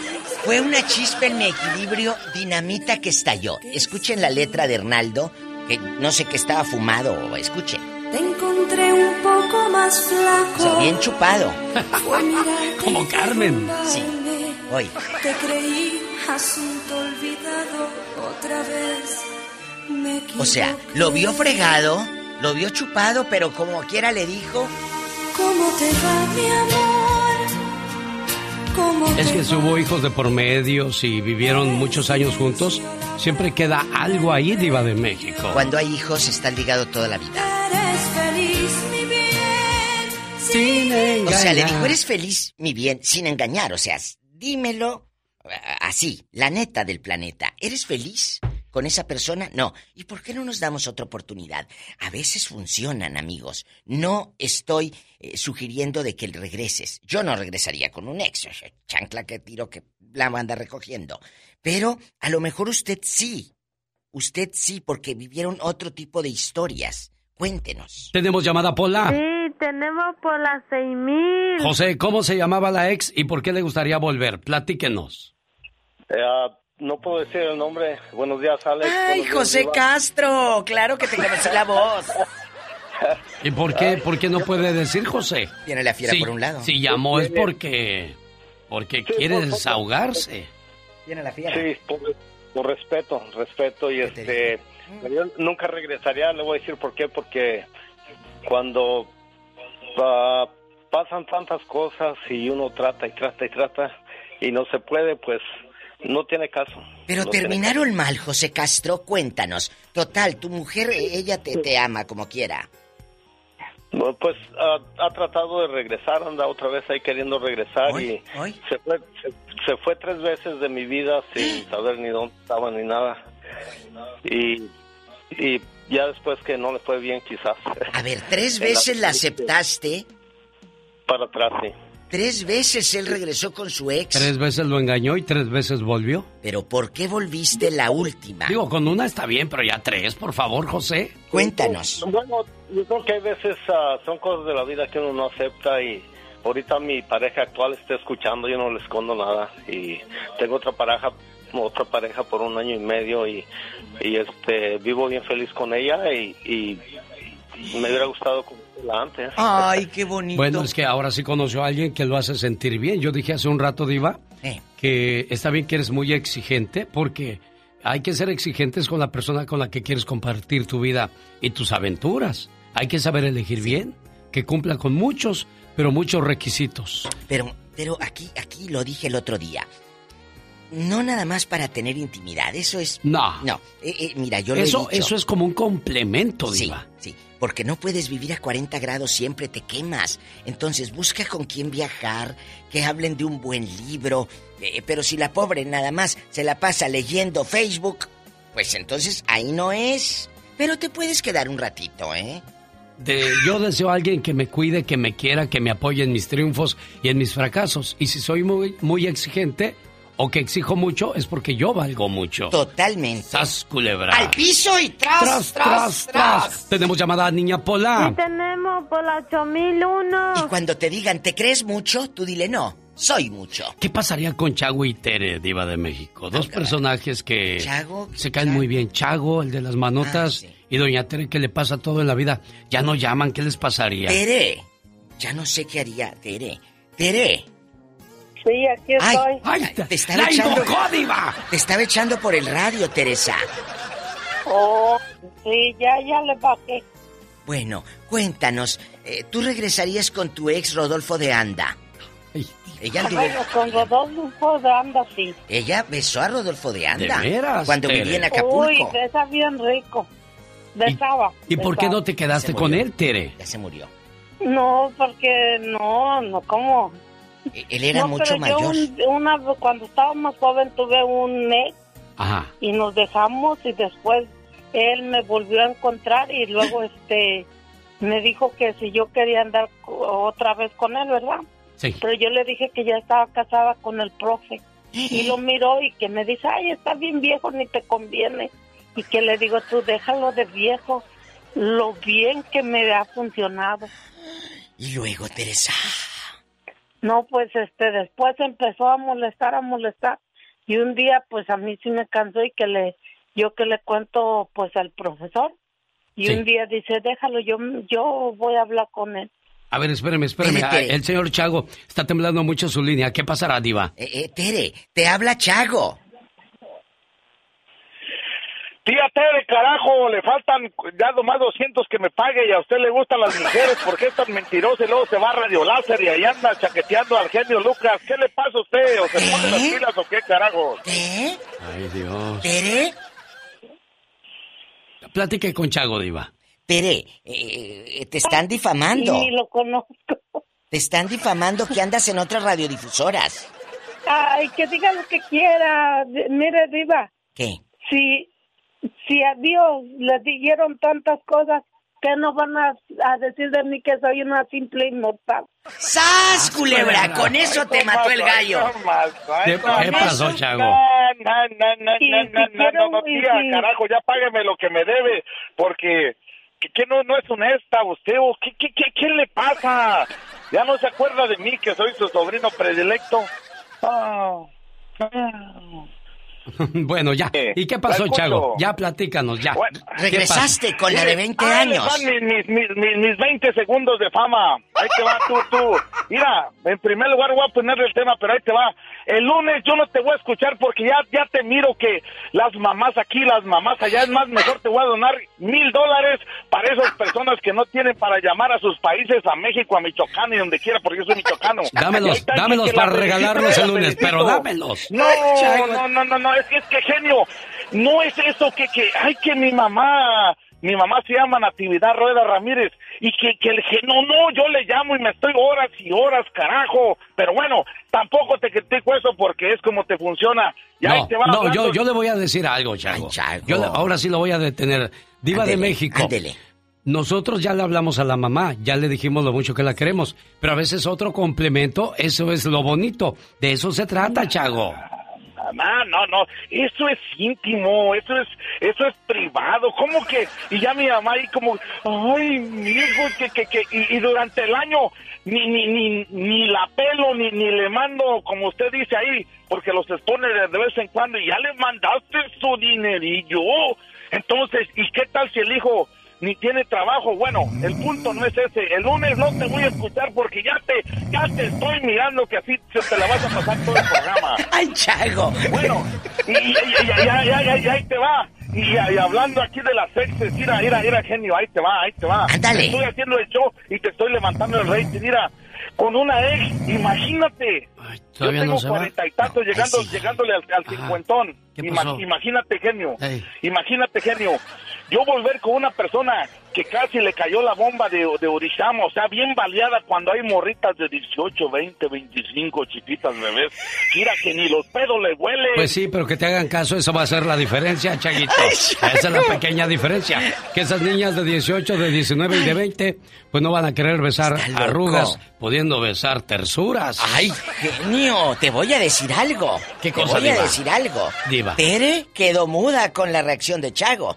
fue una chispa en mi equilibrio, dinamita que estalló. Escuchen la letra de Hernaldo, que no sé qué estaba fumado, escuchen. Te encontré un poco más flaco. O sea, bien chupado. Como Carmen. Sí. Hoy. Te creí asunto olvidado otra vez. Me O sea, lo vio fregado, lo vio chupado, pero como quiera le dijo, ¿Cómo te va, mi amor? como Es que si hubo hijos de por medio, si vivieron muchos años juntos, siempre queda algo ahí, Diva de México. Cuando hay hijos está ligado toda la vida. eres feliz, mi bien. Sin O sea, le dijo, eres feliz, mi bien, sin engañar. O sea, dímelo así, la neta del planeta. ¿Eres feliz con esa persona? No. ¿Y por qué no nos damos otra oportunidad? A veces funcionan, amigos. No estoy eh, sugiriendo de que regreses. Yo no regresaría con un ex. Chancla que tiro que la anda recogiendo. Pero a lo mejor usted sí. Usted sí, porque vivieron otro tipo de historias. Cuéntenos. Tenemos llamada Pola. Sí, tenemos seis mil. José, ¿cómo se llamaba la ex y por qué le gustaría volver? Platíquenos. Eh, ah, no puedo decir el nombre. Buenos días, Alex. ¡Ay, días, José. Castro! Claro que te conocí la voz. ¿Y por qué, por qué no puede decir José? Tiene la fiera Sí, por un lado. Si llamó es porque, porque quiere desahogarse. Tiene la fiera. Sí, por, por respeto, respeto y este... Yo nunca regresaría, le voy a decir por qué, porque cuando ah, pasan tantas cosas y uno trata y trata y trata y no se puede, pues no tiene caso. Pero No terminaron mal, José Castro, cuéntanos. Total, tu mujer, ella te, te ama como quiera. Bueno, Pues ha tratado de regresar, anda otra vez ahí queriendo regresar y Se, fue, se, se fue tres veces de mi vida sin saber ni dónde estaba ni nada. Y, y ya después que no le fue bien quizás. A ver, tres veces la aceptaste, Para atrás, sí. Tres veces él regresó con su ex. Tres veces lo engañó y tres veces volvió. Pero ¿por qué volviste la última? Digo, con una está bien, pero ya tres, por favor, José. Cuéntanos. Bueno, yo creo que hay veces ah, son cosas de la vida que uno no acepta y ahorita mi pareja actual está escuchando, yo no le escondo nada y tengo otra pareja otra pareja por un año y medio y, y este vivo bien feliz con ella y, y me hubiera gustado antes. Ay, qué bonito. Bueno, es que ahora sí conoció a alguien que lo hace sentir bien. Yo dije hace un rato, Diva, Eh. que está bien que eres muy exigente porque hay que ser exigentes con la persona con la que quieres compartir tu vida y tus aventuras. Hay que saber elegir bien, que cumpla con muchos, pero muchos requisitos. Pero, pero aquí, aquí lo dije el otro día. No nada más para tener intimidad, eso es... No. No, eh, eh, mira, yo lo he Eso, dicho. eso es como un complemento, Sí, Diva. sí, porque no puedes vivir a 40 grados, siempre te quemas. Entonces busca con quién viajar, que hablen de un buen libro. Eh, pero si la pobre nada más se la pasa leyendo Facebook, pues entonces ahí no es. Pero te puedes quedar un ratito, ¿eh? De, yo deseo a alguien que me cuide, que me quiera, que me apoye en mis triunfos y en mis fracasos. Y si soy muy, muy exigente o que exijo mucho, es porque yo valgo mucho. Totalmente. ¡Sas, culebra! Al piso y tras, tras, tras. Tenemos llamada a Niña Pola. Sí, tenemos por las 8001. Y cuando te digan, ¿te crees mucho? Tú dile, no, soy mucho. ¿Qué pasaría con Chago y Tere, Diva de México? Dos personajes que Chago, se caen muy bien. Chago, el de las manotas, y Doña Tere, que le pasa todo en la vida. Ya no llaman, ¿qué les pasaría? Tere, ya no sé qué haría, Tere. Tere. Sí, aquí Ay, estoy. ay, te estaba ¡La echando. Diva! Te estaba echando por el radio, Teresa. Oh, sí, ya, ya le bajé. Bueno, cuéntanos, eh, ¿tú regresarías con tu ex Rodolfo de Anda? Ella, anduvo- Bueno, con Rodolfo de anda, sí. ella besó a Rodolfo de Anda. ¿De veras, Cuando Tere? vivía en Acapulco. Uy, besa bien rico. Besaba. ¿Y por qué no te quedaste con él, Tere? Ya se murió. No, porque no, no, ¿cómo? E- Él era no, mucho pero yo mayor. un- una, cuando estaba más joven tuve un ex Ajá. y nos dejamos y después él me volvió a encontrar y luego este me dijo que si yo quería andar otra vez con él, ¿verdad? Sí. Pero yo le dije que ya estaba casada con el profe y lo miró y que me dice, ay, está bien viejo, ni te conviene. Y que le digo, tú déjalo de viejo, lo bien que me ha funcionado. Y luego, Teresa. No, pues este después empezó a molestar, a molestar y un día pues a mí sí me cansó y que le yo que le cuento pues al profesor y Sí. un día dice, "Déjalo, yo yo voy a hablar con él." A ver, espéreme, espéreme. Tere, Tere. Ah, El señor Chago está temblando mucho su línea. ¿Qué pasará, Diva? Eh, eh, Tere, te habla Chago. Tía Tere, carajo, le faltan ya nomás 200 que me pague y a usted le gustan las mujeres, ¿por qué es tan mentiroso y luego se va a Radio Láser y ahí anda chaqueteando al genio Lucas? ¿Qué le pasa a usted? ¿O se pone las pilas o qué, carajo? ¿Eh? Ay, Dios. ¿Tere? Platique con Chago, Diva. Tere, eh, te están difamando. Ni lo conozco. Te están difamando que andas en otras radiodifusoras. Ay, que diga lo que quiera. Mire, Diva, ¿Qué? si, si a Dios le dijeron tantas cosas, ¿qué no van a, a decir de mí que soy una simple inmortal? ¡Sas, culebra! Con eso te mató el gallo. ¿Qué, qué pasó, Chago? No, no, no, no, no, no, tía, carajo, ya págueme lo que me debe, porque que, que no, no es honesta usted, o ¿qué, qué, qué, qué le pasa? Ya no se acuerda de mí, que soy su sobrino predilecto. Ah, ah. bueno, ya. ¿Y qué pasó. Chago? Ya platícanos, ya. Bueno, ¿Qué Regresaste con la de 20 Ahí años. van mis, mis, mis, mis, mis 20 segundos de fama. Ahí te va tú, tú. Mira, en primer lugar voy a ponerle el tema, pero ahí te va. El lunes yo no te voy a escuchar porque ya, ya te miro que las mamás aquí, las mamás allá, es más, mejor te voy a donar mil dólares para esas personas que no tienen para llamar a sus países, a México, a Michoacán y donde quiera, porque yo soy michoacano. Dámelos, dámelos para regalarlos el lunes, felicito. pero dámelos. No, no, no, no, no, es que, es que genio, no es eso que, que, ay, que mi mamá, mi mamá se llama Natividad Rueda Ramírez, y que, que el gen- no, yo le llamo y me estoy horas y horas, carajo, pero bueno, tampoco te critico eso porque es como te funciona, y ahí No, te va no, yo, yo le voy a decir algo, Chago. Yo le- ahora sí lo voy a detener. Diva de México. Nosotros ya le hablamos a la mamá, ya le dijimos lo mucho que la queremos, pero a veces otro complemento, eso es lo bonito. De eso se trata, Chago. No, no, no, eso es íntimo, eso es, eso es privado, ¿cómo que? Y ya mi mamá ahí como, ay, mi hijo, que, que, que, y, y durante el año ni, ni, ni, ni la pelo, ni, ni le mando, como usted dice ahí, porque los expone de vez en cuando, y ya le mandaste su dinerillo. Entonces, ¿y qué tal si el hijo ni tiene trabajo? Bueno, el punto no es ese. El lunes no te voy a escuchar porque ya te, ya te estoy mirando que así se te la vas a pasar todo el programa. ¡Ay, Chago! Bueno, y, y- y- y- ahí te va. Y, y hablando aquí de las exes, mira, mira, mira, genio, ahí te va, ahí te va. Ándale. Estoy haciendo el show y te estoy levantando el rating, mira. Con una ex, imagínate. Yo tengo no cuarenta y tantos, llegando, llegándole al, al cincuentón. imagínate, genio. Ey. Imagínate, genio. Yo volver con una persona que casi le cayó la bomba de, de Orishama, o sea, bien baleada cuando hay morritas de 18, 20, 25 chiquitas bebés. Mira que ni los pedos le huelen. Pues sí, pero que te hagan caso, eso va a ser la diferencia, Chaguito. Esa es la pequeña diferencia. Que esas niñas de 18, de 19 y de 20, pues no van a querer besar arrugas, pudiendo besar tersuras. ¡Ay, genio! Te voy a decir algo. ¿Qué Te cosa, voy a Diva? decir algo. Diva. Tere quedó muda con la reacción de Chago.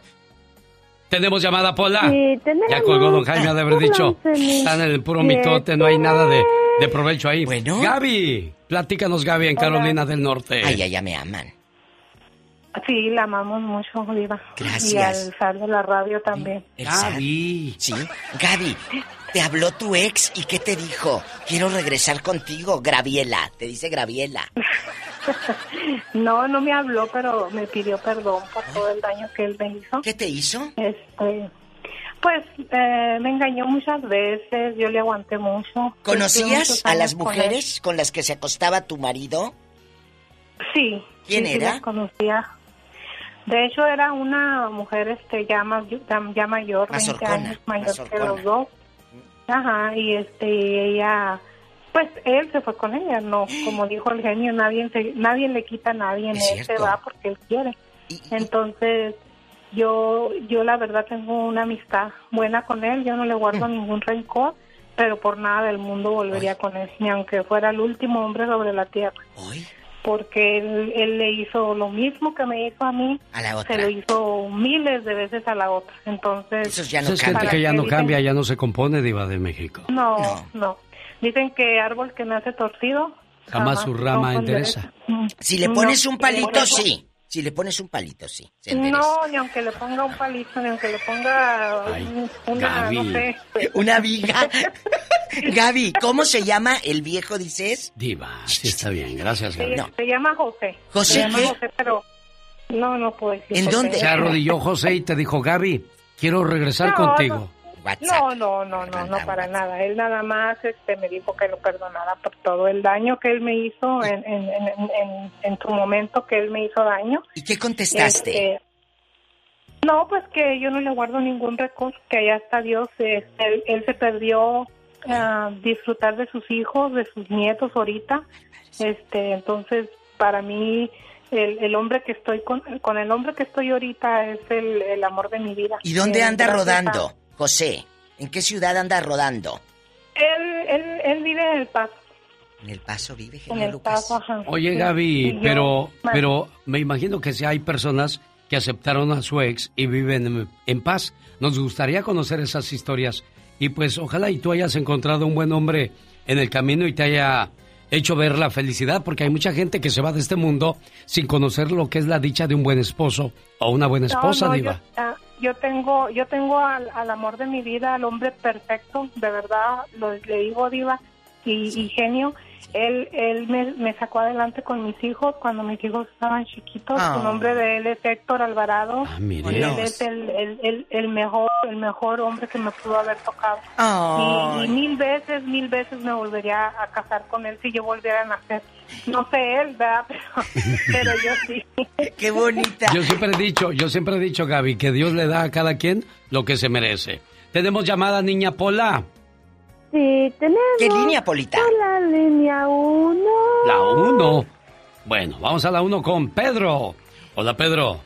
¿Tenemos llamada, Pola? Sí, tenemos. Ya colgó don Jaime, ha de haber dicho. Están en el puro mitote, no hay nada de, de provecho ahí. Bueno. Gaby, platícanos, Gaby, en Hola. Carolina del Norte. Ay, ya me aman. Sí, la amamos mucho, Diva. Gracias. Y al sal de la radio también. Gaby. Sí. Gaby, te habló tu ex y ¿qué te dijo? Quiero regresar contigo, Graviela. Te dice Graviela. No, no me habló, pero me pidió perdón por todo el daño que él me hizo. ¿Qué te hizo? Este, pues eh, me engañó muchas veces, yo le aguanté mucho. ¿Conocías a las mujeres con las que se acostaba tu marido? Sí. ¿Quién sí, sí, era? las conocía. De hecho, era una mujer este ya, ya, ya mayor, 20 Mazorcona, años mayor que los dos. Ajá, y este ella, pues él se fue con ella, no, como dijo el genio, nadie se, nadie le quita a nadie, él se cierto. va porque él quiere. Entonces, yo, yo la verdad tengo una amistad buena con él, yo no le Mm. guardo ningún rencor, pero por nada del mundo volvería con él, ni aunque fuera el último hombre sobre la tierra. Porque él, él le hizo lo mismo que me hizo a mí, A la otra. se lo hizo miles de veces a la otra. Entonces, Esa es gente que ya no cambia, ya no se compone, Diva de México. No, no, Dicen que árbol que nace torcido Jamás su rama endereza. derecho. Si le No, pones un palito, sí. Si le pones un palito, sí. No, ni aunque le ponga un palito, ni aunque le ponga un- una, Gaby. no sé. Una viga. Gaby, ¿cómo se llama el viejo, dices? Diva, sí está bien, gracias, Gaby. Se, se llama José. ¿José Se llama qué? José, pero No, no puedo decir. ¿En dónde? Se arrodilló José y te dijo, Gaby, quiero regresar No, No, no, no, no, no, para nada. Él nada más este, me dijo que lo perdonara por todo el daño que él me hizo en, en, en, en, en su momento que él me hizo daño. ¿Y qué contestaste? Este, no, pues que yo no le guardo ningún rencor, que allá está Dios. este, él, él se perdió a disfrutar de sus hijos, de sus nietos ahorita. Este, entonces, para mí, el, el hombre que estoy con, con el hombre que estoy ahorita es el, el amor de mi vida. ¿Y dónde Eh, anda rodando, José? ¿En qué ciudad anda rodando? Él, él, él vive en el Paso. En El Paso vive, En genio el Lucas. Paso, ajá. Oye. Gaby, pero, pero me imagino que si hay personas que aceptaron a su ex y viven en, en paz. Nos gustaría conocer esas historias. Y pues ojalá y tú hayas encontrado un buen hombre en el camino y te haya hecho ver la felicidad, porque hay mucha gente que se va de este mundo sin conocer lo que es la dicha de un buen esposo o una buena No, esposa, no, Diva. Yo, ah, yo tengo, yo tengo al, al amor de mi vida, al hombre perfecto, de verdad, lo, le digo diva y, y genio. Él, él me, me sacó adelante con mis hijos cuando mis hijos estaban chiquitos. Ah. Su nombre de él es Héctor Alvarado. mire. Y él es el, el, el, el mejor, el mejor hombre que me pudo haber tocado. Y mil veces, mil veces me volvería a casar con él si yo volviera a nacer. No sé él, ¿verdad? Pero, pero yo sí. Qué bonita. Yo siempre he dicho, yo siempre he dicho, Gaby, que Dios le da a cada quien lo que se merece. Tenemos llamada, niña Pola. Sí, tenemos. ¿Qué línea, Polita? La línea 1. La 1. Bueno, vamos a la 1 con Pedro. Hola, Pedro.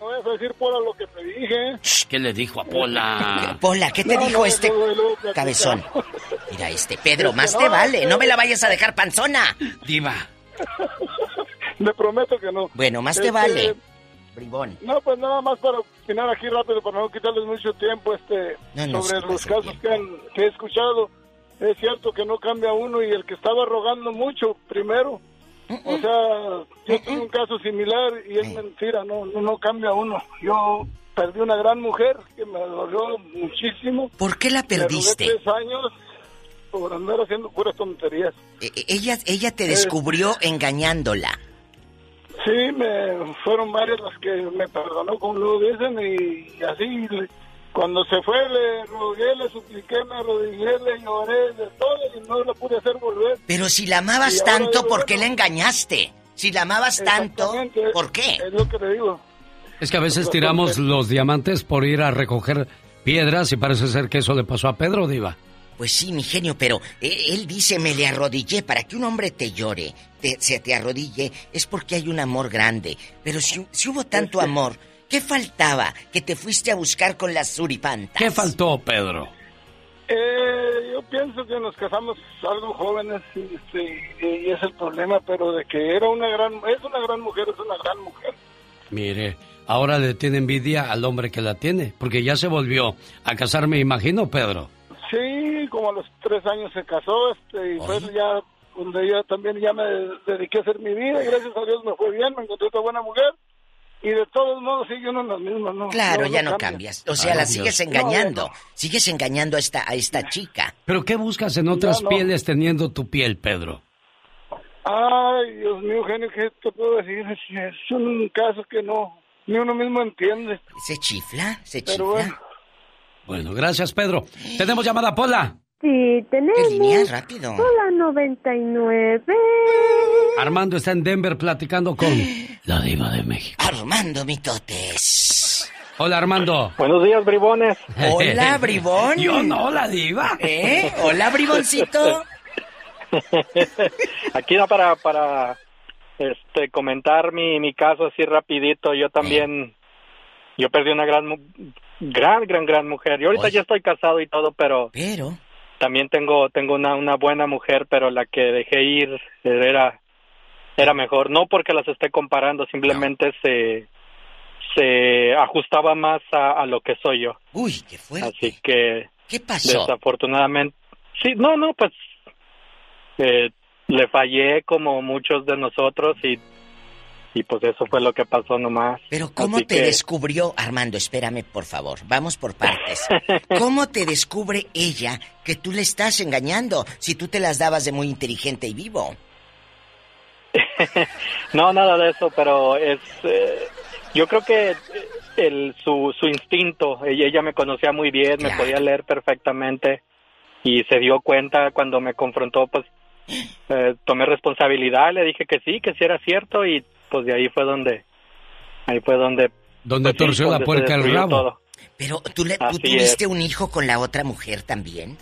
No vas a decir Pola lo que te dije. Shh, ¿Qué le dijo a Pola? Pola, ¿qué te No, dijo no, este no, cabezón? Mira este, Pedro, más te vale, no me la vayas a dejar panzona. Diva. Le prometo que no. Bueno, más te Este, vale. Bribón. No, pues nada más para opinar aquí rápido, para no quitarles mucho tiempo este No, no, sobre los casos que, han- que he escuchado. Es cierto que no cambia uno y el que estaba rogando mucho primero. O sea, yo tuve un caso similar y es mentira, no, no, no cambia uno. Yo perdí una gran mujer que me dolió muchísimo. ¿Por qué la Me rogué perdiste? tres años por andar haciendo puras tonterías. E- e- Ella, ella te descubrió engañándola. Sí, me fueron varias las que me perdonó, como lo dicen, y así, le- cuando se fue, le rogué, le supliqué, me arrodillé, le lloré, de todo, y no la pude hacer volver. Pero si la amabas Y tanto, digo, ¿por qué bueno, la engañaste? Si la amabas tanto, ¿por qué? Es lo que le digo. Es que a veces tiramos los diamantes por ir a recoger piedras y parece ser que eso le pasó a Pedro, Diva. Pues sí, mi genio, pero eh, él dice, me le arrodillé. Para que un hombre te llore, te- se te arrodille, es porque hay un amor grande. Pero si, si hubo tanto amor, ¿qué faltaba que te fuiste a buscar con las suripantas? ¿Qué faltó, Pedro? Eh, yo pienso que nos casamos algo jóvenes y, este, y es el problema, pero de que era una gran, es una gran mujer, es una gran mujer. Mire, ahora le tiene envidia al hombre que la tiene, porque ya se volvió a casar, me imagino, Pedro. Sí, como a los tres años se casó, este, y fue ya donde yo también ya me dediqué a hacer mi vida, y gracias a Dios me fue bien, me encontré otra buena mujer, y de todos modos sigue uno en las mismas, ¿no? Claro, ya no cambia. cambias. O sea, Ay, la Dios. sigues engañando. Sigues engañando a esta, a esta chica. ¿Pero qué buscas en otras no. pieles teniendo tu piel, Pedro? Ay, Dios mío, genio, ¿qué te puedo decir? Es, es un caso que no, ni uno mismo entiende. ¿Se chifla? ¿Se Pero chifla? bueno. Bueno, gracias, Pedro. Tenemos llamada, Pola. Sí, tenemos. ¿Qué línea? Rápido. Hola 99. Armando está en Denver platicando con la diva de México. Armando Mitotes. Hola, Armando. Buenos días, bribones. Hola, bribón. Yo no, la diva. ¿Eh? Hola, briboncito. Aquí no para para este comentar mi, mi caso así rapidito. Yo también yo perdí una gran gran gran gran mujer. Yo ahorita Oye. ya estoy casado y todo, pero Pero también tengo tengo una una buena mujer, pero la que dejé ir era era mejor, no porque las esté comparando, simplemente se se ajustaba más a, a lo que soy yo. Uy, qué fuerte. Así que ¿Qué pasó? Desafortunadamente. Sí, no, no, pues eh, le fallé como muchos de nosotros y, y pues eso fue lo que pasó nomás. Pero ¿cómo Así te que- descubrió, Armando? Espérame, por favor. Vamos por partes. ¿Cómo te descubre ella que tú le estás engañando si tú te las dabas de muy inteligente y vivo? no, nada de eso, pero es... eh, yo creo que el, su, su instinto, ella, ella me conocía muy bien, me podía leer perfectamente y se dio cuenta cuando me confrontó, pues eh, tomé responsabilidad, le dije que sí, que sí era cierto y pues de ahí fue donde... Ahí fue donde... Donde pues, sí, torció la el destruyó rabo. todo. Pero tú, le, tú tuviste es. un hijo con la otra mujer también.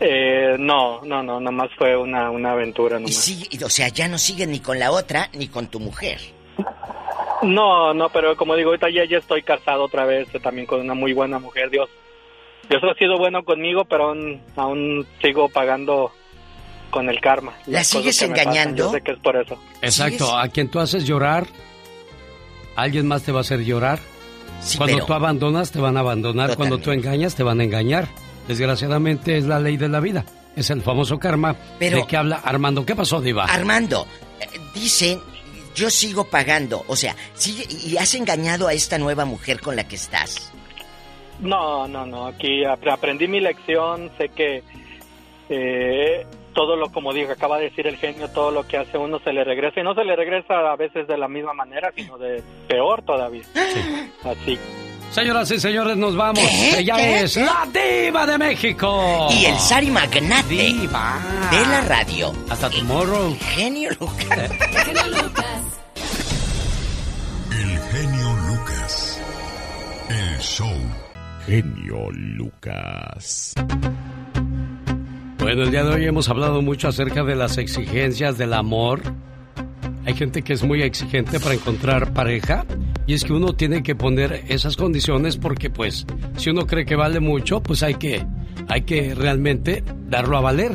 Eh, no, no, no, nada más fue una, una aventura. Y Nomás. sí, o sea, ya no sigues ni con la otra ni con tu mujer. No, no, pero como digo, ahorita ya, ya estoy casado otra vez, eh, también con una muy buena mujer. Dios, Dios ha sido bueno conmigo, pero aún, aún sigo pagando con el karma. ¿La sigues engañando? Yo sé que es por eso. Exacto, a quien tú haces llorar, alguien más te va a hacer llorar. Cuando pero- tú abandonas, te van a abandonar. Cuando tú engañas, te van a engañar. Desgraciadamente es la ley de la vida. Es el famoso karma Pero- de que habla Armando. ¿Qué pasó, Diva? Armando, eh, dicen, yo sigo pagando. O sea, sigue, y has engañado a esta nueva mujer con la que estás. No, no, no, aquí ap- aprendí mi lección, sé que eh, todo lo, como digo, acaba de decir el genio, todo lo que hace uno se le regresa y no se le regresa a veces de la misma manera, sino de peor todavía. Así. Señoras y señores, nos vamos. ¿Qué? Ella ¿Qué? es la Diva de México. Y el Sari Magnate Diva. de la radio. Hasta tomorrow. Genio Lucas. El genio Lucas. El show. Genio Lucas. Bueno, el día de hoy hemos hablado mucho acerca de las exigencias del amor. Hay gente que es muy exigente para encontrar pareja y es que uno tiene que poner esas condiciones porque pues si uno cree que vale mucho, pues hay que hay que realmente darlo a valer.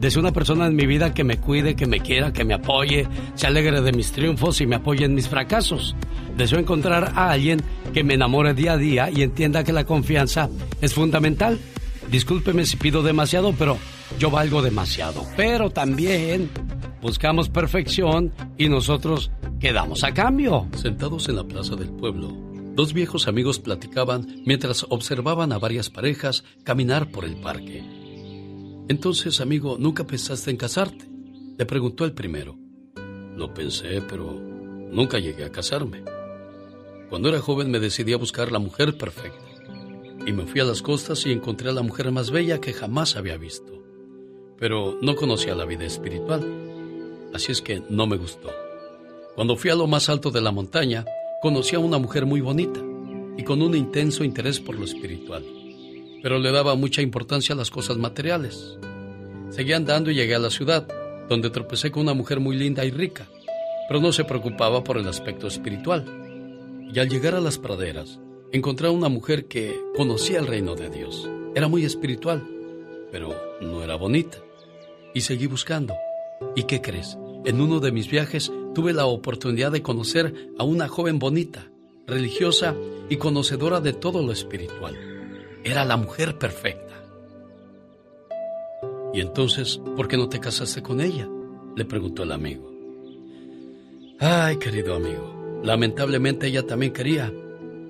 Desde una persona en mi vida que me cuide, que me quiera, que me apoye, se alegre de mis triunfos y me apoye en mis fracasos. Deseo encontrar a alguien que me enamore día a día y entienda que la confianza es fundamental. Discúlpeme si pido demasiado, pero yo valgo demasiado. Pero también buscamos perfección y nosotros quedamos a cambio. Sentados en la plaza del pueblo, dos viejos amigos platicaban mientras observaban a varias parejas caminar por el parque. Entonces, amigo, ¿nunca pensaste en casarte? Le preguntó el primero. Lo pensé, pero nunca llegué a casarme. Cuando era joven me decidí a buscar la mujer perfecta. Y me fui a las costas y encontré a la mujer más bella que jamás había visto. Pero no conocía la vida espiritual. Así es que no me gustó. Cuando fui a lo más alto de la montaña, conocí a una mujer muy bonita y con un intenso interés por lo espiritual. Pero le daba mucha importancia a las cosas materiales. Seguí andando y llegué a la ciudad, donde tropecé con una mujer muy linda y rica, pero no se preocupaba por el aspecto espiritual. Y al llegar a las praderas, encontré a una mujer que conocía el reino de Dios. Era muy espiritual, pero no era bonita. Y seguí buscando. ¿Y qué crees? En uno de mis viajes tuve la oportunidad de conocer a una joven bonita, religiosa y conocedora de todo lo espiritual. Era la mujer perfecta. ¿Y entonces por qué no te casaste con ella? Le preguntó el amigo. Ay, querido amigo, lamentablemente ella también quería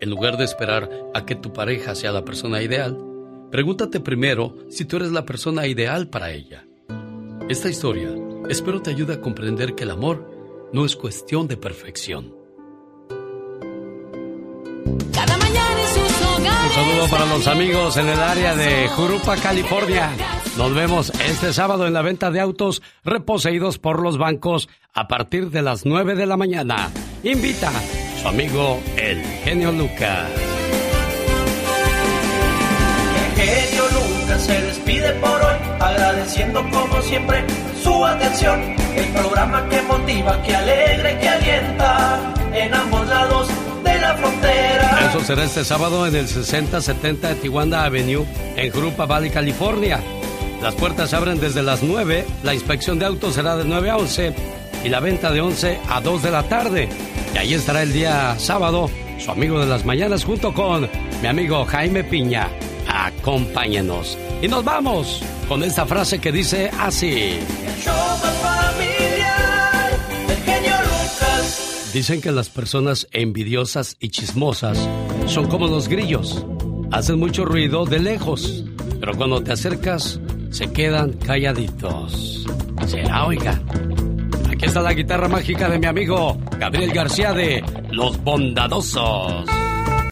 En lugar de esperar a que tu pareja sea la persona ideal, pregúntate primero si tú eres la persona ideal para ella. Esta historia espero te ayude a comprender que el amor no es cuestión de perfección. Cada mañana en sus Un hogares. saludo para los amigos en el área de Jurupa, California. Nos vemos este sábado en la venta de autos reposeídos por los bancos a partir de las 9 de la mañana. Invita su amigo el genio Lucas. El genio Lucas se despide por hoy, agradeciendo como siempre su atención. El programa que motiva, que alegra y que alienta en ambos lados de la frontera. Eso será este sábado en el 6070 de Tijuana Avenue, en Jurupa Valley, California. Las puertas se abren desde las 9, la inspección de autos será de 9 a 11 y la venta de 11 a 2 de la tarde. Y ahí estará el día sábado su amigo de las mañanas junto con mi amigo Jaime Piña. Acompáñenos. Y nos vamos con esta frase que dice así. Dicen que las personas envidiosas y chismosas son como los grillos. Hacen mucho ruido de lejos, pero cuando te acercas se quedan calladitos. Será, oiga. Aquí está la guitarra mágica de mi amigo Gabriel García de Los Bondadosos.